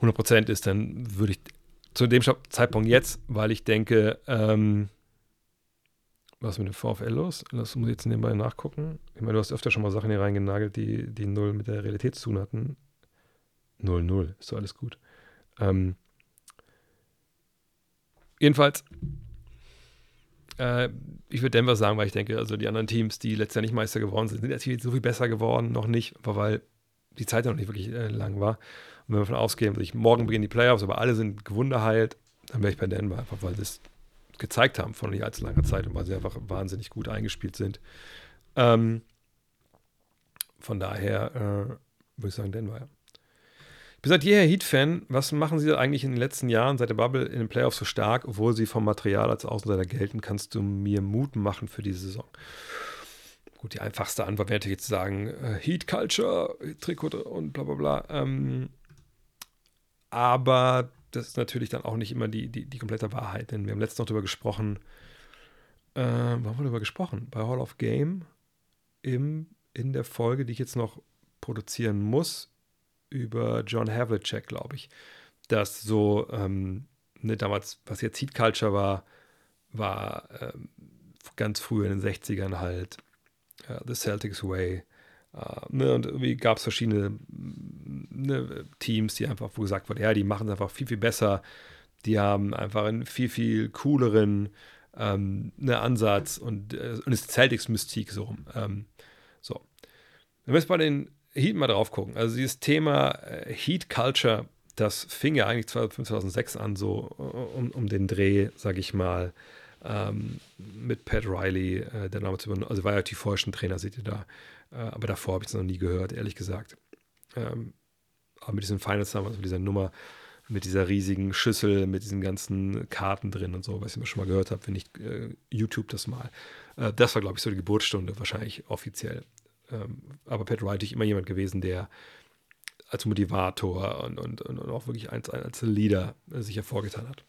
100% ist, dann würde ich zu dem Zeitpunkt jetzt, weil ich denke, ähm, was mit dem VfL los? Das muss ich jetzt nebenbei nachgucken. Ich meine, du hast öfter schon mal Sachen hier reingenagelt, die, die null mit der Realität zu tun hatten. 0-0, ist doch alles gut. Ähm, jedenfalls, äh, ich würde Denver sagen, weil ich denke, also die anderen Teams, die letztendlich Meister geworden sind, sind natürlich so viel besser geworden, noch nicht, aber weil die Zeit noch nicht wirklich äh, lang war. Und wenn wir davon ausgehen, ich, morgen beginnen die Playoffs, aber alle sind gewunderheilt, dann wäre ich bei Denver, einfach weil es gezeigt haben vor nicht allzu langer Zeit und weil sie einfach wahnsinnig gut eingespielt sind. Ähm, von daher äh, würde ich sagen Denver, ja bin seit jeher Heat-Fan. Was machen Sie eigentlich in den letzten Jahren seit der Bubble in den Playoffs so stark, obwohl Sie vom Material als Außenseiter gelten? Kannst du mir Mut machen für diese Saison? Gut, die einfachste Antwort wäre jetzt zu sagen, äh, Heat Culture, Trikot und bla bla bla. Ähm, aber das ist natürlich dann auch nicht immer die, die, die komplette Wahrheit, denn wir haben letztens noch darüber gesprochen, äh, haben wir darüber gesprochen? Bei Hall of Game im, in der Folge, die ich jetzt noch produzieren muss, über John Havlicek, glaube ich, dass so ähm, ne, damals, was jetzt Heat Culture war, war ähm, ganz früh in den 60ern halt uh, The Celtics Way. Uh, ne, und irgendwie gab es verschiedene ne, Teams, die einfach, wo gesagt wurde, ja, die machen es einfach viel, viel besser. Die haben einfach einen viel, viel cooleren ähm, ne, Ansatz und, äh, und ist Celtics-Mystik so rum. Ähm, so. Wir jetzt bei den Heat mal drauf gucken, also dieses Thema äh, Heat Culture, das fing ja eigentlich 2006 an, so äh, um, um den Dreh, sag ich mal, ähm, mit Pat Riley, äh, der damals über, also war ja die vorher schon Trainer, seht ihr da, äh, aber davor habe ich es noch nie gehört, ehrlich gesagt. Ähm, aber mit diesen Finals damals, mit dieser Nummer, mit dieser riesigen Schüssel, mit diesen ganzen Karten drin und so, was ich schon mal gehört habe, wenn ich äh, YouTube das mal. Äh, das war, glaube ich, so die Geburtsstunde, wahrscheinlich offiziell. Ähm, aber Pat Wright ist immer jemand gewesen, der als Motivator und, und, und auch wirklich als, als Leader äh, sich hervorgetan hat.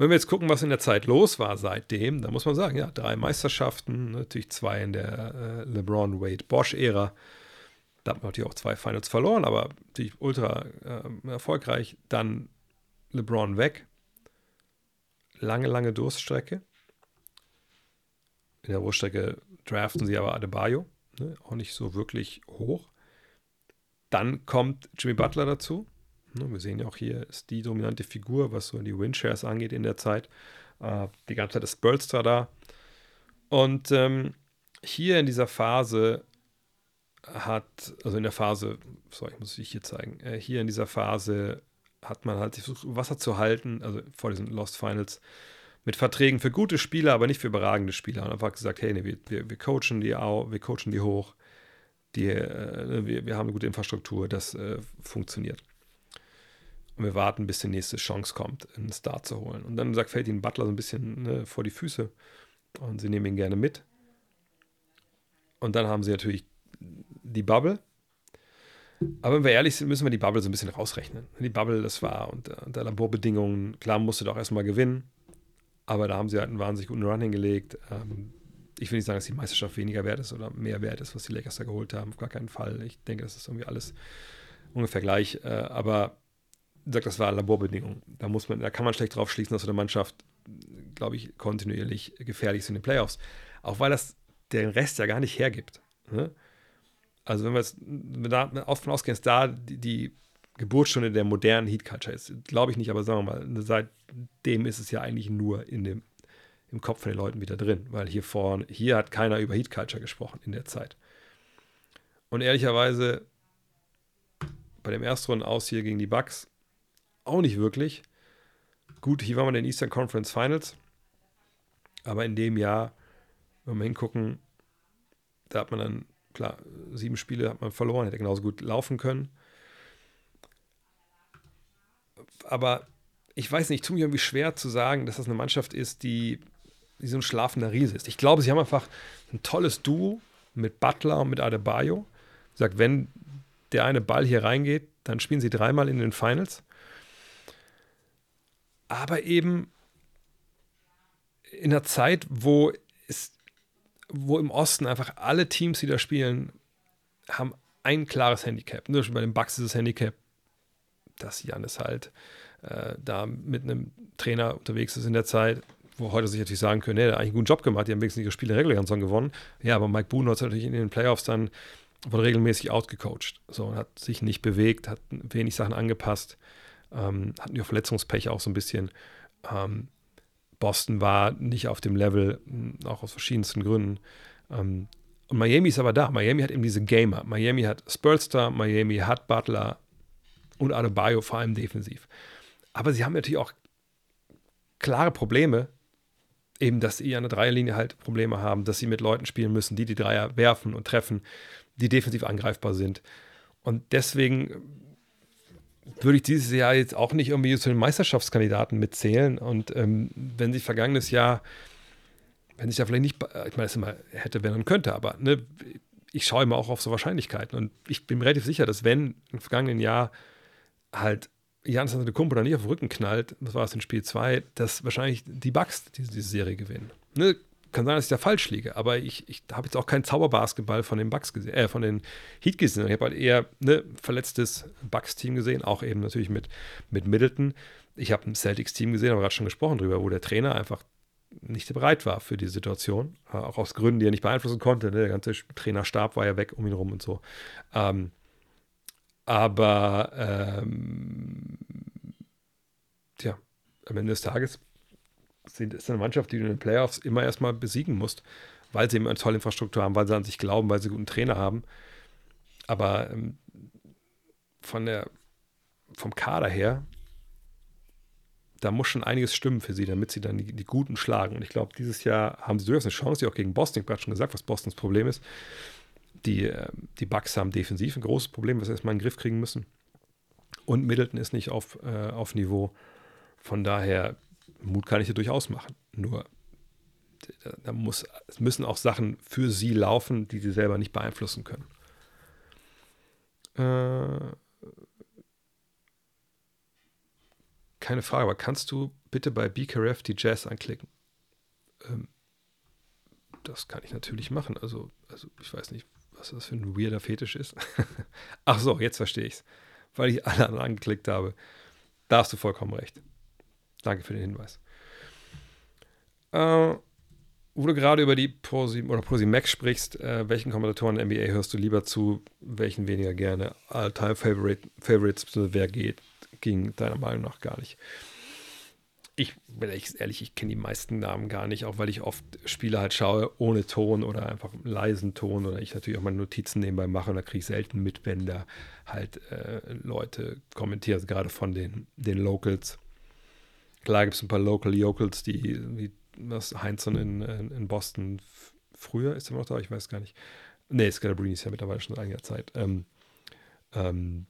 Wenn wir jetzt gucken, was in der Zeit los war seitdem, dann muss man sagen, ja, drei Meisterschaften, natürlich zwei in der äh, LeBron Wade Bosch Ära, da hat man natürlich auch zwei Finals verloren, aber natürlich ultra äh, erfolgreich. Dann LeBron weg. Lange, lange Durststrecke. In der Durststrecke draften sie aber Adebayo. Ne? Auch nicht so wirklich hoch. Dann kommt Jimmy Butler dazu. Ne? Wir sehen ja auch hier, ist die dominante Figur, was so die Windshares angeht in der Zeit. Äh, die ganze Zeit ist Spolstra da. Und ähm, hier in dieser Phase hat, also in der Phase, sorry, muss ich hier zeigen, äh, hier in dieser Phase hat man halt versucht, Wasser zu halten, also vor diesen Lost Finals, mit Verträgen für gute Spieler, aber nicht für überragende Spieler. Und einfach gesagt, hey, nee, wir, wir, wir coachen die auch, wir coachen die hoch, die, äh, wir, wir haben eine gute Infrastruktur, das äh, funktioniert. Und wir warten, bis die nächste Chance kommt, einen Star zu holen. Und dann sagt, fällt ihnen Butler so ein bisschen ne, vor die Füße und sie nehmen ihn gerne mit. Und dann haben sie natürlich die Bubble. Aber wenn wir ehrlich sind, müssen wir die Bubble so ein bisschen rausrechnen. Die Bubble, das war unter, unter Laborbedingungen, klar musste doch erstmal gewinnen, aber da haben sie halt einen wahnsinnig guten Run hingelegt. Ähm, ich will nicht sagen, dass die Meisterschaft weniger wert ist oder mehr wert ist, was die Lakers da geholt haben, auf gar keinen Fall. Ich denke, das ist irgendwie alles ungefähr gleich. Äh, aber sagt, das war Laborbedingungen. Da muss man, da kann man schlecht drauf schließen, dass so eine Mannschaft, glaube ich, kontinuierlich gefährlich ist in den Playoffs. Auch weil das den Rest ja gar nicht hergibt. Ne? Also wenn wir jetzt da davon ausgehen, dass da die, die Geburtsstunde der modernen Heat Culture ist, glaube ich nicht, aber sagen wir mal, seitdem ist es ja eigentlich nur in dem, im Kopf von den Leuten wieder drin, weil hier vorne, hier hat keiner über Heat Culture gesprochen in der Zeit. Und ehrlicherweise bei dem Erstrunden aus hier gegen die Bucks auch nicht wirklich. Gut, hier war man in den Eastern Conference Finals, aber in dem Jahr, wenn wir hingucken, da hat man dann klar, sieben Spiele hat man verloren, hätte genauso gut laufen können. Aber ich weiß nicht, tut mir irgendwie schwer zu sagen, dass das eine Mannschaft ist, die, die so ein schlafender Riese ist. Ich glaube, sie haben einfach ein tolles Duo mit Butler und mit Adebayo. Sagt, wenn der eine Ball hier reingeht, dann spielen sie dreimal in den Finals. Aber eben in einer Zeit, wo es wo im Osten einfach alle Teams, die da spielen, haben ein klares Handicap. Zum Beispiel bei den Bucks ist das Handicap, dass Janis halt äh, da mit einem Trainer unterwegs ist in der Zeit, wo heute sich natürlich sagen können, er hat eigentlich einen guten Job gemacht, die haben wenigstens ihre Spiele regulären Song gewonnen. Ja, aber Mike Boone hat natürlich in den Playoffs dann wurde regelmäßig outgecoacht. So, hat sich nicht bewegt, hat wenig Sachen angepasst, ähm, hatten ja Verletzungspech auch so ein bisschen. Ähm, Boston war nicht auf dem Level, hm, auch aus verschiedensten Gründen. Ähm, und Miami ist aber da. Miami hat eben diese Gamer. Miami hat Spurster, Miami hat Butler und Adebayo vor allem defensiv. Aber sie haben natürlich auch klare Probleme, eben, dass sie an der Dreierlinie halt Probleme haben, dass sie mit Leuten spielen müssen, die die Dreier werfen und treffen, die defensiv angreifbar sind. Und deswegen würde ich dieses Jahr jetzt auch nicht irgendwie zu den Meisterschaftskandidaten mitzählen. Und ähm, wenn sich vergangenes Jahr, wenn sich da vielleicht nicht, ich meine, es immer hätte, wenn und könnte, aber ne, ich schaue immer auch auf so Wahrscheinlichkeiten. Und ich bin mir relativ sicher, dass wenn im vergangenen Jahr halt Janis Antetokounmpo da nicht auf den Rücken knallt, das war es in Spiel 2, dass wahrscheinlich die Bucks diese, diese Serie gewinnen. Ne? Kann sein, dass ich da falsch liege, aber ich, ich habe jetzt auch keinen Zauberbasketball von den Bucks gesehen, äh, von den Heat gesehen. Ich habe halt eher ne verletztes Bucks-Team gesehen, auch eben natürlich mit, mit Middleton. Ich habe ein Celtics-Team gesehen, aber gerade schon gesprochen drüber, wo der Trainer einfach nicht bereit war für die Situation, auch aus Gründen, die er nicht beeinflussen konnte. Ne? Der ganze Trainerstab war ja weg um ihn rum und so. Ähm, aber ähm, tja, am Ende des Tages ist eine Mannschaft, die du in den Playoffs immer erstmal besiegen musst, weil sie immer eine tolle Infrastruktur haben, weil sie an sich glauben, weil sie einen guten Trainer haben. Aber ähm, von der, vom Kader her, da muss schon einiges stimmen für sie, damit sie dann die, die Guten schlagen. Und ich glaube, dieses Jahr haben sie durchaus eine Chance, die auch gegen Boston, ich habe schon gesagt, was Bostons Problem ist. Die, ähm, die Bucks haben defensiv ein großes Problem, was sie erstmal in den Griff kriegen müssen. Und Middleton ist nicht auf, äh, auf Niveau. Von daher, Mut kann ich dir durchaus machen. Nur, da, muss, es müssen auch Sachen für sie laufen, die sie selber nicht beeinflussen können. Äh, keine Frage, aber kannst du bitte bei BKRF die Jazz anklicken? Ähm, das kann ich natürlich machen. Also, also ich weiß nicht, was das für ein weirder Fetisch ist. [laughs] Ach so, jetzt verstehe ich es. Weil ich alle anderen angeklickt habe. Da hast du vollkommen recht. Danke für den Hinweis. Äh, wo du gerade über die Prosi oder Prosi Max sprichst, äh, welchen Kommentatoren der NBA hörst du lieber zu, welchen weniger gerne? All-Time Favorite, Favorites, wer geht, ging deiner Meinung nach gar nicht. Ich bin ehrlich, ich kenne die meisten Namen gar nicht, auch weil ich oft Spiele halt schaue ohne Ton oder einfach leisen Ton oder ich natürlich auch meine Notizen nebenbei mache und da kriege ich selten mit, wenn da halt äh, Leute kommentieren, also gerade von den, den Locals. Klar gibt es ein paar Local Yokels, die, wie was Heinzson in, in, in, Boston früher ist er noch da, ich weiß gar nicht. Nee, Scalabrini ist ja mittlerweile schon seit einiger Zeit. Ähm, ähm,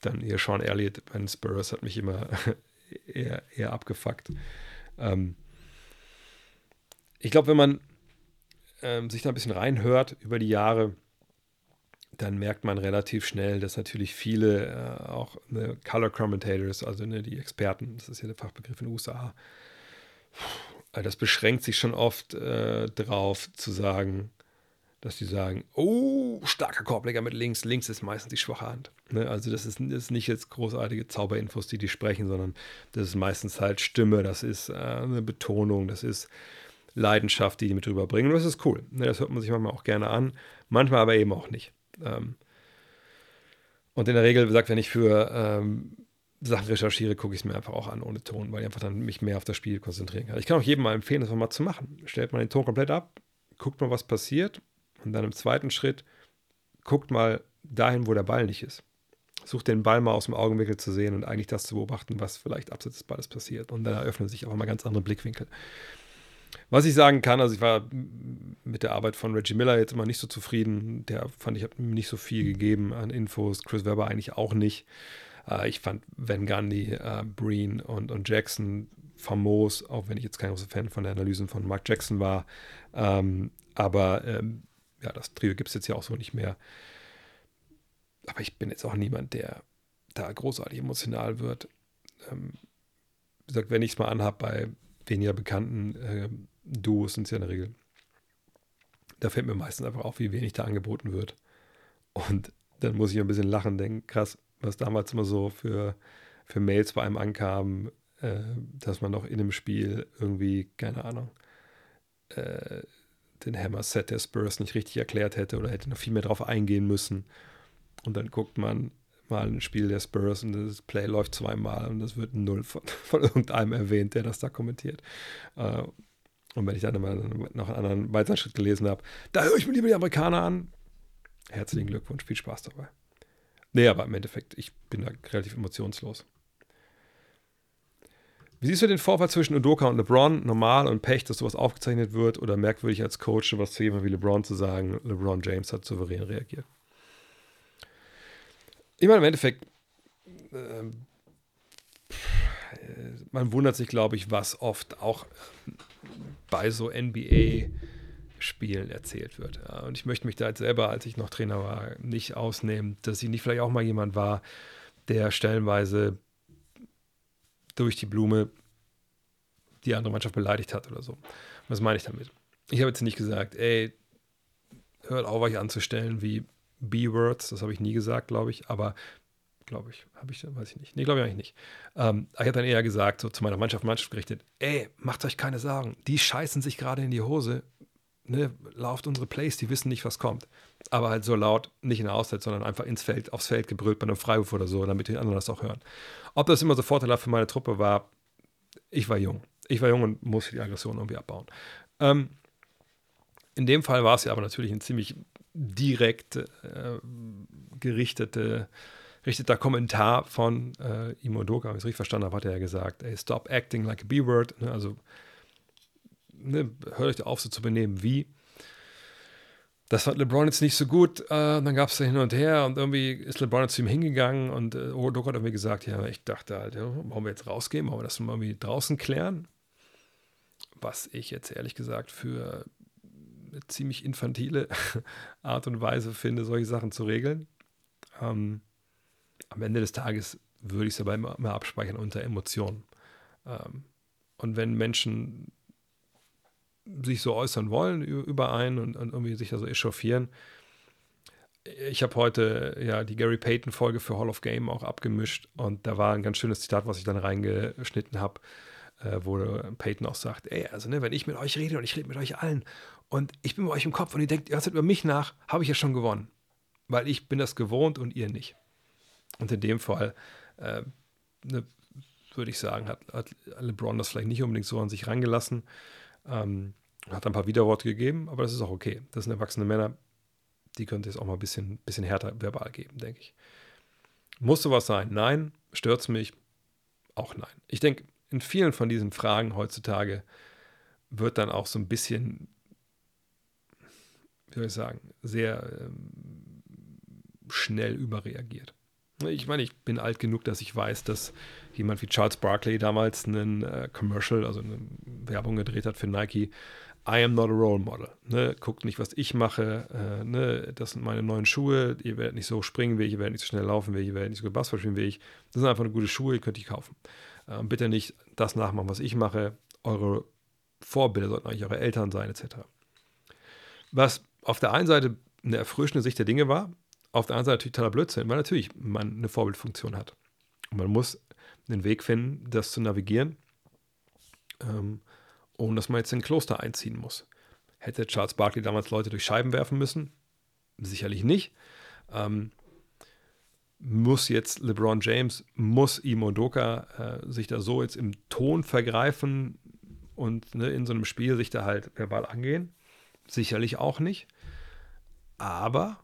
dann hier Sean Elliott bei den Spurs hat mich immer [laughs] eher, eher abgefuckt. Ähm, ich glaube, wenn man ähm, sich da ein bisschen reinhört über die Jahre, dann merkt man relativ schnell, dass natürlich viele äh, auch ne, Color Commentators, also ne, die Experten, das ist ja der Fachbegriff in den USA, das beschränkt sich schon oft äh, drauf zu sagen, dass die sagen, oh, starker Korbleger mit links, links ist meistens die schwache Hand. Ne? Also das ist, das ist, nicht jetzt großartige Zauberinfos, die die sprechen, sondern das ist meistens halt Stimme, das ist äh, eine Betonung, das ist Leidenschaft, die die mit rüberbringen. Und das ist cool. Ne? Das hört man sich manchmal auch gerne an, manchmal aber eben auch nicht. Ähm, und in der Regel, wie gesagt, wenn ich für ähm, Sachen recherchiere, gucke ich es mir einfach auch an ohne Ton, weil ich einfach dann mich mehr auf das Spiel konzentrieren kann. Ich kann auch jedem mal empfehlen, das mal zu machen. Stellt man den Ton komplett ab, guckt mal, was passiert und dann im zweiten Schritt guckt mal dahin, wo der Ball nicht ist. Sucht den Ball mal aus dem Augenwinkel zu sehen und eigentlich das zu beobachten, was vielleicht abseits des Balles passiert. Und dann eröffnen sich auch mal ganz andere Blickwinkel. Was ich sagen kann, also ich war mit der Arbeit von Reggie Miller jetzt immer nicht so zufrieden. Der fand ich, hat mir nicht so viel gegeben an Infos. Chris Webber eigentlich auch nicht. Äh, ich fand Van Gundy, äh, Breen und, und Jackson famos, auch wenn ich jetzt kein großer Fan von der Analysen von Mark Jackson war. Ähm, aber ähm, ja, das Trio gibt es jetzt ja auch so nicht mehr. Aber ich bin jetzt auch niemand, der da großartig emotional wird. Ähm, wie gesagt, wenn ich es mal anhabe bei weniger bekannten äh, Duos, sind es ja in der Regel, da fällt mir meistens einfach auf, wie wenig da angeboten wird. Und dann muss ich ein bisschen lachen, denken, krass, was damals immer so für, für Mails bei einem ankamen, äh, dass man noch in einem Spiel irgendwie, keine Ahnung, äh, den Hammer-Set der Spurs nicht richtig erklärt hätte oder hätte noch viel mehr drauf eingehen müssen. Und dann guckt man mal ein Spiel der Spurs und das Play läuft zweimal und das wird null von, [laughs] von irgendeinem erwähnt, der das da kommentiert. Äh, und wenn ich dann mal noch einen anderen weiteren Schritt gelesen habe, da höre ich mir lieber die Amerikaner an. Herzlichen Glückwunsch, viel Spaß dabei. Nee, aber im Endeffekt, ich bin da relativ emotionslos. Wie siehst du den Vorfall zwischen Udoka und LeBron? Normal und Pech, dass sowas aufgezeichnet wird oder merkwürdig als Coach, was zu jemandem wie LeBron zu sagen, LeBron James hat souverän reagiert? Ich meine, im Endeffekt, äh, man wundert sich, glaube ich, was oft auch bei so NBA- Spielen erzählt wird. Ja, und ich möchte mich da jetzt selber, als ich noch Trainer war, nicht ausnehmen, dass ich nicht vielleicht auch mal jemand war, der stellenweise durch die Blume die andere Mannschaft beleidigt hat oder so. Was meine ich damit? Ich habe jetzt nicht gesagt, ey, hört auf, euch anzustellen wie B-Words, das habe ich nie gesagt, glaube ich, aber glaube ich, habe ich, weiß ich nicht. Nee, glaube ich eigentlich nicht. Ähm, ich habe dann eher gesagt, so zu meiner Mannschaft, Mannschaft gerichtet, ey, macht euch keine Sorgen, die scheißen sich gerade in die Hose, ne, lauft unsere Plays, die wissen nicht, was kommt. Aber halt so laut, nicht in der Auszeit, sondern einfach ins Feld, aufs Feld gebrüllt bei einem Freiwurf oder so, damit die anderen das auch hören. Ob das immer so vorteilhaft für meine Truppe war, ich war jung. Ich war jung und musste die Aggression irgendwie abbauen. Ähm, in dem Fall war es ja aber natürlich ein ziemlich direkt äh, gerichtete, gerichteter Kommentar von äh, Imo Doka, wenn ich es richtig verstanden habe, hat er ja gesagt, hey, stop acting like a B-Word, ne, also ne, hört euch auf, so zu benehmen wie. Das fand LeBron jetzt nicht so gut. Äh, dann gab es da hin und her und irgendwie ist LeBron zu ihm hingegangen und äh, Doka hat irgendwie gesagt, ja, ich dachte halt, ja, wollen wir jetzt rausgehen, wollen wir das mal irgendwie draußen klären? Was ich jetzt ehrlich gesagt für eine ziemlich infantile [laughs] Art und Weise finde, solche Sachen zu regeln. Ähm, am Ende des Tages würde ich es aber immer, immer abspeichern unter Emotionen. Ähm, und wenn Menschen sich so äußern wollen über einen und, und irgendwie sich da so echauffieren, ich habe heute ja die Gary Payton-Folge für Hall of Game auch abgemischt und da war ein ganz schönes Zitat, was ich dann reingeschnitten habe, äh, wo Payton auch sagt: Ey, also ne, wenn ich mit euch rede und ich rede mit euch allen und ich bin bei euch im Kopf und ihr denkt, ihr seid über mich nach, habe ich ja schon gewonnen. Weil ich bin das gewohnt und ihr nicht. Und in dem Fall, äh, ne, würde ich sagen, hat, hat, LeBron das vielleicht nicht unbedingt so an sich rangelassen. Ähm, hat ein paar Widerworte gegeben, aber das ist auch okay. Das sind erwachsene Männer, die könnte es auch mal ein bisschen, bisschen härter verbal geben, denke ich. Muss sowas sein? Nein. Stört es mich? Auch nein. Ich denke, in vielen von diesen Fragen heutzutage wird dann auch so ein bisschen wie soll ich sagen, sehr ähm, schnell überreagiert. Ich meine, ich bin alt genug, dass ich weiß, dass jemand wie Charles Barkley damals einen äh, Commercial, also eine Werbung gedreht hat für Nike. I am not a role model. Ne? Guckt nicht, was ich mache. Äh, ne? Das sind meine neuen Schuhe. Ihr werdet nicht so springen wie ich, ihr werdet nicht so schnell laufen wie ich, ihr werdet nicht so gut Basketball spielen wie ich. Das sind einfach eine gute Schuhe, ihr könnt die kaufen. Äh, bitte nicht das nachmachen, was ich mache. Eure Vorbilder sollten eigentlich eure Eltern sein, etc. Was auf der einen Seite eine erfrischende Sicht der Dinge war, auf der anderen Seite natürlich totaler Blödsinn, weil natürlich man eine Vorbildfunktion hat. Und man muss einen Weg finden, das zu navigieren, ähm, ohne dass man jetzt in ein Kloster einziehen muss. Hätte Charles Barkley damals Leute durch Scheiben werfen müssen? Sicherlich nicht. Ähm, muss jetzt LeBron James, muss Imo Doka äh, sich da so jetzt im Ton vergreifen und ne, in so einem Spiel sich da halt verbal angehen? Sicherlich auch nicht. Aber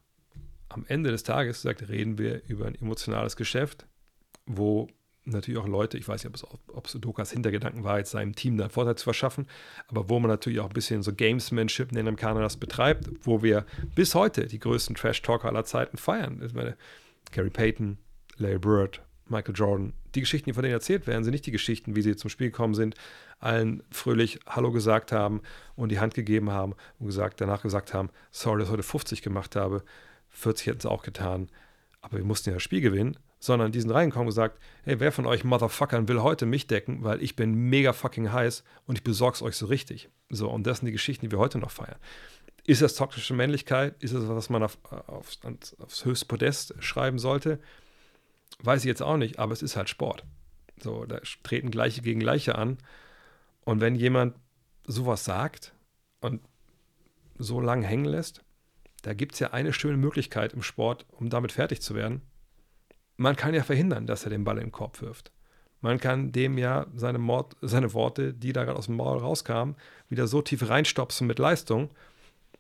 am Ende des Tages, sagt, reden wir über ein emotionales Geschäft, wo natürlich auch Leute, ich weiß nicht, ob es, Dokas Hintergedanken war, jetzt seinem Team da einen Vorteil zu verschaffen, aber wo man natürlich auch ein bisschen so Gamesmanship in den Amerikanern betreibt, wo wir bis heute die größten Trash-Talker aller Zeiten feiern. Ich meine, Gary Payton, Larry Bird, Michael Jordan, die Geschichten, die von denen erzählt werden, sind nicht die Geschichten, wie sie zum Spiel gekommen sind, allen fröhlich Hallo gesagt haben und die Hand gegeben haben und gesagt, danach gesagt haben, sorry, dass ich heute 50 gemacht habe, 40 hätten sie auch getan, aber wir mussten ja das Spiel gewinnen, sondern die sind reingekommen und gesagt, hey, wer von euch Motherfuckern will heute mich decken, weil ich bin mega fucking heiß und ich besorg's euch so richtig. So, und das sind die Geschichten, die wir heute noch feiern. Ist das toxische Männlichkeit? Ist das, was man auf, auf, aufs höchste Podest schreiben sollte? Weiß ich jetzt auch nicht, aber es ist halt Sport. So, da treten Gleiche gegen Gleiche an. Und wenn jemand sowas sagt und so lang hängen lässt, da gibt es ja eine schöne Möglichkeit im Sport, um damit fertig zu werden. Man kann ja verhindern, dass er den Ball in den Korb wirft. Man kann dem ja seine, Mord, seine Worte, die da gerade aus dem Maul rauskamen, wieder so tief reinstopsen mit Leistung,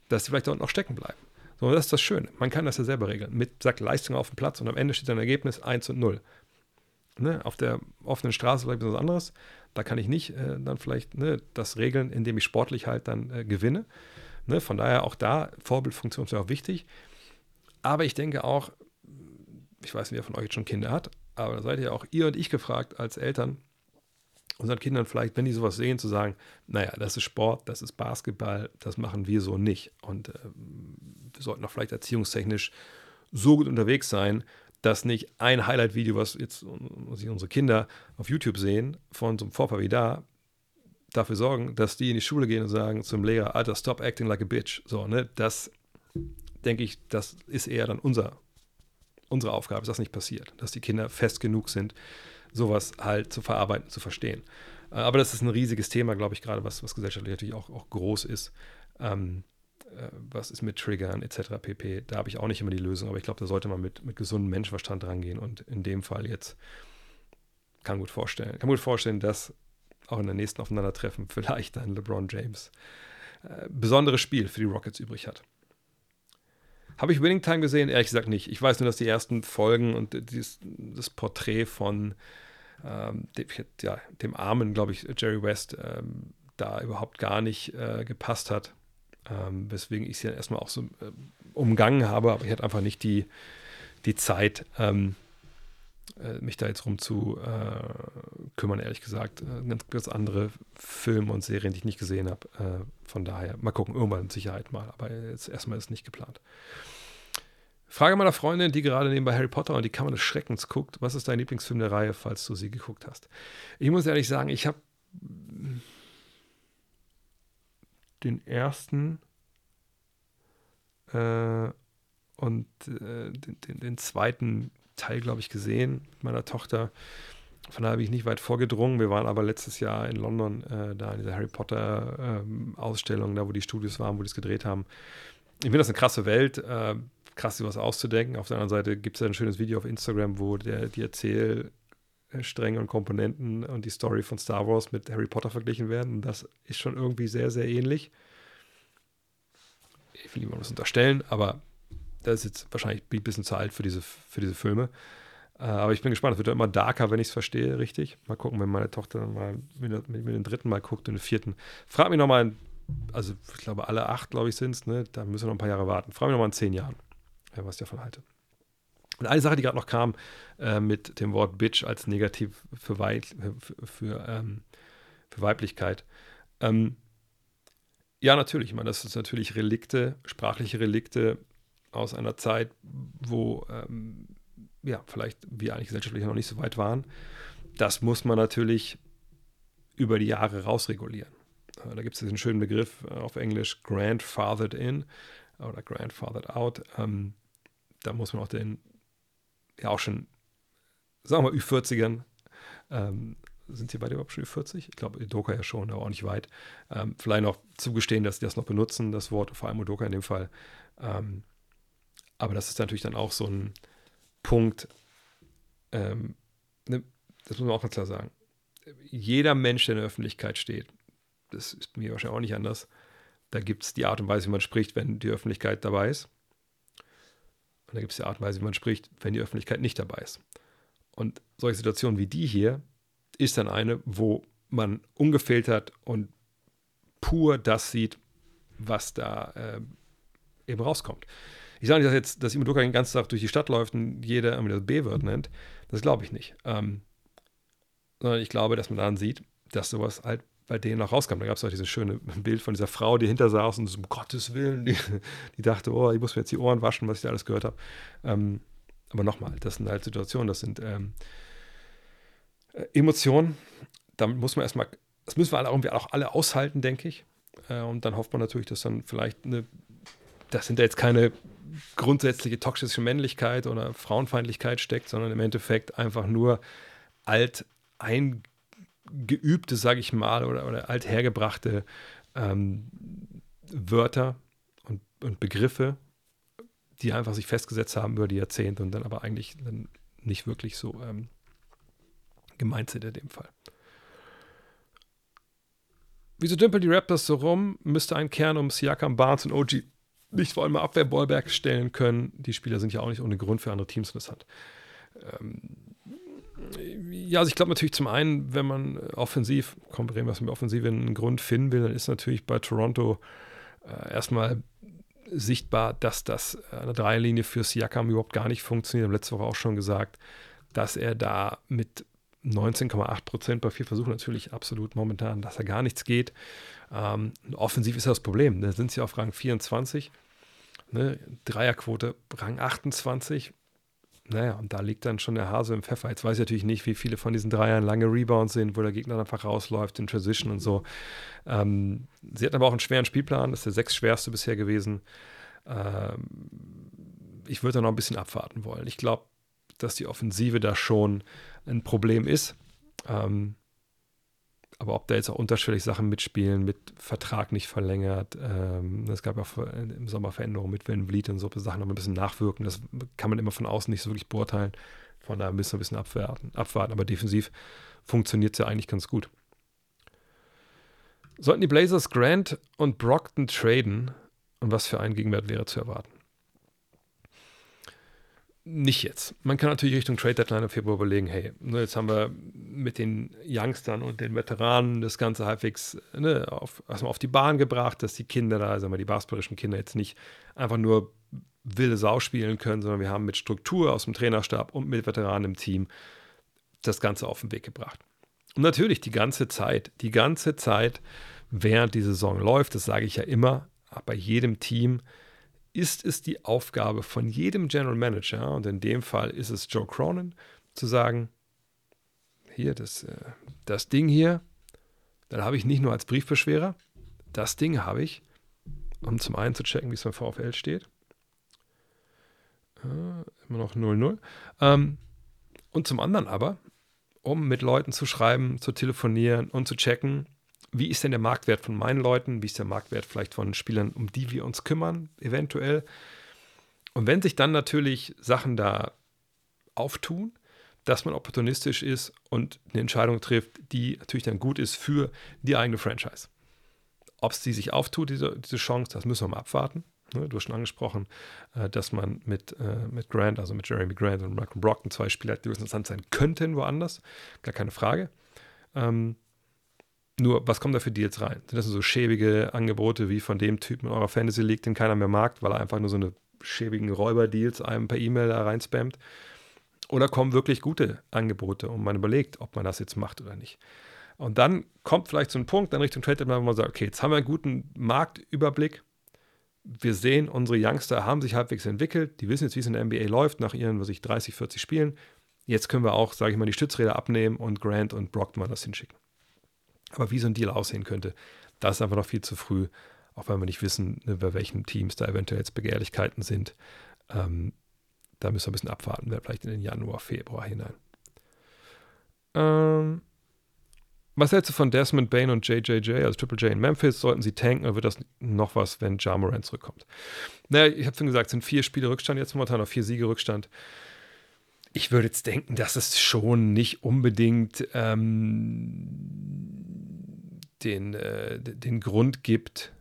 dass sie vielleicht dort noch stecken bleiben. So, das ist das Schöne. Man kann das ja selber regeln. Mit, sagt Leistung auf dem Platz und am Ende steht ein Ergebnis 1 und 0. Ne? Auf der offenen Straße vielleicht was anderes. Da kann ich nicht äh, dann vielleicht ne, das regeln, indem ich sportlich halt dann äh, gewinne. Ne? Von daher auch da, Vorbildfunktion ist ja auch wichtig. Aber ich denke auch, ich weiß nicht, wer von euch jetzt schon Kinder hat, aber da seid ihr auch ihr und ich gefragt als Eltern, unseren Kindern vielleicht, wenn die sowas sehen, zu sagen, naja, das ist Sport, das ist Basketball, das machen wir so nicht. Und äh, wir sollten auch vielleicht erziehungstechnisch so gut unterwegs sein, dass nicht ein Highlight-Video, was jetzt unsere Kinder auf YouTube sehen, von so einem Vorfall wie da, dafür sorgen, dass die in die Schule gehen und sagen zum Lehrer, Alter, stop acting like a bitch. So, ne, das denke ich, das ist eher dann unser, unsere Aufgabe, dass das nicht passiert, dass die Kinder fest genug sind, sowas halt zu verarbeiten, zu verstehen. Äh, aber das ist ein riesiges Thema, glaube ich, gerade was, was gesellschaftlich natürlich auch, auch groß ist. Ähm, äh, was ist mit Triggern etc. pp. Da habe ich auch nicht immer die Lösung, aber ich glaube, da sollte man mit, mit gesundem Menschenverstand rangehen und in dem Fall jetzt kann gut vorstellen, kann gut vorstellen, dass auch in der nächsten Aufeinandertreffen vielleicht dann LeBron James äh, besonderes Spiel für die Rockets übrig hat. Habe ich Winning Time gesehen? Ehrlich gesagt nicht. Ich weiß nur, dass die ersten Folgen und dieses, das Porträt von ähm, dem, ja, dem armen, glaube ich, Jerry West ähm, da überhaupt gar nicht äh, gepasst hat. Ähm, weswegen ich es ja erstmal auch so äh, umgangen habe, aber ich hatte einfach nicht die, die Zeit, ähm, äh, mich da jetzt rum zu äh, kümmern, ehrlich gesagt. Äh, ganz, ganz andere Filme und Serien, die ich nicht gesehen habe. Äh, von daher, mal gucken, irgendwann in Sicherheit mal. Aber jetzt erstmal ist nicht geplant. Frage meiner Freundin, die gerade nebenbei Harry Potter und die Kammer des Schreckens guckt, was ist dein Lieblingsfilm der Reihe, falls du sie geguckt hast? Ich muss ehrlich sagen, ich habe den ersten äh, und äh, den, den, den, zweiten Teil, glaube ich, gesehen mit meiner Tochter. Von daher bin ich nicht weit vorgedrungen. Wir waren aber letztes Jahr in London, äh, da in dieser Harry Potter-Ausstellung, ähm, da wo die Studios waren, wo die es gedreht haben. Ich finde das eine krasse Welt, äh, krass, sowas auszudenken. Auf der anderen Seite gibt es ja ein schönes Video auf Instagram, wo der, die Erzählstränge und Komponenten und die Story von Star Wars mit Harry Potter verglichen werden. Das ist schon irgendwie sehr, sehr ähnlich. Ich will niemandem das unterstellen, aber das ist jetzt wahrscheinlich ein bisschen zu alt für diese, für diese Filme. Äh, aber ich bin gespannt. Es wird ja immer darker, wenn ich es verstehe, richtig. Mal gucken, wenn meine Tochter dann mal mit, mit, den dritten Mal guckt und den vierten. Frag mich nochmal, also ich glaube, alle acht, glaube ich, sind es, ne? Da müssen wir noch ein paar Jahre warten. Frag mich nochmal in zehn Jahren, was ich davon halte. Und eine Sache, die gerade noch kam, äh, mit dem Wort Bitch als negativ für, Weib, für, für, ähm, für Weiblichkeit. Ähm, ja, natürlich. Ich meine, das ist natürlich Relikte, sprachliche Relikte aus einer Zeit, wo ähm, ja, vielleicht wir eigentlich gesellschaftlich noch nicht so weit waren. Das muss man natürlich über die Jahre rausregulieren. Äh, da gibt es diesen schönen Begriff äh, auf Englisch grandfathered in oder grandfathered out. Ähm, da muss man auch den, ja auch schon, sagen wir mal, Ü40ern, ähm, sind sie bei der überhaupt schon Ü40? Ich glaube, Udoka ja schon, aber auch nicht weit. Ähm, vielleicht noch zugestehen, dass sie das noch benutzen, das Wort, vor allem Udoka in dem Fall. Ähm, aber das ist natürlich dann auch so ein Punkt, ähm, ne, das muss man auch ganz klar sagen. Jeder Mensch, der in der Öffentlichkeit steht, das ist mir wahrscheinlich auch nicht anders, da gibt es die Art und Weise, wie man spricht, wenn die Öffentlichkeit dabei ist. Und da gibt es die Art und Weise, wie man spricht, wenn die Öffentlichkeit nicht dabei ist. Und solche Situationen wie die hier ist dann eine, wo man ungefiltert und pur das sieht, was da äh, eben rauskommt. Ich sage nicht, dass jetzt, dass Imudoka den ganzen Tag durch die Stadt läuft und jeder irgendwie das B-Wort nennt. Das glaube ich nicht. Ähm, sondern ich glaube, dass man dann sieht, dass sowas halt bei denen noch rauskam. Da gab es auch dieses schöne Bild von dieser Frau, die hinter saß und so, um Gottes Willen, die, die, dachte, oh, ich muss mir jetzt die Ohren waschen, was ich da alles gehört habe. Ähm, aber nochmal, das sind halt Situationen, das sind ähm, äh, Emotionen. Damit muss man erstmal, das müssen wir alle irgendwie auch alle aushalten, denke ich. Äh, und dann hofft man natürlich, dass dann vielleicht eine, das sind ja jetzt keine grundsätzliche toxische Männlichkeit oder Frauenfeindlichkeit steckt, sondern im Endeffekt einfach nur alt eingeübte, sage ich mal, oder, oder althergebrachte ähm, Wörter und, und Begriffe, die einfach sich festgesetzt haben über die Jahrzehnte und dann aber eigentlich dann nicht wirklich so ähm, gemeint sind in dem Fall. Wieso dümpeln die Raptors so rum? Müsste ein Kern um Siakam, Barnes und OG nicht vor allem Abwehrballback stellen können. Die Spieler sind ja auch nicht ohne Grund für andere Teams interessant. Ähm, ja, also ich glaube natürlich zum einen, wenn man offensiv, komparieren wir es mit Offensive, einen Grund finden will, dann ist natürlich bei Toronto äh, erstmal sichtbar, dass das eine Dreierlinie für Siakam überhaupt gar nicht funktioniert. Ich habe letzte Woche auch schon gesagt, dass er da mit 19,8 Prozent bei vier Versuchen natürlich absolut momentan, dass da gar nichts geht. Ähm, offensiv ist das Problem. Da sind sie auf Rang 24. Ne? Dreierquote Rang 28. Naja, und da liegt dann schon der Hase im Pfeffer. Jetzt weiß ich natürlich nicht, wie viele von diesen Dreiern lange Rebounds sind, wo der Gegner einfach rausläuft in Transition und so. Ähm, sie hatten aber auch einen schweren Spielplan. Das ist der sechs schwerste bisher gewesen. Ähm, ich würde da noch ein bisschen abwarten wollen. Ich glaube, dass die Offensive da schon ein Problem ist. Ähm, aber ob da jetzt auch unterschwellig Sachen mitspielen, mit Vertrag nicht verlängert, ähm, es gab ja im Sommer Veränderungen mit Van Vliet und so Sachen noch ein bisschen nachwirken, das kann man immer von außen nicht so wirklich beurteilen. Von daher müssen wir ein bisschen abwarten, abwarten. aber defensiv funktioniert es ja eigentlich ganz gut. Sollten die Blazers Grant und Brockton traden und was für ein Gegenwert wäre zu erwarten? Nicht jetzt. Man kann natürlich Richtung Trade Deadline im Februar überlegen, hey, ne, jetzt haben wir mit den Youngstern und den Veteranen das Ganze halbwegs ne, auf, erstmal auf die Bahn gebracht, dass die Kinder da, sagen wir, die basketballischen Kinder jetzt nicht einfach nur wilde Sau spielen können, sondern wir haben mit Struktur aus dem Trainerstab und mit Veteranen im Team das Ganze auf den Weg gebracht. Und natürlich die ganze Zeit, die ganze Zeit, während die Saison läuft, das sage ich ja immer, bei jedem Team ist es die Aufgabe von jedem General Manager, und in dem Fall ist es Joe Cronin, zu sagen, hier, das, äh, das Ding hier, dann habe ich nicht nur als Briefbeschwerer, das Ding habe ich, um zum einen zu checken, wie es beim VfL steht. Äh, immer noch 0-0. Ähm, und zum anderen aber, um mit Leuten zu schreiben, zu telefonieren und zu checken, wie ist denn der Marktwert von meinen Leuten, wie ist der Marktwert vielleicht von Spielern, um die wir uns kümmern, eventuell. Und wenn sich dann natürlich Sachen da auftun, dass man opportunistisch ist und eine Entscheidung trifft, die natürlich dann gut ist für die eigene Franchise. Ob es die sich auftut, diese, diese Chance, das müssen wir mal abwarten. Ne, du hast schon angesprochen, äh, dass man mit, äh, mit Grant, also mit Jeremy Grant und Malcolm Brockton zwei Spieler die interessant sein könnten woanders. Gar keine Frage. Ähm, nur, was kommt da für Deals rein? Sind das so schäbige Angebote wie von dem Typen in eurer Fantasy League, den keiner mehr mag, weil er einfach nur so eine schäbigen Räuber-Deals einem per E-Mail da reinspammt? Oder kommen wirklich gute Angebote und man überlegt, ob man das jetzt macht oder nicht? Und dann kommt vielleicht so ein Punkt dann Richtung Trade, wo man sagt, okay, jetzt haben wir einen guten Marktüberblick. Wir sehen, unsere Youngster haben sich halbwegs entwickelt. Die wissen jetzt, wie es in der NBA läuft, nach ihren, was ich, 30, 40 Spielen. Jetzt können wir auch, sage ich mal, die Stützräder abnehmen und Grant und Brockman das hinschicken. Aber wie so ein Deal aussehen könnte, das ist einfach noch viel zu früh, auch weil wir nicht wissen, ne, bei welchen Teams da eventuell jetzt Begehrlichkeiten sind. Ähm, da müssen wir ein bisschen abwarten, vielleicht in den Januar, Februar hinein. Ähm, was hältst du von Desmond Bain und JJJ, also Triple J in Memphis? Sollten sie tanken oder wird das noch was, wenn Ja Morant zurückkommt? Naja, ich habe schon gesagt, es sind vier Spiele Rückstand, jetzt momentan noch vier Siege Rückstand ich würde jetzt denken, dass es schon nicht unbedingt ähm, den, äh, den Grund gibt,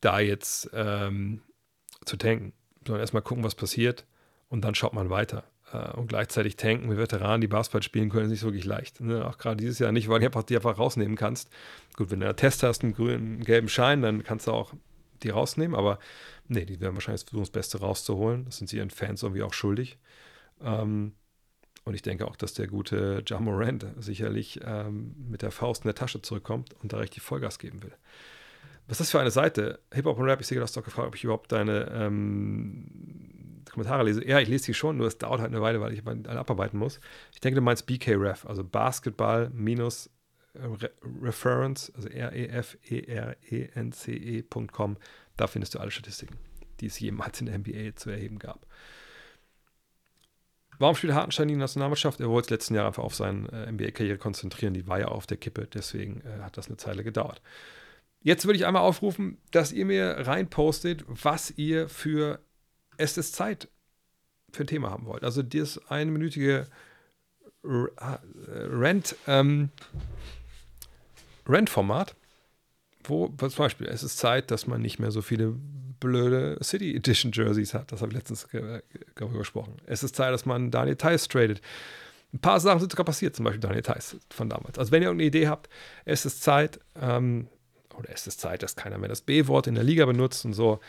da jetzt ähm, zu tanken, sondern erstmal gucken, was passiert und dann schaut man weiter. Äh, und gleichzeitig tanken mit Veteranen, die Basketball spielen können, ist nicht wirklich leicht. Ne? Auch gerade dieses Jahr nicht, weil du einfach, die einfach rausnehmen kannst. Gut, wenn du einen Test hast, einen grünen, gelben Schein, dann kannst du auch die rausnehmen, aber nee, die werden wahrscheinlich versuchen, das Beste rauszuholen. Das sind sie ihren Fans irgendwie auch schuldig. Ähm, und ich denke auch, dass der gute Ja Morant sicherlich ähm, mit der Faust in der Tasche zurückkommt und da richtig Vollgas geben will. Was ist das für eine Seite? Hip-Hop und Rap, ich sehe, du hast doch gefragt, ob ich überhaupt deine ähm, Kommentare lese. Ja, ich lese sie schon, nur es dauert halt eine Weile, weil ich alle abarbeiten muss. Ich denke, du meinst BKRef, also Basketball minus Re Reference, also R-E-F-E-R-E-N-C-E.com. Da findest du alle Statistiken, die es jemals in der NBA zu erheben gab. Warum spielt Hartenstein die Nationalmannschaft? Er wollte es letzten Jahr einfach auf seine äh, NBA-Karriere konzentrieren. Die war ja auf der Kippe, deswegen äh, hat das eine Zeile gedauert. Jetzt würde ich einmal aufrufen, dass ihr mir reinpostet, was ihr für Es ist Zeit für ein Thema haben wollt. Also das einminütige äh, Rent, ähm, Rent-Format, wo zum Beispiel es ist Zeit, dass man nicht mehr so viele blöde City Edition Jerseys hat. Das habe ich letztens darüber gesprochen. Es ist Zeit, dass man Daniel Theiss tradet. Ein paar Sachen sind sogar passiert, zum Beispiel Daniel Theiss von damals. Also wenn ihr irgendeine Idee habt, es ist Zeit, ähm, oder es ist Zeit, dass keiner mehr das B-Wort in der Liga benutzt und so.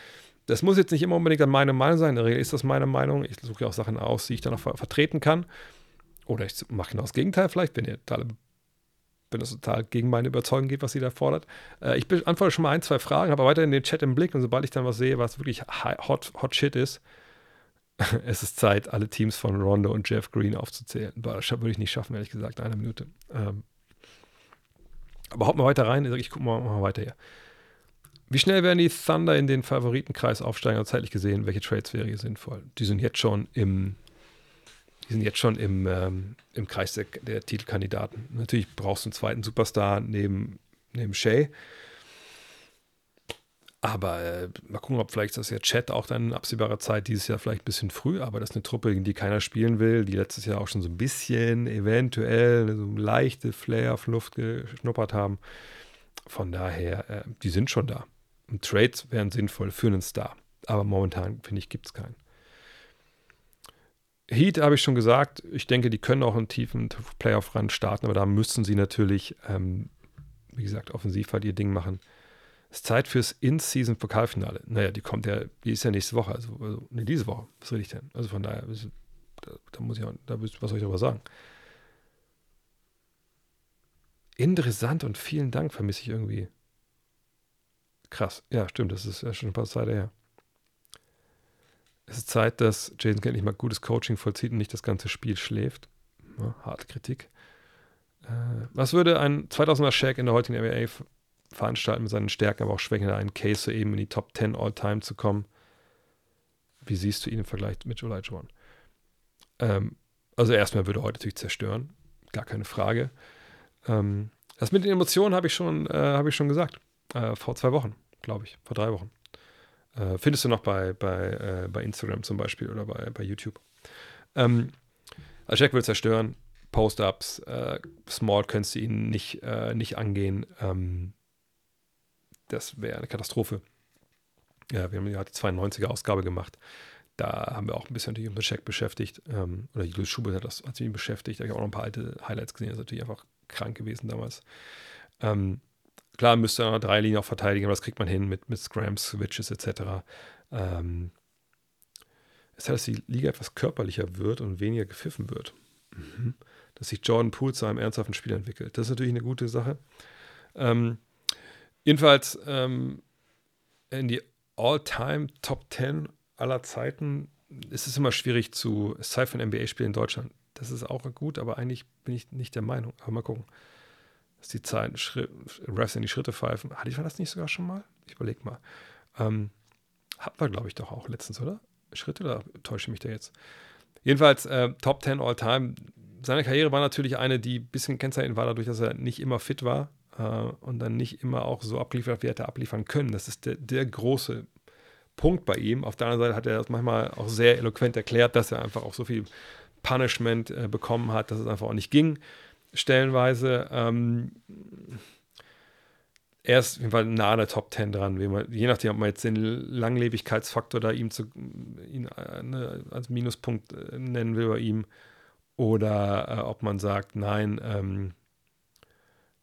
Das muss jetzt nicht immer unbedingt meine Meinung sein. In der Regel ist das meine Meinung. Ich suche ja auch Sachen aus, die ich dann auch vertreten kann. Oder ich mache genau das Gegenteil vielleicht, wenn ihr total wenn das total gegen meine Überzeugung geht, was sie da fordert. Äh, ich beantworte schon mal ein, zwei Fragen, habe weiterhin den Chat im Blick und sobald ich dann was sehe, was wirklich hot, hot shit ist, [laughs] es ist Zeit, alle Teams von Rondo und Jeff Green aufzuzählen. Das würde ich nicht schaffen, ehrlich gesagt, in einer Minute. Ähm, aber haut mal weiter rein, ich gucke mal, mal weiter hier. Wie schnell werden die Thunder in den Favoritenkreis aufsteigen? Also zeitlich gesehen, welche Trades wäre hier sinnvoll? Die sind jetzt schon im die sind jetzt schon im, ähm, im Kreis der, der, Titelkandidaten. Natürlich brauchst du einen zweiten Superstar neben, neben Shea. Aber äh, mal gucken, ob vielleicht das ja Chat auch dann in absehbarer Zeit dieses Jahr vielleicht ein bisschen früh, aber das ist eine Truppe, gegen die keiner spielen will, die letztes Jahr auch schon so ein bisschen eventuell so leichte Flair auf Luft geschnuppert haben. von daher, äh, die sind schon da. Und Trades wären sinnvoll für einen Star. Aber momentan, finde ich, gibt es keinen. Heat habe ich schon gesagt. Ich denke, die können auch einen tiefen Playoff-Run starten, aber da müssen sie natürlich, ähm, wie gesagt, offensiv halt ihr Ding machen. Es ist Zeit fürs In-Season-Pokalfinale. Naja, die kommt ja, die ist ja nächste Woche, also, also nee, diese Woche. Was rede ich denn? Also von daher, da, da muss ich auch, da, was soll ich darüber sagen? Interessant und vielen Dank vermisse ich irgendwie. Krass. Ja, stimmt, das ist ja schon ein paar Zeit her. Es ist Zeit, dass Jason endlich mal gutes Coaching vollzieht und nicht das ganze Spiel schläft. Ja, harte Kritik. Äh, was würde ein 2000er Shaq in der heutigen NBA veranstalten mit seinen Stärken, aber auch Schwächen, einen Case so eben in die Top 10 All-Time zu kommen? Wie siehst du ihn im Vergleich mit One? Ähm, also erstmal würde er heute natürlich zerstören, gar keine Frage. Ähm, das mit den Emotionen habe ich schon, äh, habe ich schon gesagt. Äh, vor zwei Wochen, glaube ich, vor drei Wochen. Äh, findest du noch bei, bei, äh, bei Instagram zum Beispiel oder bei, bei YouTube. Ähm, also Jack will zerstören, Post-Ups, äh, Small könntest du ihn nicht, äh, nicht angehen. Ähm, das wäre eine Katastrophe. Ja, wir haben ja die 92er Ausgabe gemacht. Da haben wir auch ein bisschen natürlich mit Check beschäftigt. Ähm, oder Julius Schubert hat, das, hat sich beschäftigt. Da habe ich auch noch ein paar alte Highlights gesehen. Das ist natürlich einfach krank gewesen damals. Ähm, klar müsste er drei Linien auch verteidigen, aber das kriegt man hin mit, mit Scrams, Switches etc. Ähm, es heißt, dass die Liga etwas körperlicher wird und weniger gepfiffen wird. Mhm. Dass sich Jordan Poole zu einem ernsthaften Spiel entwickelt. Das ist natürlich eine gute Sache. Ähm, jedenfalls ähm, in die All-Time Top 10 aller Zeiten ist es immer schwierig zu, es sei von NBA-Spielen in Deutschland. Das ist auch gut, aber eigentlich bin ich nicht der Meinung. Aber mal gucken. Dass die Zahlen, Refs in die Schritte pfeifen. Hatte ich das nicht sogar schon mal? Ich überlege mal. Ähm, hatten wir, glaube ich, doch auch letztens, oder? Schritte, da täusche ich mich da jetzt. Jedenfalls äh, Top 10 All-Time. Seine Karriere war natürlich eine, die ein bisschen kennzeichnet war, dadurch, dass er nicht immer fit war äh, und dann nicht immer auch so abgeliefert hat, wie er hätte abliefern können. Das ist der, der große Punkt bei ihm. Auf der anderen Seite hat er das manchmal auch sehr eloquent erklärt, dass er einfach auch so viel Punishment äh, bekommen hat, dass es einfach auch nicht ging, stellenweise. Ähm, er ist auf jeden Fall nah an der Top 10 dran. Man, je nachdem, ob man jetzt den Langlebigkeitsfaktor da ihm zu, ihn äh, ne, als Minuspunkt äh, nennen will bei ihm oder äh, ob man sagt, nein, ähm,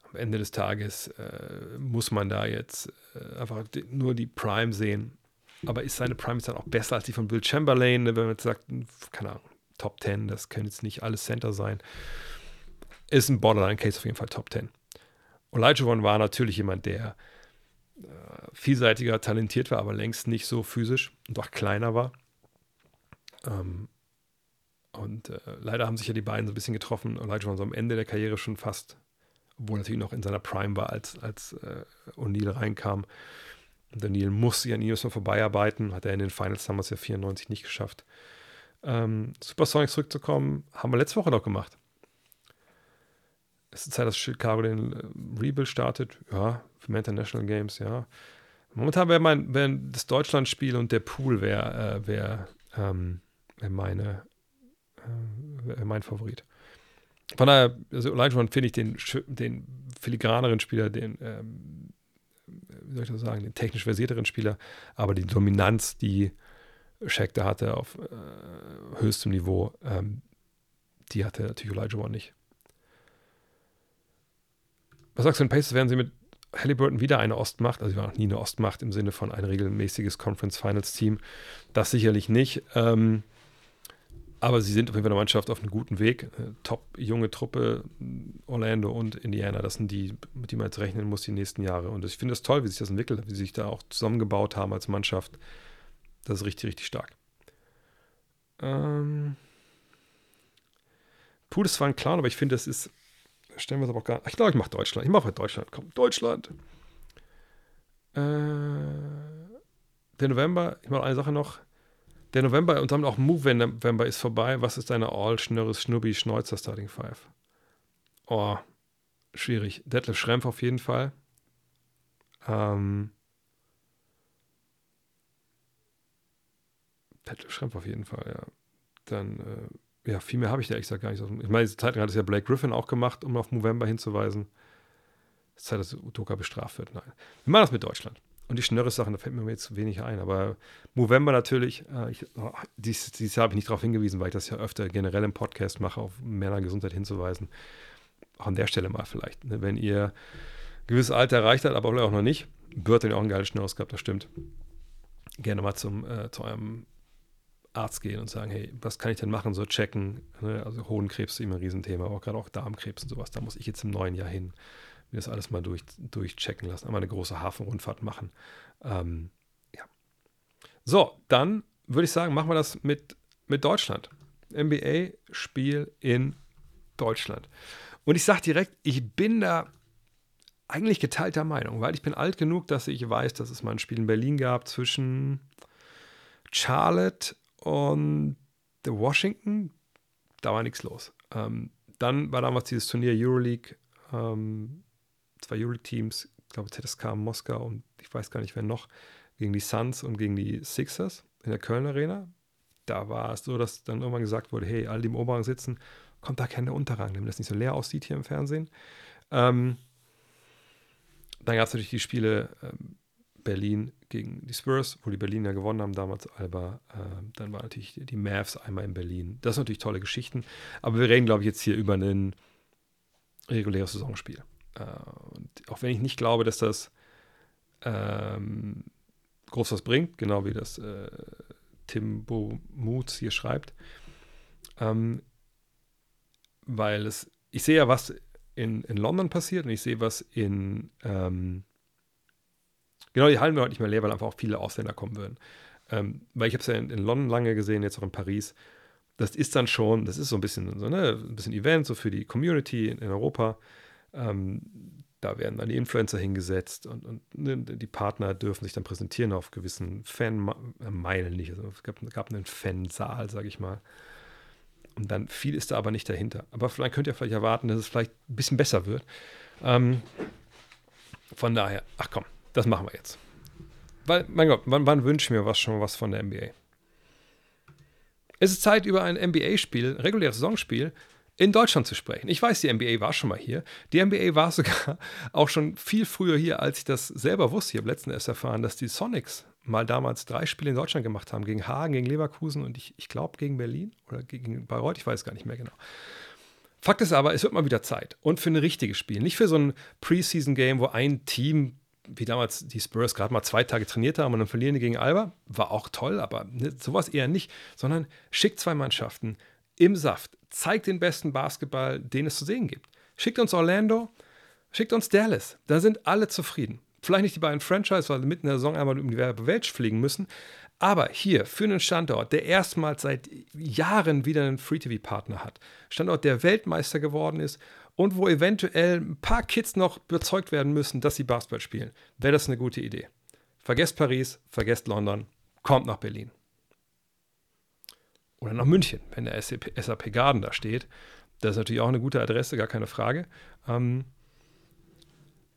am Ende des Tages äh, muss man da jetzt äh, einfach nur die Prime sehen. Aber ist seine Prime dann auch besser als die von Bill Chamberlain, ne, wenn man jetzt sagt, keine Ahnung, Top 10, das können jetzt nicht alles Center sein. Ist ein Borderline-Case auf jeden Fall Top 10. Elijah One war natürlich jemand, der äh, vielseitiger talentiert war, aber längst nicht so physisch und auch kleiner war. Ähm, und äh, leider haben sich ja die beiden so ein bisschen getroffen. One so am Ende der Karriere schon fast, obwohl er natürlich noch in seiner Prime war, als, als äh, O'Neill reinkam. Und O'Neill musste ja an ihm vorbeiarbeiten, hat er in den Finals damals ja 94 nicht geschafft. Ähm, Supersonics zurückzukommen, haben wir letzte Woche noch gemacht. Es ist Zeit, dass Chicago den äh, Rebuild startet. Ja, für International Games, ja. Momentan wäre mein, wär das Deutschlandspiel und der Pool wäre äh, wär, ähm, wär meine, äh, wär mein Favorit. Von daher, also Elijah finde ich den, den filigraneren Spieler, den, ähm, wie soll ich das sagen, den technisch versierteren Spieler, aber die Dominanz, die Shaq da hatte auf äh, höchstem Niveau, ähm, die hatte natürlich One nicht. Was sagst du, in Pacers werden sie mit Halliburton wieder eine Ostmacht? Also, sie war noch nie eine Ostmacht im Sinne von ein regelmäßiges Conference Finals Team. Das sicherlich nicht. Ähm, aber sie sind auf jeden Fall eine Mannschaft auf einem guten Weg. Äh, top junge Truppe, Orlando und Indiana, das sind die, mit denen man jetzt rechnen muss die nächsten Jahre. Und ich finde es toll, wie sich das entwickelt, wie sie sich da auch zusammengebaut haben als Mannschaft. Das ist richtig, richtig stark. Ähm, Pool ist zwar ein Clown, aber ich finde, das ist stellen wir es aber auch gar nicht. Ich glaube, ich mache Deutschland. Ich mache halt Deutschland. Komm, Deutschland. Äh, der November, ich mache eine Sache noch. Der November und damit auch Move November ist vorbei. Was ist deine All Schnürres Schnubbi Schneuzer Starting Five? Oh, schwierig. Detlef Schrempf auf jeden Fall. Ähm, Detlef Schrempf auf jeden Fall, ja. Dann äh, ja, viel mehr habe ich da gesagt gar nicht. Ich meine, diese Zeit hat es ja Blake Griffin auch gemacht, um auf Movember hinzuweisen. Es ist Zeit, dass Udoka bestraft wird. Nein. Wir machen das mit Deutschland. Und die Schnörres-Sachen, da fällt mir jetzt wenig ein. Aber Movember natürlich, äh, ich, oh, dieses Jahr habe ich nicht darauf hingewiesen, weil ich das ja öfter generell im Podcast mache, auf Männergesundheit hinzuweisen. Auch an der Stelle mal vielleicht. Ne? Wenn ihr ein gewisses Alter erreicht habt, aber auch noch nicht, Bird ja auch ein geiles Schnörres gehabt, das stimmt. Gerne mal zum, äh, zu eurem Arzt gehen und sagen, hey, was kann ich denn machen? So checken. Ne? Also Hodenkrebs ist immer ein Riesenthema, aber gerade auch Darmkrebs und sowas. Da muss ich jetzt im neuen Jahr hin mir das alles mal durch, durchchecken lassen, einmal eine große Hafenrundfahrt machen. Ähm, ja. So, dann würde ich sagen, machen wir das mit, mit Deutschland. NBA-Spiel in Deutschland. Und ich sage direkt, ich bin da eigentlich geteilter Meinung, weil ich bin alt genug, dass ich weiß, dass es mal ein Spiel in Berlin gab zwischen Charlotte und Washington. Da war nichts los. Ähm, dann war damals dieses Turnier Euroleague ähm, zwei Euroleague-Teams, ich glaube ZSK Moskau und ich weiß gar nicht, wer noch, gegen die Suns und gegen die Sixers in der Köln Arena. Da war es so, dass dann irgendwann gesagt wurde, hey, alle, die im Oberrang sitzen, kommt da kein Unterrang, damit das nicht so leer aussieht hier im Fernsehen. Ähm, dann gab es natürlich die Spiele ähm, Berlin gegen die Spurs, wo die Berliner gewonnen haben damals, Alba. Äh, dann waren natürlich die, Mavs einmal in Berlin. Das sind natürlich tolle Geschichten. Aber wir reden, glaube ich, jetzt hier über ein reguläres Saisonspiel. Äh, auch wenn ich nicht glaube, dass das ähm, groß was bringt, genau wie das äh, Tim Moods hier schreibt, ähm, weil es, ich sehe ja, was in, in London passiert und ich sehe, was in, ähm, genau, die Hallen werden heute nicht mehr leer, weil einfach auch viele Ausländer kommen würden. Ähm, weil ich habe es ja in, in, London lange gesehen, jetzt auch in Paris. Das ist dann schon, das ist so ein bisschen so ne, ein bisschen Event, so für die Community in, in Europa. Ähm, da werden dann die Influencer hingesetzt und, und ne, die Partner dürfen sich dann präsentieren auf gewissen Fanmeilen nicht. Also es gab, gab einen Fansaal, sage ich mal. Und dann viel ist da aber nicht dahinter. Aber vielleicht könnt ihr vielleicht erwarten, dass es vielleicht ein bisschen besser wird. Ähm, von daher, ach komm, das machen wir jetzt. Weil, mein Gott, wann, wann wünsche ich mir was schon was von der NBA? Es ist Zeit, über ein NBA-Spiel, reguläres Saisonspiel, in Deutschland zu sprechen. Ich weiß, die NBA war schon mal hier. Die NBA war [laughs] sogar auch schon viel früher hier, als ich das selber wusste. Ich habe letztens erst erfahren, dass die Sonics mal damals drei Spiele in Deutschland gemacht haben. Gegen Hagen, gegen Leverkusen und ich, ich glaube gegen Berlin oder gegen Bayreuth. Ich weiß gar nicht mehr genau. Fakt ist aber, es wird mal wieder Zeit. Und für ein richtiges Spiel. Nicht für so ein Preseason-Game, wo ein Team, wie damals die Spurs, gerade mal zwei Tage trainiert haben und dann verlieren die gegen Alba. War auch toll, aber ne, sowas eher nicht. Sondern schickt zwei Mannschaften im Saft zeigt den besten Basketball, den es zu sehen gibt. Schickt uns Orlando, schickt uns Dallas. Da sind alle zufrieden. Vielleicht nicht die beiden Franchise, weil sie mitten in der Saison einmal um die Welt fliegen müssen. Aber hier für einen Standort, der erstmals seit Jahren wieder einen Free-TV-Partner hat, Standort, der Weltmeister geworden ist und wo eventuell ein paar Kids noch überzeugt werden müssen, dass sie Basketball spielen, wäre das eine gute Idee. Vergesst Paris, vergesst London, kommt nach Berlin. Oder nach München, wenn der SAP, Garden da steht. Das ist natürlich auch eine gute Adresse, gar keine Frage. Ähm,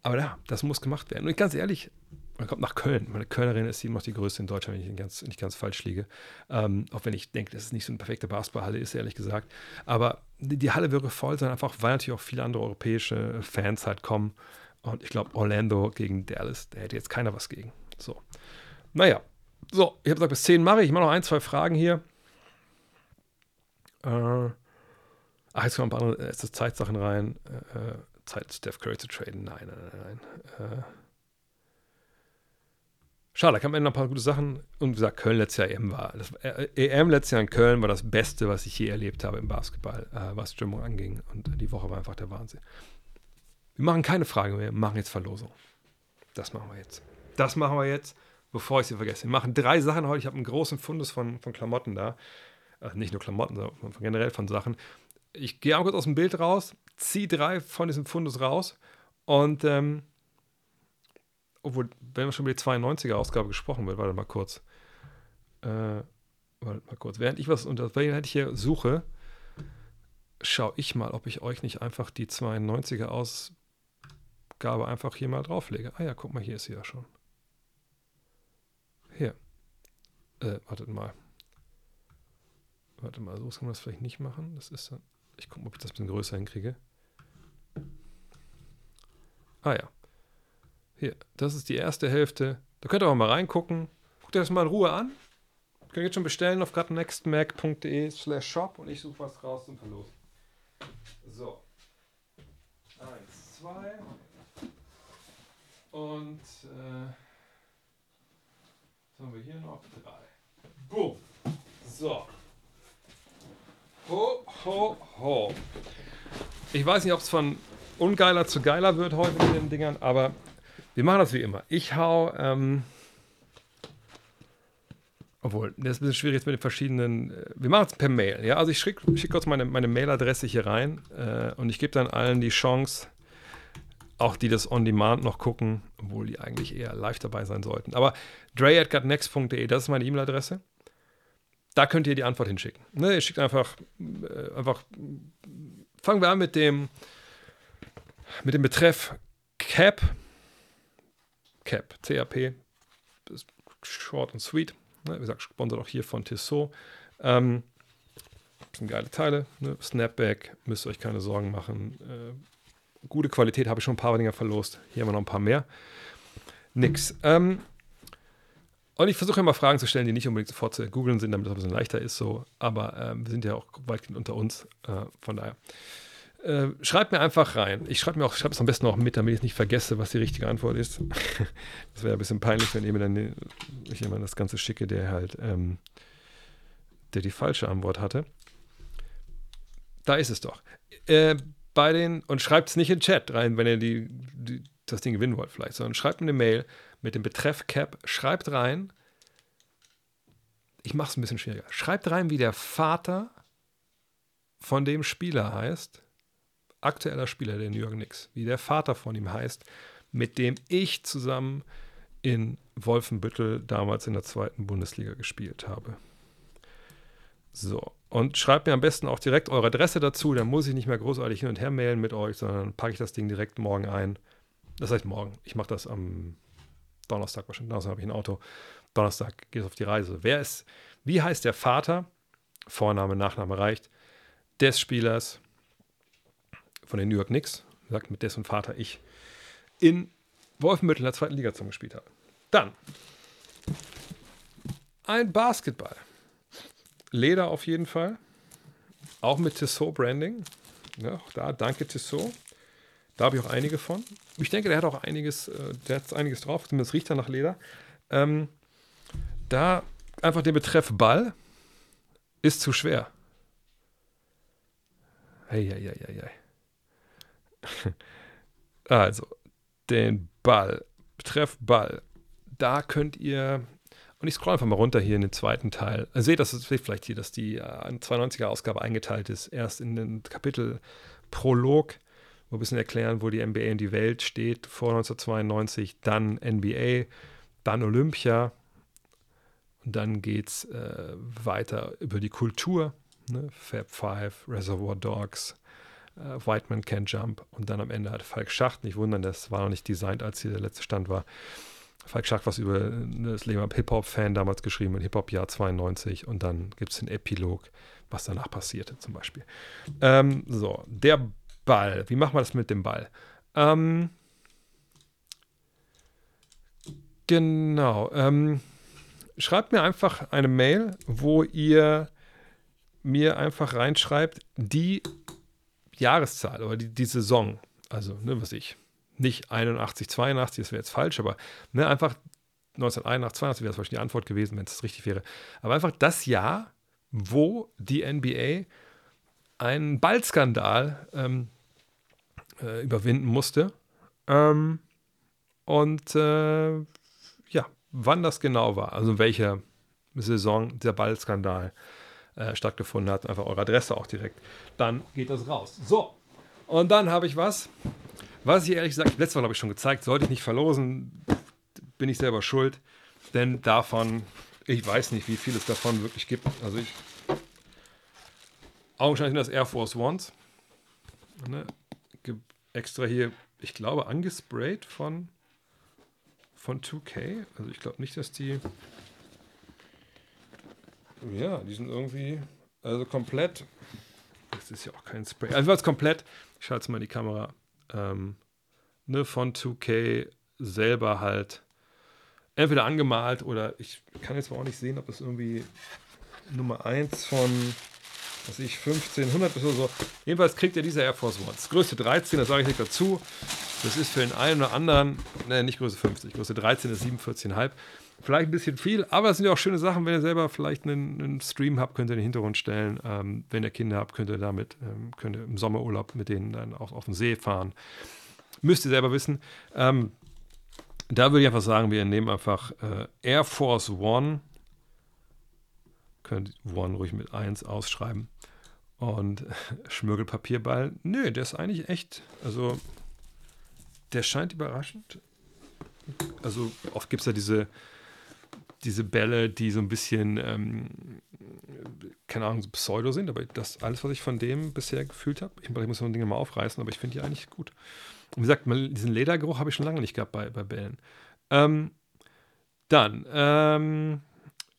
aber ja, das muss gemacht werden. Und ganz ehrlich, man kommt nach Köln. Meine Kölnerin ist immer noch die größte in Deutschland, wenn ich nicht ganz, nicht ganz falsch liege. Ähm, auch wenn ich denke, dass es nicht so eine perfekte Basketballhalle ist, ehrlich gesagt. Aber die, Halle würde voll sein, einfach weil natürlich auch viele andere europäische Fans halt kommen. Und ich glaube, Orlando gegen Dallas, da hätte jetzt keiner was gegen. So. Naja. So, ich habe gesagt, bis 10 mache ich. Ich mache noch ein, zwei Fragen hier. Äh, ach, jetzt kommen ein paar andere äh, Zeitsachen rein. Äh, äh, Zeit, Steph Curry zu traden. Nein, nein, nein. nein. Äh, schade, da kamen am noch ein paar gute Sachen. Und wie gesagt, Köln letztes Jahr EM war. Das, äh, EM letztes Jahr in Köln war das Beste, was ich je erlebt habe im Basketball, äh, was Stimmung anging. Und die Woche war einfach der Wahnsinn. Wir machen keine Frage mehr, machen jetzt Verlosung. Das machen wir jetzt. Das machen wir jetzt, bevor ich sie vergesse. Wir machen drei Sachen heute. Ich habe einen großen Fundus von, von Klamotten da also nicht nur Klamotten, sondern generell von Sachen. Ich gehe auch kurz aus dem Bild raus, ziehe drei von diesem Fundus raus und ähm, obwohl, wenn wir schon über die 92er-Ausgabe gesprochen wird, warte mal kurz. Äh, warte mal kurz. Während ich was unter, während ich hier suche, schaue ich mal, ob ich euch nicht einfach die 92er-Ausgabe einfach hier mal drauflege. Ah ja, guck mal, hier ist sie ja schon. Hier. Äh, wartet mal. Warte mal, so kann man das vielleicht nicht machen. Das ist Ich gucke mal, ob ich das ein bisschen größer hinkriege. Ah ja. Hier, das ist die erste Hälfte. Da könnt ihr auch mal reingucken. Guckt euch das mal in Ruhe an. Könnt ihr jetzt schon bestellen auf gradnextmac.de slash shop und ich suche was raus zum Verlosen. So. Eins, zwei. Und äh, was haben wir hier noch? Drei. Boom. So. Ho, ho, ho. Ich weiß nicht, ob es von ungeiler zu geiler wird heute mit den Dingern, aber wir machen das wie immer. Ich hau, ähm, obwohl, das ist ein bisschen schwierig jetzt mit den verschiedenen. Äh, wir machen es per Mail, ja. Also ich schicke schick kurz meine, meine Mailadresse hier rein äh, und ich gebe dann allen die Chance, auch die das on demand noch gucken, obwohl die eigentlich eher live dabei sein sollten. Aber dre.gutnext.de, das ist meine E-Mail-Adresse. Da könnt ihr die Antwort hinschicken. Ne, ihr schickt einfach, äh, einfach, fangen wir an mit dem, mit dem Betreff CAP. CAP, CAP, short und sweet. Ne, wie gesagt, sponsert auch hier von Tissot. Ähm, sind geile Teile. Ne? Snapback, müsst ihr euch keine Sorgen machen. Äh, gute Qualität, habe ich schon ein paar Dinger verlost. Hier haben wir noch ein paar mehr. Nix. Ähm, und ich versuche immer Fragen zu stellen, die nicht unbedingt sofort zu googeln sind, damit es ein bisschen leichter ist. So. Aber ähm, wir sind ja auch weitgehend unter uns. Äh, von daher. Äh, schreibt mir einfach rein. Ich schreibe mir auch, schreibe es am besten auch mit, damit ich nicht vergesse, was die richtige Antwort ist. [laughs] das wäre ein bisschen peinlich, wenn dann ich jemand das Ganze schicke, der halt, ähm, der die falsche Antwort hatte. Da ist es doch. Äh, bei den, und schreibt es nicht in den Chat rein, wenn ihr die, die, das Ding gewinnen wollt, vielleicht, sondern schreibt mir eine Mail mit dem Betreff Cap, schreibt rein, ich mache es ein bisschen schwieriger, schreibt rein, wie der Vater von dem Spieler heißt, aktueller Spieler der New York Knicks, wie der Vater von ihm heißt, mit dem ich zusammen in Wolfenbüttel damals in der zweiten Bundesliga gespielt habe. So, und schreibt mir am besten auch direkt eure Adresse dazu, dann muss ich nicht mehr großartig hin und her mailen mit euch, sondern packe ich das Ding direkt morgen ein. Das heißt morgen. Ich mache das am Donnerstag wahrscheinlich. Donnerstag habe ich ein Auto. Donnerstag geht es auf die Reise. Wer ist, wie heißt der Vater? Vorname, Nachname reicht. Des Spielers, von den New York Knicks, sagt mit dessen Vater ich in Wolfenbüttel in der zweiten Liga zusammengespielt habe. Dann ein Basketball. Leder auf jeden Fall. Auch mit Tissot Branding. Ja, auch da, danke Tissot. Da habe ich auch einige von. Ich denke, der hat auch einiges, äh, der hat einiges drauf, zumindest riecht er nach Leder. Ähm, da einfach der Betreff Ball ist zu schwer. Hey, hey, hey, hey, hey. [laughs] Also, den Ball, betreff Ball, da könnt ihr, und ich scroll einfach mal runter hier in den zweiten Teil. Also seht, das seht vielleicht hier, dass die äh, 92er-Ausgabe eingeteilt ist. Erst in den Kapitel Prolog, wo ein bisschen erklären, wo die NBA in die Welt steht, vor 1992, dann NBA, dann Olympia. Und dann geht es äh, weiter über die Kultur, ne? Fab Five, Reservoir Dogs, äh, White Man Can't Jump und dann am Ende hat Falk Schacht, nicht wundern, das war noch nicht designt, als hier der letzte Stand war. Falk Schacht was über ne, das Leben am Hip-Hop-Fan damals geschrieben, im Hip-Hop-Jahr 92 und dann gibt es den Epilog, was danach passierte zum Beispiel. Ähm, so, der Ball, wie machen wir das mit dem Ball? Ähm, genau, ähm, schreibt mir einfach eine Mail, wo ihr mir einfach reinschreibt, die Jahreszahl oder die, die Saison, also, ne, was ich, nicht 81, 82, das wäre jetzt falsch, aber ne, einfach 1981, 82 wäre das wahrscheinlich die Antwort gewesen, wenn es richtig wäre. Aber einfach das Jahr, wo die NBA einen Ballskandal ähm, äh, überwinden musste. Ähm, und äh, ja, wann das genau war, also in welcher Saison der Ballskandal äh, stattgefunden hat. Einfach eure Adresse auch direkt. Dann geht das raus. So, und dann habe ich was, was ich ehrlich gesagt, letztes Mal habe ich schon gezeigt, sollte ich nicht verlosen, bin ich selber schuld. Denn davon, ich weiß nicht, wie viel es davon wirklich gibt. Also ich, augenscheinlich sind das Air Force Ones. Ne? Extra hier, ich glaube, angesprayt von, von 2K. Also ich glaube nicht, dass die ja, die sind irgendwie, also komplett. Das ist ja auch kein Spray. Also was komplett. Ich schalte mal die Kamera. Ähm, ne, von 2K selber halt entweder angemalt oder ich kann jetzt auch nicht sehen, ob das irgendwie Nummer 1 von was ich, 1500 oder so. Jedenfalls kriegt er diese Air Force One. Das Größe 13, das sage ich nicht dazu. Das ist für den einen oder anderen, ne, nicht Größe 50, Größe 13 ist 47,5. Vielleicht ein bisschen viel, aber es sind ja auch schöne Sachen, wenn ihr selber vielleicht einen, einen Stream habt, könnt ihr in den Hintergrund stellen. Ähm, wenn ihr Kinder habt, könnt ihr damit, ähm, könnt ihr im Sommerurlaub mit denen dann auch auf den See fahren. Müsst ihr selber wissen. Ähm, da würde ich einfach sagen, wir nehmen einfach äh, Air Force One könnt One ruhig mit 1 ausschreiben. Und [laughs] Schmirgelpapierball, nö, der ist eigentlich echt, also der scheint überraschend. Also oft gibt es ja diese, diese Bälle, die so ein bisschen, ähm, keine Ahnung, so Pseudo sind, aber das alles, was ich von dem bisher gefühlt habe, ich, ich muss so Dinge mal aufreißen, aber ich finde die eigentlich gut. Und wie gesagt, diesen Ledergeruch habe ich schon lange nicht gehabt bei, bei Bällen. Ähm, dann, ähm,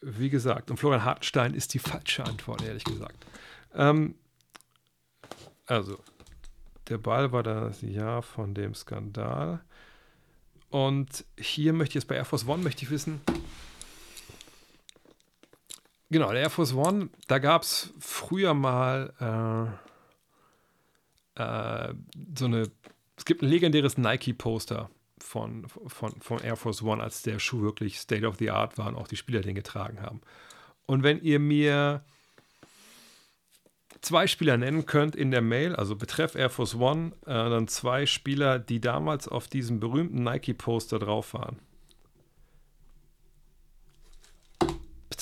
wie gesagt, und Florian Hartenstein ist die falsche Antwort, ehrlich gesagt. Ähm, also, der Ball war das Jahr von dem Skandal. Und hier möchte ich jetzt bei Air Force One möchte ich wissen. Genau, der Air Force One, da gab es früher mal äh, äh, so eine, es gibt ein legendäres Nike-Poster von, von, von Air Force One, als der Schuh wirklich State of the Art war und auch die Spieler den getragen haben. Und wenn ihr mir zwei Spieler nennen könnt in der Mail, also betreff Air Force One, äh, dann zwei Spieler, die damals auf diesem berühmten Nike-Poster drauf waren.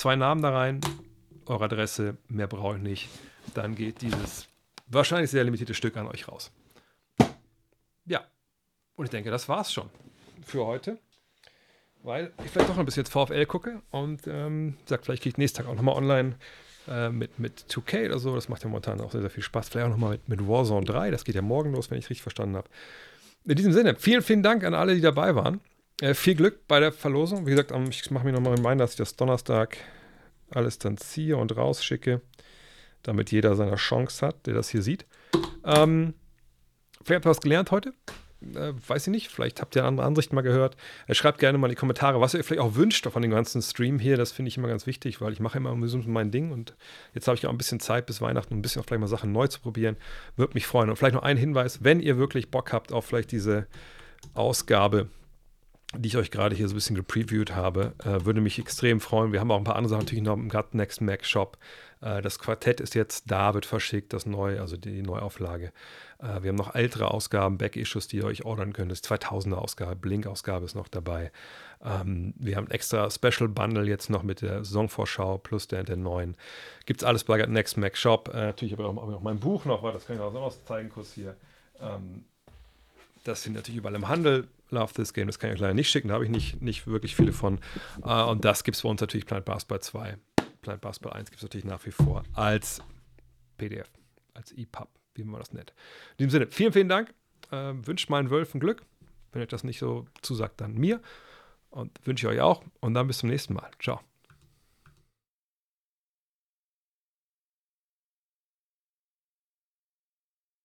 Zwei Namen da rein, eure Adresse, mehr brauche ich nicht. Dann geht dieses wahrscheinlich sehr limitierte Stück an euch raus. Ja, und ich denke, das war's schon für heute. Weil ich vielleicht doch ein bisschen jetzt VfL gucke und ähm, sagt, vielleicht kriege ich nächsten Tag auch nochmal online äh, mit, mit 2K oder so. Das macht ja momentan auch sehr, sehr viel Spaß. Vielleicht auch nochmal mit, mit Warzone 3. Das geht ja morgen los, wenn ich richtig verstanden habe. In diesem Sinne, vielen, vielen Dank an alle, die dabei waren. Äh, viel Glück bei der Verlosung. Wie gesagt, ich mache mir nochmal einen dass ich das Donnerstag alles dann ziehe und rausschicke, damit jeder seine Chance hat, der das hier sieht. Ähm, vielleicht habt ihr was gelernt heute äh, weiß ich nicht, vielleicht habt ihr andere Ansicht mal gehört. Äh, schreibt gerne mal in die Kommentare, was ihr vielleicht auch wünscht von dem ganzen Stream hier. Das finde ich immer ganz wichtig, weil ich mache immer mein Ding und jetzt habe ich auch ein bisschen Zeit bis Weihnachten, um ein bisschen auch vielleicht mal Sachen neu zu probieren. Würde mich freuen. Und vielleicht noch ein Hinweis, wenn ihr wirklich Bock habt auf vielleicht diese Ausgabe, die ich euch gerade hier so ein bisschen gepreviewt habe, äh, würde mich extrem freuen. Wir haben auch ein paar andere Sachen natürlich noch im Gut Next Mac Shop. Äh, das Quartett ist jetzt da, wird verschickt, das neue, also die Neuauflage. Äh, wir haben noch ältere Ausgaben, Back-Issues, die ihr euch ordern könnt. Das 2000er Ausgabe, Blink-Ausgabe ist noch dabei. Ähm, wir haben extra Special Bundle jetzt noch mit der Saisonvorschau plus der, der neuen. Gibt es alles bei Next Mac Shop. Äh, natürlich aber auch, auch mein Buch noch, das kann ich auch noch zeigen kurz hier. Ähm, das sind natürlich überall im Handel. Love This Game, das kann ich euch leider nicht schicken, da habe ich nicht, nicht wirklich viele von. Uh, und das gibt es bei uns natürlich Planet Basketball 2. Planet Basketball 1 gibt es natürlich nach wie vor als PDF, als EPUB wie man das nennt. In diesem Sinne, vielen, vielen Dank. Äh, wünscht meinen Wölfen Glück. Wenn euch das nicht so zusagt, dann mir. Und wünsche ich euch auch. Und dann bis zum nächsten Mal. Ciao.